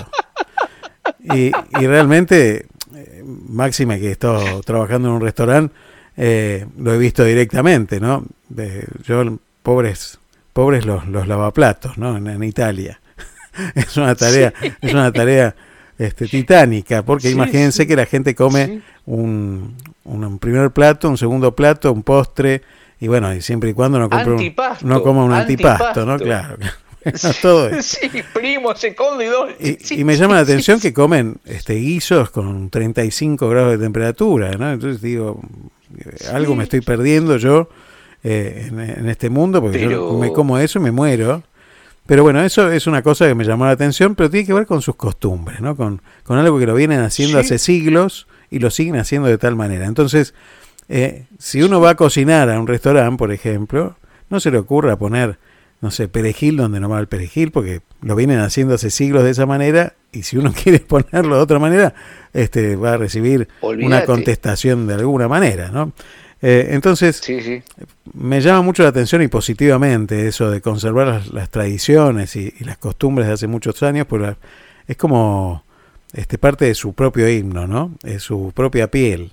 Y, y realmente, eh, máxima que he estado trabajando en un restaurante, eh, lo he visto directamente, ¿no? De- yo, pobres, pobres los, los lavaplatos, ¿no? En, en Italia. es una tarea, Sí. es una tarea este, titánica, porque Sí, imagínense sí. que la gente come un, un, primer plato, un segundo plato, un postre, y bueno, y siempre y cuando no compre un, Antipasto, no coma un antipasto, ¿no? Claro. Bueno, todo eso. Sí, primo, segundo y dos. Y, y me llama la atención que comen este guisos con 35 grados de temperatura, ¿no? Entonces digo, eh, algo me estoy perdiendo yo eh, en, en este mundo, porque yo me como eso y me muero. Pero bueno, eso es una cosa que me llamó la atención, pero tiene que ver con sus costumbres, ¿no? Con, con algo que lo vienen haciendo Sí. hace siglos y lo siguen haciendo de tal manera. Entonces, eh, si uno va a cocinar a un restaurante, por ejemplo, no se le ocurra poner, no sé, perejil donde no va el perejil, porque lo vienen haciendo hace siglos de esa manera, y si uno quiere ponerlo de otra manera, este va a recibir una contestación de alguna manera, ¿no? Eh, entonces, me llama mucho la atención y positivamente eso de conservar las, las tradiciones y, y las costumbres de hace muchos años, porque es como este, parte de su propio himno, ¿no? Es su propia piel.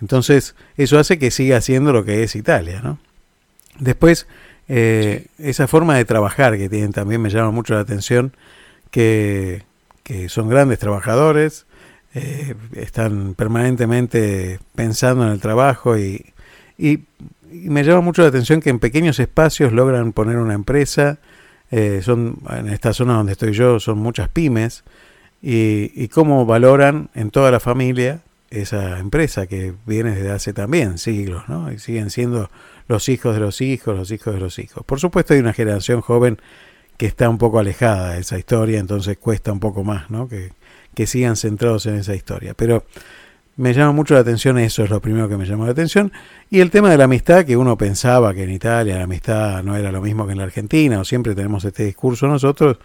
Entonces, eso hace que siga siendo lo que es Italia, ¿no? Después, eh, esa forma de trabajar que tienen también me llama mucho la atención, que, que son grandes trabajadores, eh, están permanentemente pensando en el trabajo y, y, me llama mucho la atención que en pequeños espacios logran poner una empresa, eh, son en esta zona donde estoy yo son muchas pymes y, y cómo valoran en toda la familia esa empresa que viene desde hace también siglos, ¿no? Y siguen siendo los hijos de los hijos, los hijos de los hijos. Por supuesto hay una generación joven que está un poco alejada de esa historia, entonces cuesta un poco más, ¿no? Que, que sigan centrados en esa historia. Pero me llama mucho la atención, eso es lo primero que me llamó la atención. Y el tema de la amistad, que uno pensaba que en Italia la amistad no era lo mismo que en la Argentina, o siempre tenemos este discurso nosotros,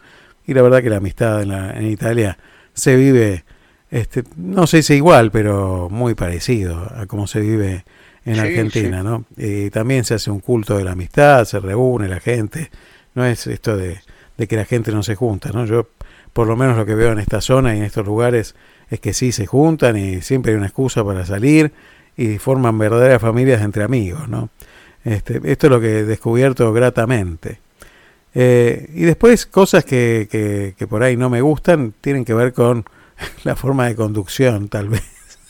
y la verdad que la amistad en, la- en Italia se vive, este, no sé si igual, pero muy parecido a cómo se vive en Sí, Argentina, sí. ¿no? Y también se hace un culto de la amistad, se reúne la gente, no es esto de, de que la gente no se junta, ¿no? Yo, por lo menos lo que veo en esta zona y en estos lugares, es que sí se juntan y siempre hay una excusa para salir y forman verdaderas familias entre amigos, ¿no? Este, esto es lo que he descubierto gratamente. Eh, y después cosas que, que, que por ahí no me gustan tienen que ver con la forma de conducción, tal vez.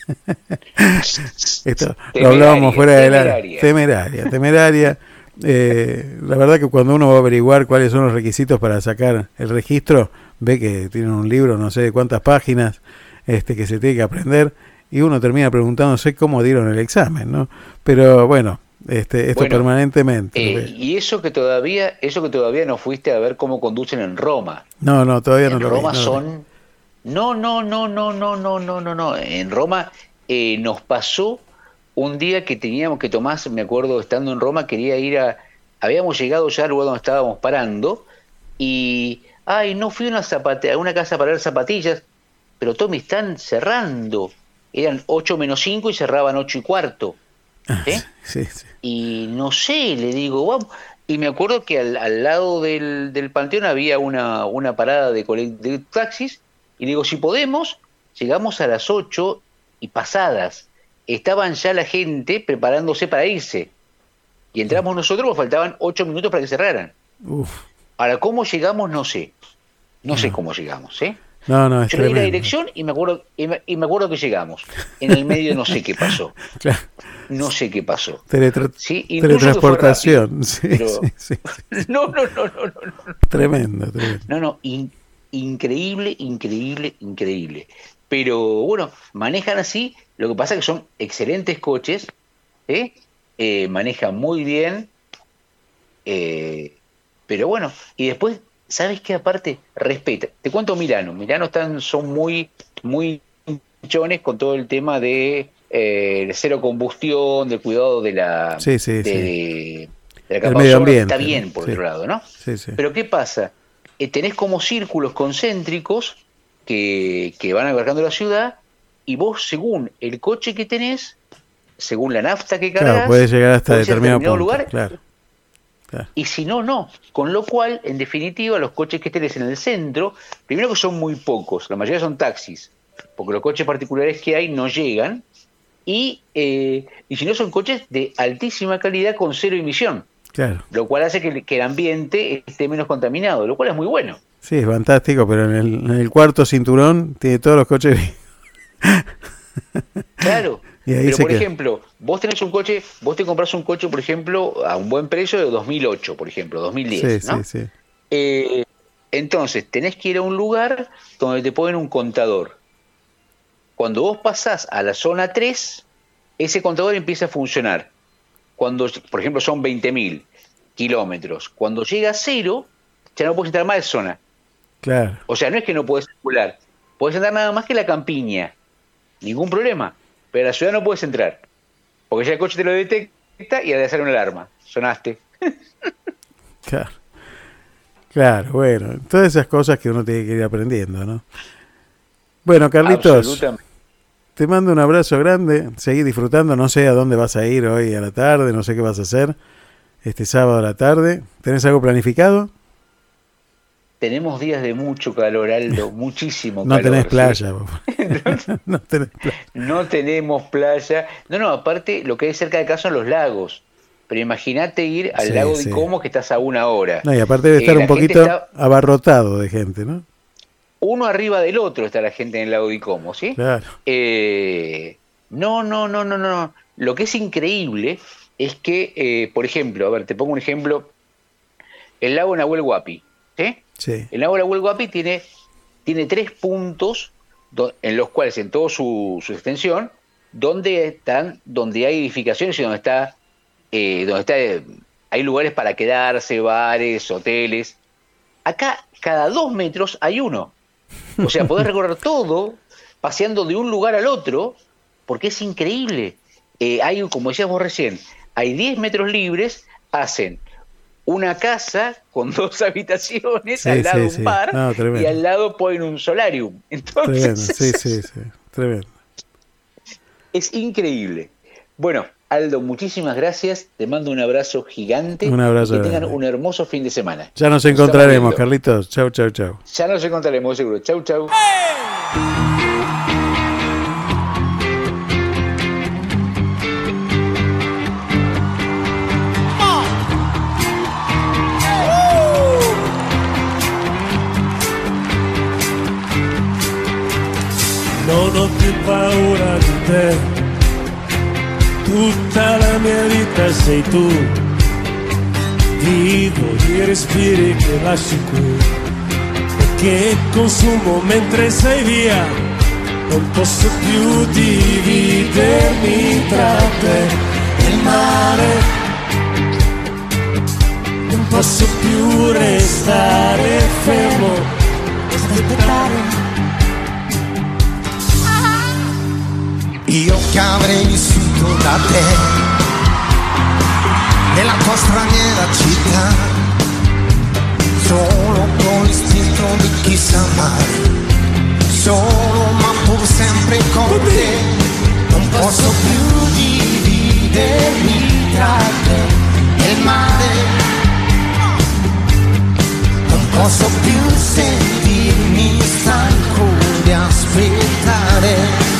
Esto lo hablábamos Temeraria, fuera de la temeraria. temeraria, temeraria. Eh, la verdad que cuando uno va a averiguar cuáles son los requisitos para sacar el registro, ve que tienen un libro, no sé de cuántas páginas, este que se tiene que aprender y uno termina preguntándose cómo dieron el examen, ¿no? Pero bueno, este, esto Bueno, permanentemente. Eh, y eso que todavía, eso que todavía no fuiste a ver cómo conducen en Roma. no, no, todavía no en vi, Roma no lo vi. son. No, no, no, no, no, no, no, no, no. En Roma eh, nos pasó un día que teníamos que Tomás, me acuerdo, estando en Roma, quería ir a. Habíamos llegado ya al lugar donde estábamos parando y. Ay, no fui a una, zapate- a una casa para ver zapatillas, pero Tommy, están cerrando. Eran 8 menos 5 y cerraban 8 y cuarto. ¿eh? Sí, sí. Y no sé, le digo, vamos. Y me acuerdo que al, al lado del, del panteón había una, una parada de, de taxis. Y le digo, si podemos, llegamos a las 8 y pasadas. Estaban ya la gente preparándose para irse. Y entramos nosotros, nos faltaban 8 minutos para que cerraran. Uf. Ahora, ¿cómo llegamos? No sé. No sé cómo llegamos, ¿eh? No, no, es Yo le di la dirección y me acuerdo y me, y me acuerdo que llegamos. En el medio no sé qué pasó. Claro. No sé qué pasó. Teletra- Sí, teletransportación. rápido, sí, pero-. No, no, no, no, no, no. Tremendo, tremendo. No, no, in- increíble, increíble, increíble. Pero bueno, manejan así, lo que pasa es que son excelentes coches, ¿eh? Eh, manejan muy bien, eh, pero bueno, y después ¿sabes qué? Aparte, respeta. Te cuento Milano. Milano están, son muy, muy chones con todo el tema de eh, cero combustión, de cuidado de la, Sí, sí, de, sí. de- de la El capa medio ambiente, Está bien, por otro lado, ¿no? Sí, sí. Pero ¿qué pasa? Eh, tenés como círculos concéntricos que, que van abarcando la ciudad y vos, según el coche que tenés, según la nafta que cargas, Claro, puede llegar hasta determinado punto. lugar Claro. y si no, no. Con lo cual, en definitiva, los coches que tenés en el centro, primero que son muy pocos, la mayoría son taxis, porque los coches particulares que hay no llegan, y, eh, y si no son coches de altísima calidad con cero emisión, Claro. lo cual hace que, que el ambiente esté menos contaminado, lo cual es muy bueno. Sí, es fantástico, pero en el, en el cuarto cinturón tiene todos los coches. Claro. Pero, por queda. ejemplo, vos tenés un coche, vos te compras un coche, por ejemplo, a un buen precio de 2008, por ejemplo, 2010, sí, ¿no? sí, sí. Eh, entonces, tenés que ir a un lugar donde te ponen un contador. Cuando vos pasás a la zona 3, ese contador empieza a funcionar. Cuando, por ejemplo, son 20.000 kilómetros. Cuando llega a cero, ya no puedes entrar más de zona. Claro. O sea, no es que no puedes circular. Puedes entrar nada más que la campiña. Ningún problema. Pero a la ciudad no puedes entrar. Porque ya el coche te lo detecta y ha de hacer una alarma. Sonaste. Claro. Claro, bueno, todas esas cosas que uno tiene que ir aprendiendo, ¿no? Bueno, Carlitos, te mando un abrazo grande, seguí disfrutando, no sé a dónde vas a ir hoy a la tarde, no sé qué vas a hacer este sábado a la tarde. ¿Tenés algo planificado? Tenemos días de mucho calor, Aldo. Muchísimo No calor. no tenés playa. No tenemos playa. No, no, aparte lo que hay cerca de acá son los lagos. Pero imagínate ir al Sí, lago de Como que estás a una hora. No, y aparte debe Eh, estar un poquito está abarrotado de gente, ¿no? uno arriba del otro está la gente en el lago de Como, ¿sí? Claro. Eh, no, no, no, no, no. Lo que es increíble es que, eh, por ejemplo, a ver, te pongo un ejemplo. El lago Nahuel Huapi, ¿sí? Sí. El lago Nahuel Huapi tiene, tiene tres puntos do- en los cuales, en toda su, su extensión, donde están, donde hay edificaciones y donde está, eh, donde está, eh, hay lugares para quedarse, bares, hoteles. Acá, cada dos metros hay uno. O sea, podés recorrer todo paseando de un lugar al otro, porque es increíble. Eh, hay, como decías vos recién, hay 10 metros libres, hacen una casa con dos habitaciones, Sí, al lado sí, un sí. bar, No, y al lado ponen un solarium. Entonces, Tremendo, sí, sí, sí. Tremendo. es increíble. Bueno, Aldo, muchísimas gracias. Te mando un abrazo gigante. Un abrazo Y que tengan grande. un hermoso fin de semana. Ya nos encontraremos. Carlitos. Chau, chau, chau. Ya nos encontraremos, seguro. Chau, chau. Non paura di te, tutta la mia vita sei tu. Vivo di respiri che lasci qui e che consumo mentre sei via. Non posso più dividermi tra te e il mare. Non posso più restare fermo, aspettare. Io che avrei vissuto da te. Nella tua straniera città, solo con l'istinto di chi sa mai, solo ma pur sempre con te, non posso più dividermi tra te. E il mare, non posso più sentirmi stanco di aspettare.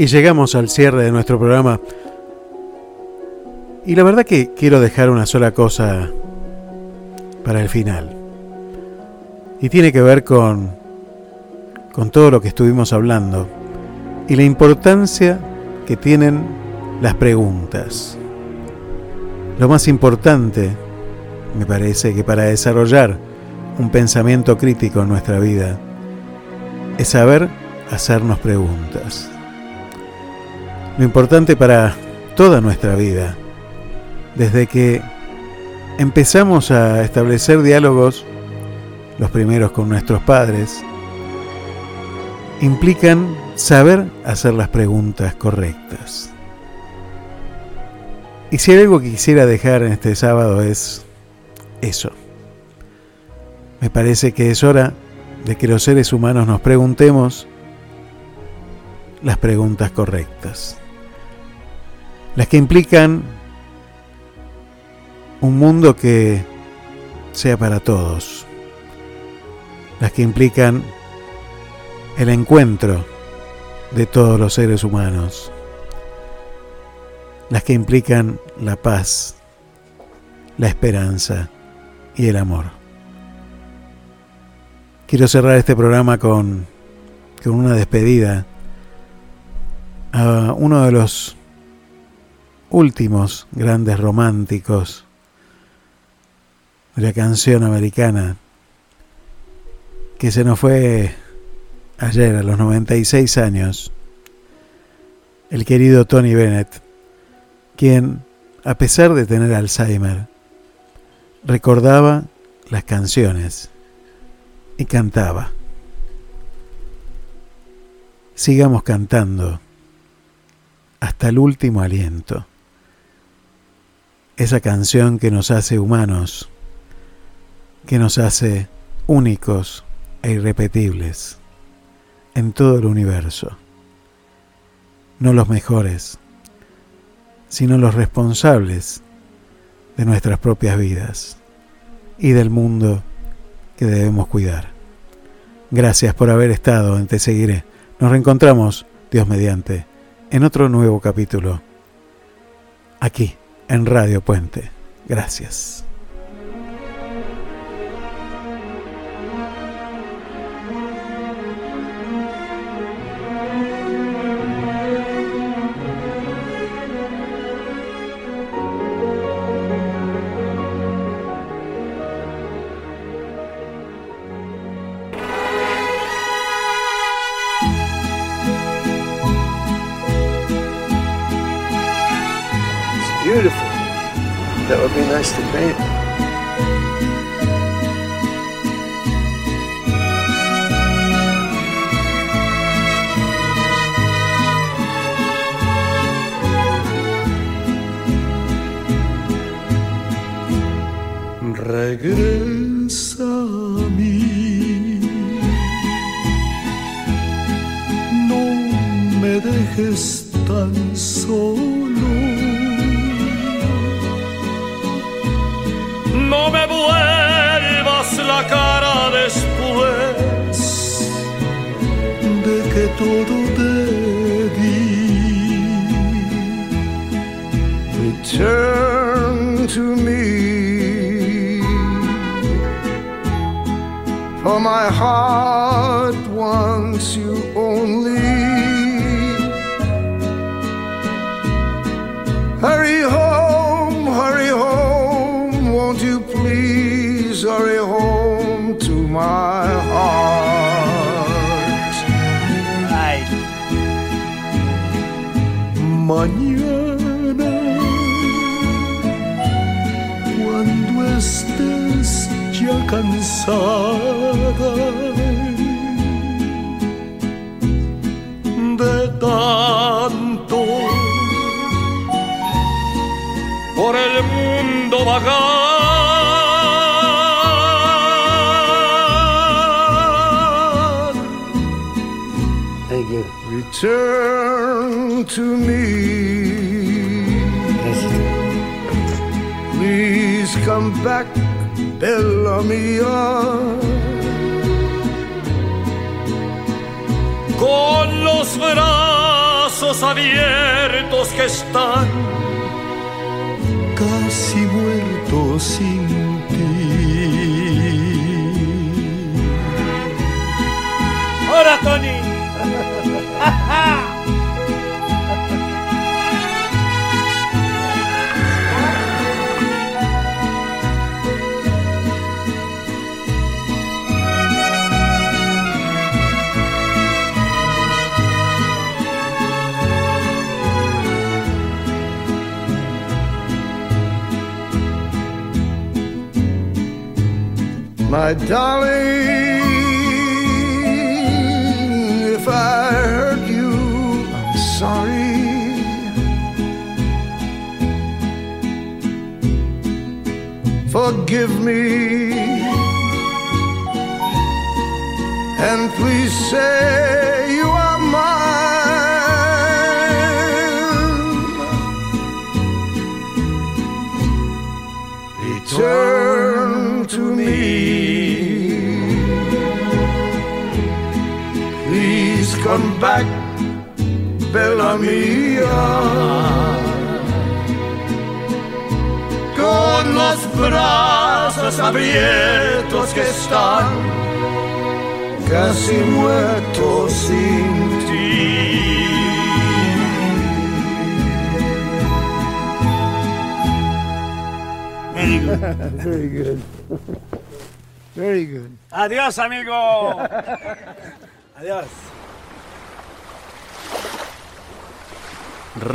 Y llegamos al cierre de nuestro programa. Y la verdad que quiero dejar una sola cosa para el final. Y tiene que ver con, con todo lo que estuvimos hablando. Y la importancia que tienen las preguntas. Lo más importante, me parece, que para desarrollar un pensamiento crítico en nuestra vida, es saber hacernos preguntas. Lo importante para toda nuestra vida, desde que empezamos a establecer diálogos, los primeros con nuestros padres, implican saber hacer las preguntas correctas. Y si hay algo que quisiera dejar en este sábado es eso. Me parece que es hora de que los seres humanos nos preguntemos las preguntas correctas. Las que implican un mundo que sea para todos. Las que implican el encuentro de todos los seres humanos. Las que implican la paz, la esperanza y el amor. Quiero cerrar este programa con, con una despedida a uno de los últimos grandes románticos de la canción americana que se nos fue ayer a los 96 años, el querido Tony Bennett, quien, a pesar de tener Alzheimer, recordaba las canciones y cantaba. Sigamos cantando hasta el último aliento. Esa canción que nos hace humanos, que nos hace únicos e irrepetibles en todo el universo. No los mejores, sino los responsables de nuestras propias vidas y del mundo que debemos cuidar. Gracias por haber estado en Te Seguiré. Nos reencontramos, Dios mediante, en otro nuevo capítulo, aquí, en Radio Puente. Gracias.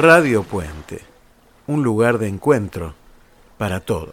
Radio Puente, un lugar de encuentro para todos.